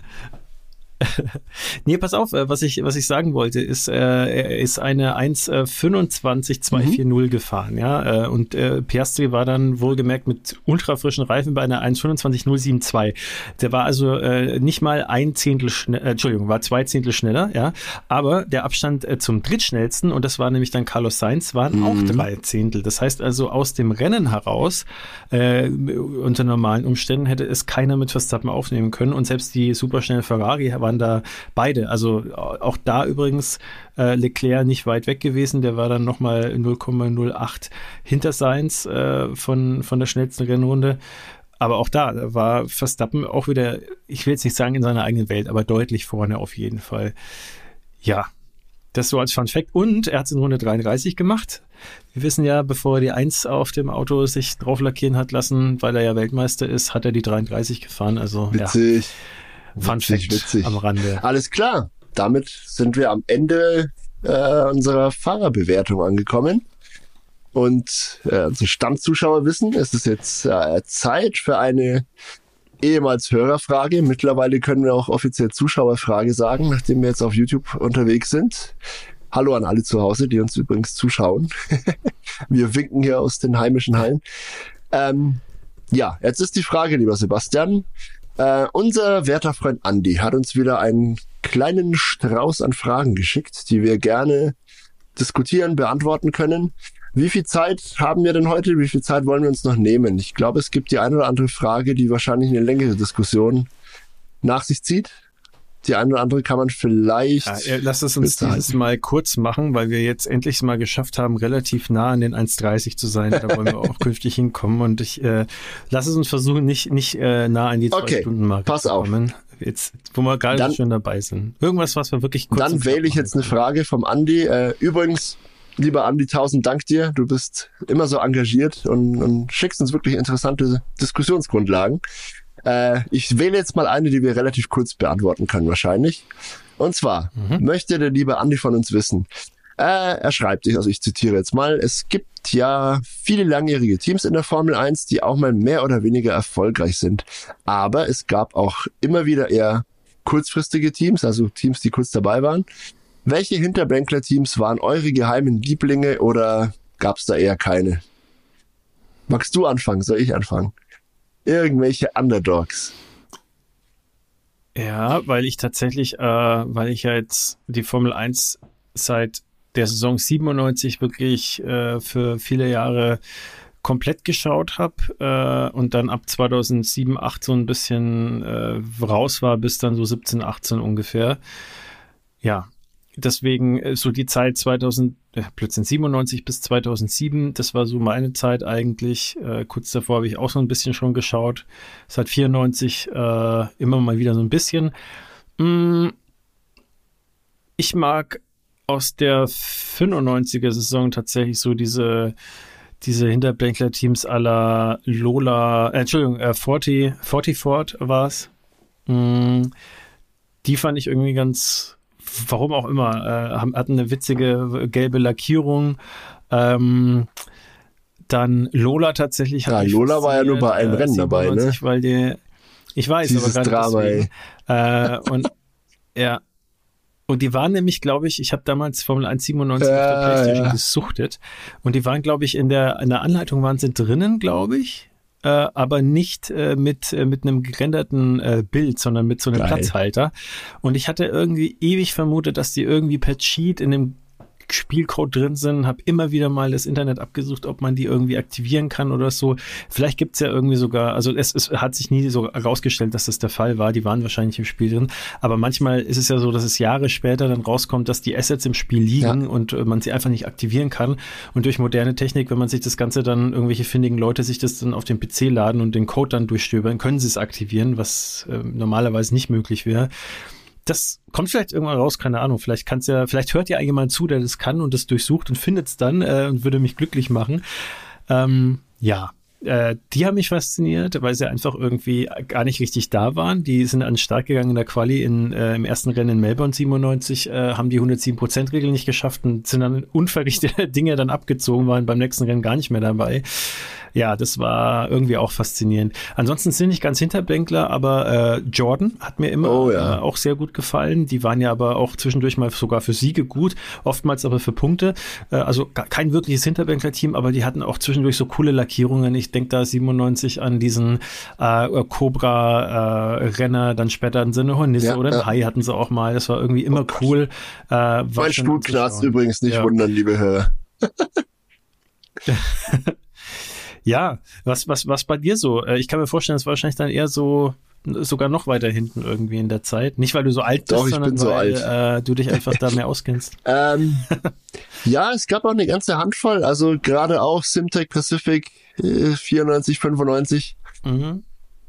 nee, pass auf, äh, was ich, was ich sagen wollte, ist, äh, er ist eine 1,25,240 mhm. gefahren, ja, äh, und äh, Piastri war dann wohlgemerkt mit ultrafrischen Reifen bei einer 1,25,072. Der war also äh, nicht mal ein Zehntel schneller, äh, Entschuldigung, war zwei Zehntel schneller, ja, aber der Abstand äh, zum drittschnellsten, und das war nämlich dann Carlos Sainz, waren mhm. auch drei Zehntel. Das heißt also, aus dem Rennen heraus, äh, unter normalen Umständen hätte es keiner mit Verstappen aufnehmen können und selbst die superschnellen Ferrari war waren da beide. Also auch da übrigens äh, Leclerc nicht weit weg gewesen. Der war dann nochmal 0,08 hinter Sainz äh, von, von der schnellsten Rennrunde. Aber auch da war Verstappen auch wieder, ich will jetzt nicht sagen in seiner eigenen Welt, aber deutlich vorne auf jeden Fall. Ja, das so als Fun Fact. Und er hat es in Runde 33 gemacht. Wir wissen ja, bevor er die 1 auf dem Auto sich drauf lackieren hat lassen, weil er ja Weltmeister ist, hat er die 33 gefahren. Also Witzig. ja. Fun witzig, witzig. am Rande. Alles klar. Damit sind wir am Ende äh, unserer Fahrerbewertung angekommen. Und äh, unsere Stammzuschauer wissen, es ist jetzt äh, Zeit für eine ehemals Hörerfrage. Mittlerweile können wir auch offiziell Zuschauerfrage sagen, nachdem wir jetzt auf YouTube unterwegs sind. Hallo an alle zu Hause, die uns übrigens zuschauen. wir winken hier aus den heimischen Hallen. Ähm, ja, jetzt ist die Frage, lieber Sebastian Äh, unser werter Freund Andy hat uns wieder einen kleinen Strauß an Fragen geschickt, die wir gerne diskutieren, beantworten können. Wie viel Zeit haben wir denn heute? Wie viel Zeit wollen wir uns noch nehmen? Ich glaube, es gibt die eine oder andere Frage, die wahrscheinlich eine längere Diskussion nach sich zieht. Die eine oder andere kann man vielleicht. Ja, lass es uns dieses Mal kurz machen, weil wir jetzt endlich mal geschafft haben, relativ nah an den 1,30 zu sein. Da wollen wir auch künftig hinkommen. Und ich äh, lass es uns versuchen, nicht, nicht äh, nah an die zwei okay, Stunden Marke pass zu kommen. Auf. Jetzt, wo wir gerade dann, schon dabei sind. Irgendwas, was wir wirklich kurz Dann wähle ich jetzt eine Frage vom Andi. Äh, übrigens, lieber Andi, tausend Dank dir. Du bist immer so engagiert und, und schickst uns wirklich interessante Diskussionsgrundlagen. Äh, ich wähle jetzt mal eine, die wir relativ kurz beantworten können, wahrscheinlich. Und zwar mhm. möchte der liebe Andi von uns wissen. Äh, er schreibt, also ich zitiere jetzt mal, es gibt ja viele langjährige Teams in der Formel 1, die auch mal mehr oder weniger erfolgreich sind. Aber es gab auch immer wieder eher kurzfristige Teams, also Teams, die kurz dabei waren. Welche Hinterbänkler-Teams waren eure geheimen Lieblinge oder gab es da eher keine? Magst du anfangen? Soll ich anfangen? Irgendwelche Underdogs. Ja, weil ich tatsächlich, äh, weil ich ja jetzt die Formel 1 seit der Saison 97 wirklich äh, für viele Jahre komplett geschaut habe äh, und dann ab 2007, 8 so ein bisschen äh, raus war, bis dann so 17, 18 ungefähr. Ja, deswegen äh, so die Zeit 2000, äh, plötzlich 97 bis 2007, das war so meine Zeit eigentlich. Äh, kurz davor habe ich auch so ein bisschen schon geschaut. Seit 94 äh, immer mal wieder so ein bisschen. Mm, ich mag aus der 95er Saison tatsächlich so diese diese Hinterbänkler-Teams aller Lola, äh, Entschuldigung, äh, 40, 40 Ford war es. Mm, die fand ich irgendwie ganz, warum auch immer, äh, hatten eine witzige gelbe Lackierung. Ähm, dann Lola tatsächlich. Ja, Lola war ja nur bei einem äh, Rennen dabei, ne? Weil die, ich weiß, Dieses aber Drama, deswegen, äh, und ja, und die waren nämlich, glaube ich, ich habe damals Formel 1 97 ja, auf der Playstation ja. gesuchtet. Und die waren, glaube ich, in der, in der Anleitung waren sie drinnen, glaube ich äh, aber nicht äh, mit, äh, mit einem gerenderten äh, Bild, sondern mit so einem Geil. Platzhalter. Und ich hatte irgendwie ewig vermutet, dass die irgendwie per Cheat in dem Spielcode drin sind, habe immer wieder mal das Internet abgesucht, ob man die irgendwie aktivieren kann oder so. Vielleicht gibt's ja irgendwie sogar, also es, es hat sich nie so herausgestellt, dass das der Fall war. Die waren wahrscheinlich im Spiel drin. Aber manchmal ist es ja so, dass es Jahre später dann rauskommt, dass die Assets im Spiel liegen ja. und äh, man sie einfach nicht aktivieren kann. Und durch moderne Technik, wenn man sich das Ganze dann, irgendwelche findigen Leute sich das dann auf den PC laden und den Code dann durchstöbern, können sie es aktivieren, was äh, normalerweise nicht möglich wäre das kommt vielleicht irgendwann raus, keine Ahnung. Vielleicht kann's ja, vielleicht hört ja jemand zu, der das kann und das durchsucht und findet es dann äh, und würde mich glücklich machen. Ähm, ja, äh, die haben mich fasziniert, weil sie einfach irgendwie gar nicht richtig da waren. Die sind an stark gegangen in der Quali in, äh, im ersten Rennen in Melbourne 97, äh, haben die 107%-Regel nicht geschafft und sind dann unverrichtete Dinge dann abgezogen, waren beim nächsten Rennen gar nicht mehr dabei ja, das war irgendwie auch faszinierend. Ansonsten sind nicht ganz Hinterbänkler, aber äh, Jordan hat mir immer oh, ja. äh, auch sehr gut gefallen. Die waren ja aber auch zwischendurch mal sogar für Siege gut, oftmals aber für Punkte. Äh, also kein wirkliches Hinterbänkler-Team, aber die hatten auch zwischendurch so coole Lackierungen. Ich denke da 97 an diesen äh, Cobra-Renner, äh, dann später in Sinne Hornisse ja, oder ein ja. Hai hatten sie auch mal. Das war irgendwie immer oh, cool. Äh, mein Stuhlknast übrigens nicht ja. wundern, liebe Hörer. Ja, was, was, was bei dir so? Äh, ich kann mir vorstellen, es war wahrscheinlich dann eher so sogar noch weiter hinten irgendwie in der Zeit. Nicht, weil du so alt bist, Doch, sondern so weil äh, du dich einfach da mehr auskennst. Ähm, ja, es gab auch eine ganze Handvoll. Also gerade auch Simtech Pacific äh, 94, 95. Mhm.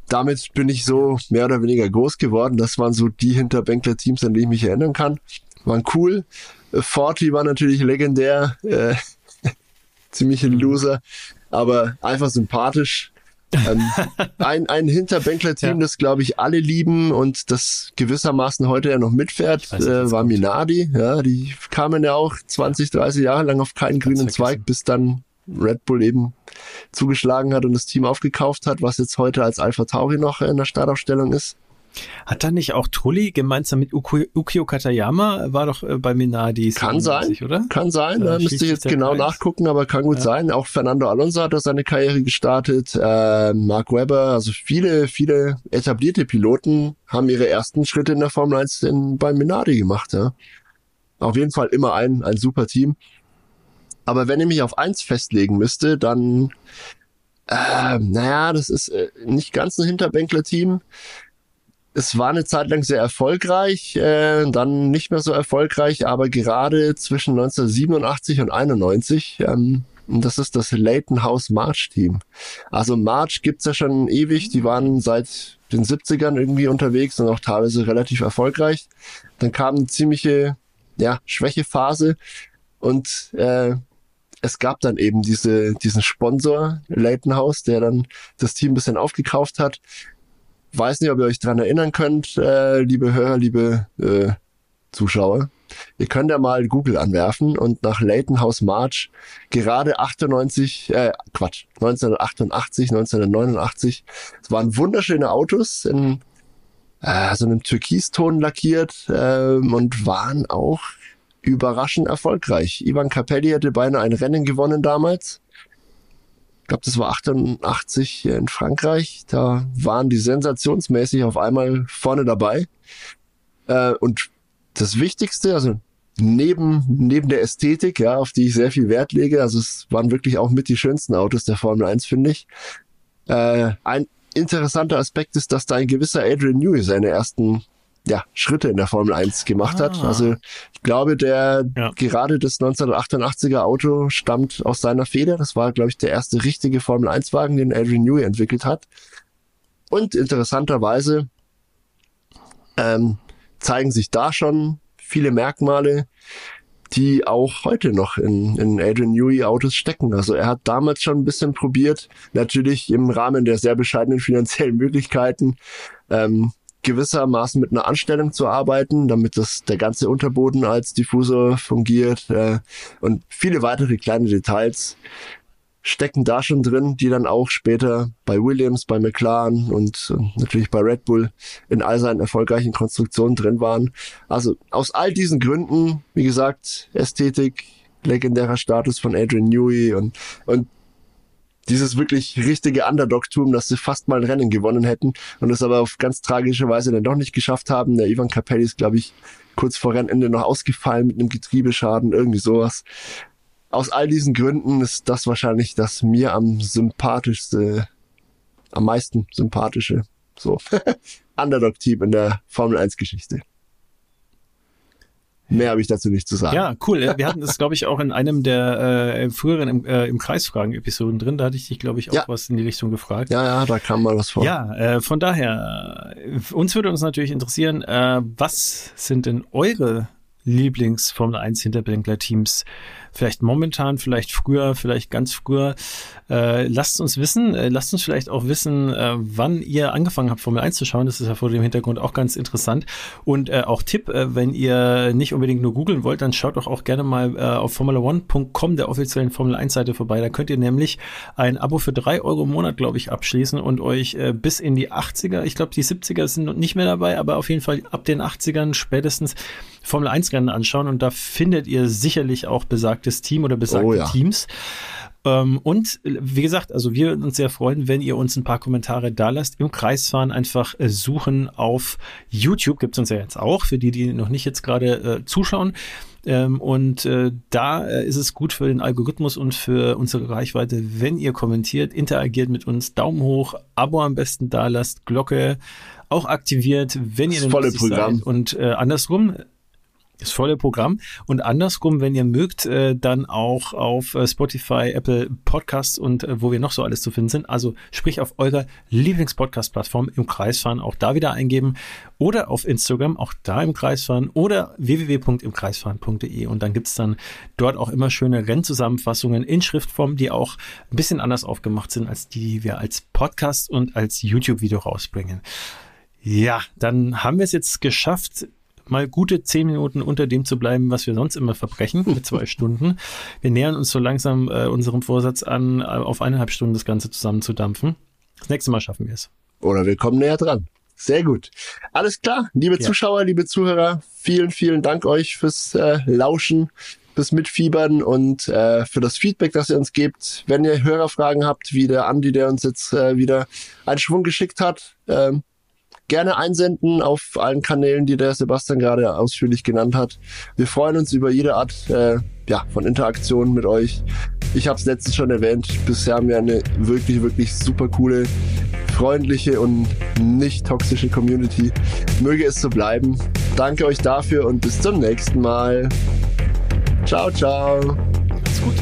Damit bin ich so mehr oder weniger groß geworden. Das waren so die Hinterbänkler-Teams, an die ich mich erinnern kann. Waren cool. Forty war natürlich legendär. Äh, ziemlich ein mhm. Loser aber einfach sympathisch. ähm, ein, ein Hinterbänkler-Team, ja. das glaube ich alle lieben und das gewissermaßen heute ja noch mitfährt, nicht, äh, war Minardi. Ja, die kamen ja auch 20, 30 Jahre lang auf keinen grünen Zweig, bis dann Red Bull eben zugeschlagen hat und das Team aufgekauft hat, was jetzt heute als Alpha Tauri noch in der Startaufstellung ist. Hat da nicht auch Trulli gemeinsam mit Ukio Katayama war doch äh, bei Minardi Kann sein, oder? Kann sein, da müsste ich jetzt genau Kreis. nachgucken, aber kann gut ja. sein. Auch Fernando Alonso hat da seine Karriere gestartet, äh, Mark Webber, also viele, viele etablierte Piloten haben ihre ersten Schritte in der Formel 1 in, bei Minardi gemacht, ja. Auf jeden Fall immer ein, ein super Team. Aber wenn ich mich auf eins festlegen müsste, dann, äh, naja, das ist äh, nicht ganz ein Hinterbänkler-Team es war eine Zeit lang sehr erfolgreich, äh, dann nicht mehr so erfolgreich, aber gerade zwischen 1987 und 91, ähm, das ist das Leighton House March Team. Also March gibt's ja schon ewig, die waren seit den 70ern irgendwie unterwegs und auch teilweise relativ erfolgreich. Dann kam eine ziemliche ja, Schwächephase und äh, es gab dann eben diese, diesen Sponsor, Leighton House, der dann das Team ein bisschen aufgekauft hat weiß nicht, ob ihr euch dran erinnern könnt, äh, liebe Hörer, liebe äh, Zuschauer. Ihr könnt ja mal Google anwerfen und nach Leighton House March gerade 98, äh, Quatsch, 1988, 1989. Es waren wunderschöne Autos in äh, so einem Türkiston lackiert äh, und waren auch überraschend erfolgreich. Ivan Capelli hatte beinahe ein Rennen gewonnen damals ich glaube, das war 88 in Frankreich. Da waren die sensationsmäßig auf einmal vorne dabei. Äh, und das Wichtigste, also neben, neben der Ästhetik, ja, auf die ich sehr viel Wert lege, also es waren wirklich auch mit die schönsten Autos der Formel 1, finde ich. Äh, ein interessanter Aspekt ist, dass da ein gewisser Adrian Newey seine ersten ja, Schritte in der Formel 1 gemacht ah. hat. Also ich glaube, der ja. gerade das 1988er Auto stammt aus seiner Feder. Das war, glaube ich, der erste richtige Formel 1 Wagen, den Adrian Newey entwickelt hat. Und interessanterweise ähm, zeigen sich da schon viele Merkmale, die auch heute noch in, in Adrian Newey Autos stecken. Also er hat damals schon ein bisschen probiert, natürlich im Rahmen der sehr bescheidenen finanziellen Möglichkeiten, ähm, gewissermaßen mit einer Anstellung zu arbeiten, damit das der ganze Unterboden als Diffusor fungiert äh, und viele weitere kleine Details stecken da schon drin, die dann auch später bei Williams, bei McLaren und äh, natürlich bei Red Bull in all seinen erfolgreichen Konstruktionen drin waren. Also aus all diesen Gründen, wie gesagt, Ästhetik, legendärer Status von Adrian Newey und, und dieses wirklich richtige Underdog-Tum, dass sie fast mal ein Rennen gewonnen hätten und es aber auf ganz tragische Weise dann doch nicht geschafft haben. Der Ivan Capelli ist, glaube ich, kurz vor Rennende noch ausgefallen mit einem Getriebeschaden, irgendwie sowas. Aus all diesen Gründen ist das wahrscheinlich das mir am sympathischste, am meisten sympathische, so, Underdog-Team in der Formel 1 Geschichte. Mehr habe ich dazu nicht zu sagen. Ja, cool. Wir hatten das, glaube ich, auch in einem der äh, früheren im, äh, im Kreisfragen-Episoden drin. Da hatte ich dich, glaube ich, auch ja. was in die Richtung gefragt. Ja, ja, da kam mal was vor. Ja, äh, von daher, äh, uns würde uns natürlich interessieren, äh, was sind denn eure Lieblings-Formel 1 Hinterbänkler-Teams? Vielleicht momentan, vielleicht früher, vielleicht ganz früher. Äh, lasst uns wissen, äh, lasst uns vielleicht auch wissen, äh, wann ihr angefangen habt, Formel 1 zu schauen. Das ist ja vor dem Hintergrund auch ganz interessant. Und äh, auch Tipp, äh, wenn ihr nicht unbedingt nur googeln wollt, dann schaut doch auch gerne mal äh, auf formula1.com, der offiziellen Formel 1 Seite vorbei. Da könnt ihr nämlich ein Abo für drei Euro im Monat, glaube ich, abschließen und euch äh, bis in die 80er, ich glaube, die 70er sind nicht mehr dabei, aber auf jeden Fall ab den 80ern spätestens Formel 1 Rennen anschauen und da findet ihr sicherlich auch besagtes Team oder besagte oh, ja. Teams. Ähm, und wie gesagt, also wir würden uns sehr freuen, wenn ihr uns ein paar Kommentare da lasst. Im Kreisfahren einfach äh, suchen auf YouTube, gibt es uns ja jetzt auch, für die, die noch nicht jetzt gerade äh, zuschauen. Ähm, und äh, da äh, ist es gut für den Algorithmus und für unsere Reichweite, wenn ihr kommentiert, interagiert mit uns, Daumen hoch, Abo am besten da lasst, Glocke auch aktiviert, wenn ihr das volle Programm. Seid. Und äh, andersrum, das volle Programm. Und andersrum, wenn ihr mögt, äh, dann auch auf äh, Spotify, Apple Podcasts und äh, wo wir noch so alles zu finden sind. Also sprich auf eurer Lieblingspodcast-Plattform im Kreisfahren auch da wieder eingeben oder auf Instagram auch da im Kreisfahren oder www.imkreisfahren.de und dann gibt's dann dort auch immer schöne Rennzusammenfassungen in Schriftform, die auch ein bisschen anders aufgemacht sind als die, die wir als Podcast und als YouTube-Video rausbringen. Ja, dann haben wir es jetzt geschafft, mal gute zehn Minuten unter dem zu bleiben, was wir sonst immer verbrechen, mit zwei Stunden. Wir nähern uns so langsam äh, unserem Vorsatz an, äh, auf eineinhalb Stunden das Ganze zusammenzudampfen. Das nächste Mal schaffen wir es. Oder wir kommen näher dran. Sehr gut. Alles klar, liebe ja. Zuschauer, liebe Zuhörer, vielen, vielen Dank euch fürs äh, Lauschen, fürs Mitfiebern und äh, für das Feedback, das ihr uns gebt. Wenn ihr Hörerfragen habt, wie der Andi, der uns jetzt äh, wieder einen Schwung geschickt hat, äh, gerne einsenden auf allen Kanälen, die der Sebastian gerade ausführlich genannt hat. Wir freuen uns über jede Art äh, ja, von Interaktion mit euch. Ich habe es letztens schon erwähnt, bisher haben wir eine wirklich, wirklich super coole, freundliche und nicht toxische Community. Möge es so bleiben. Danke euch dafür und bis zum nächsten Mal. Ciao, ciao. Macht's gut.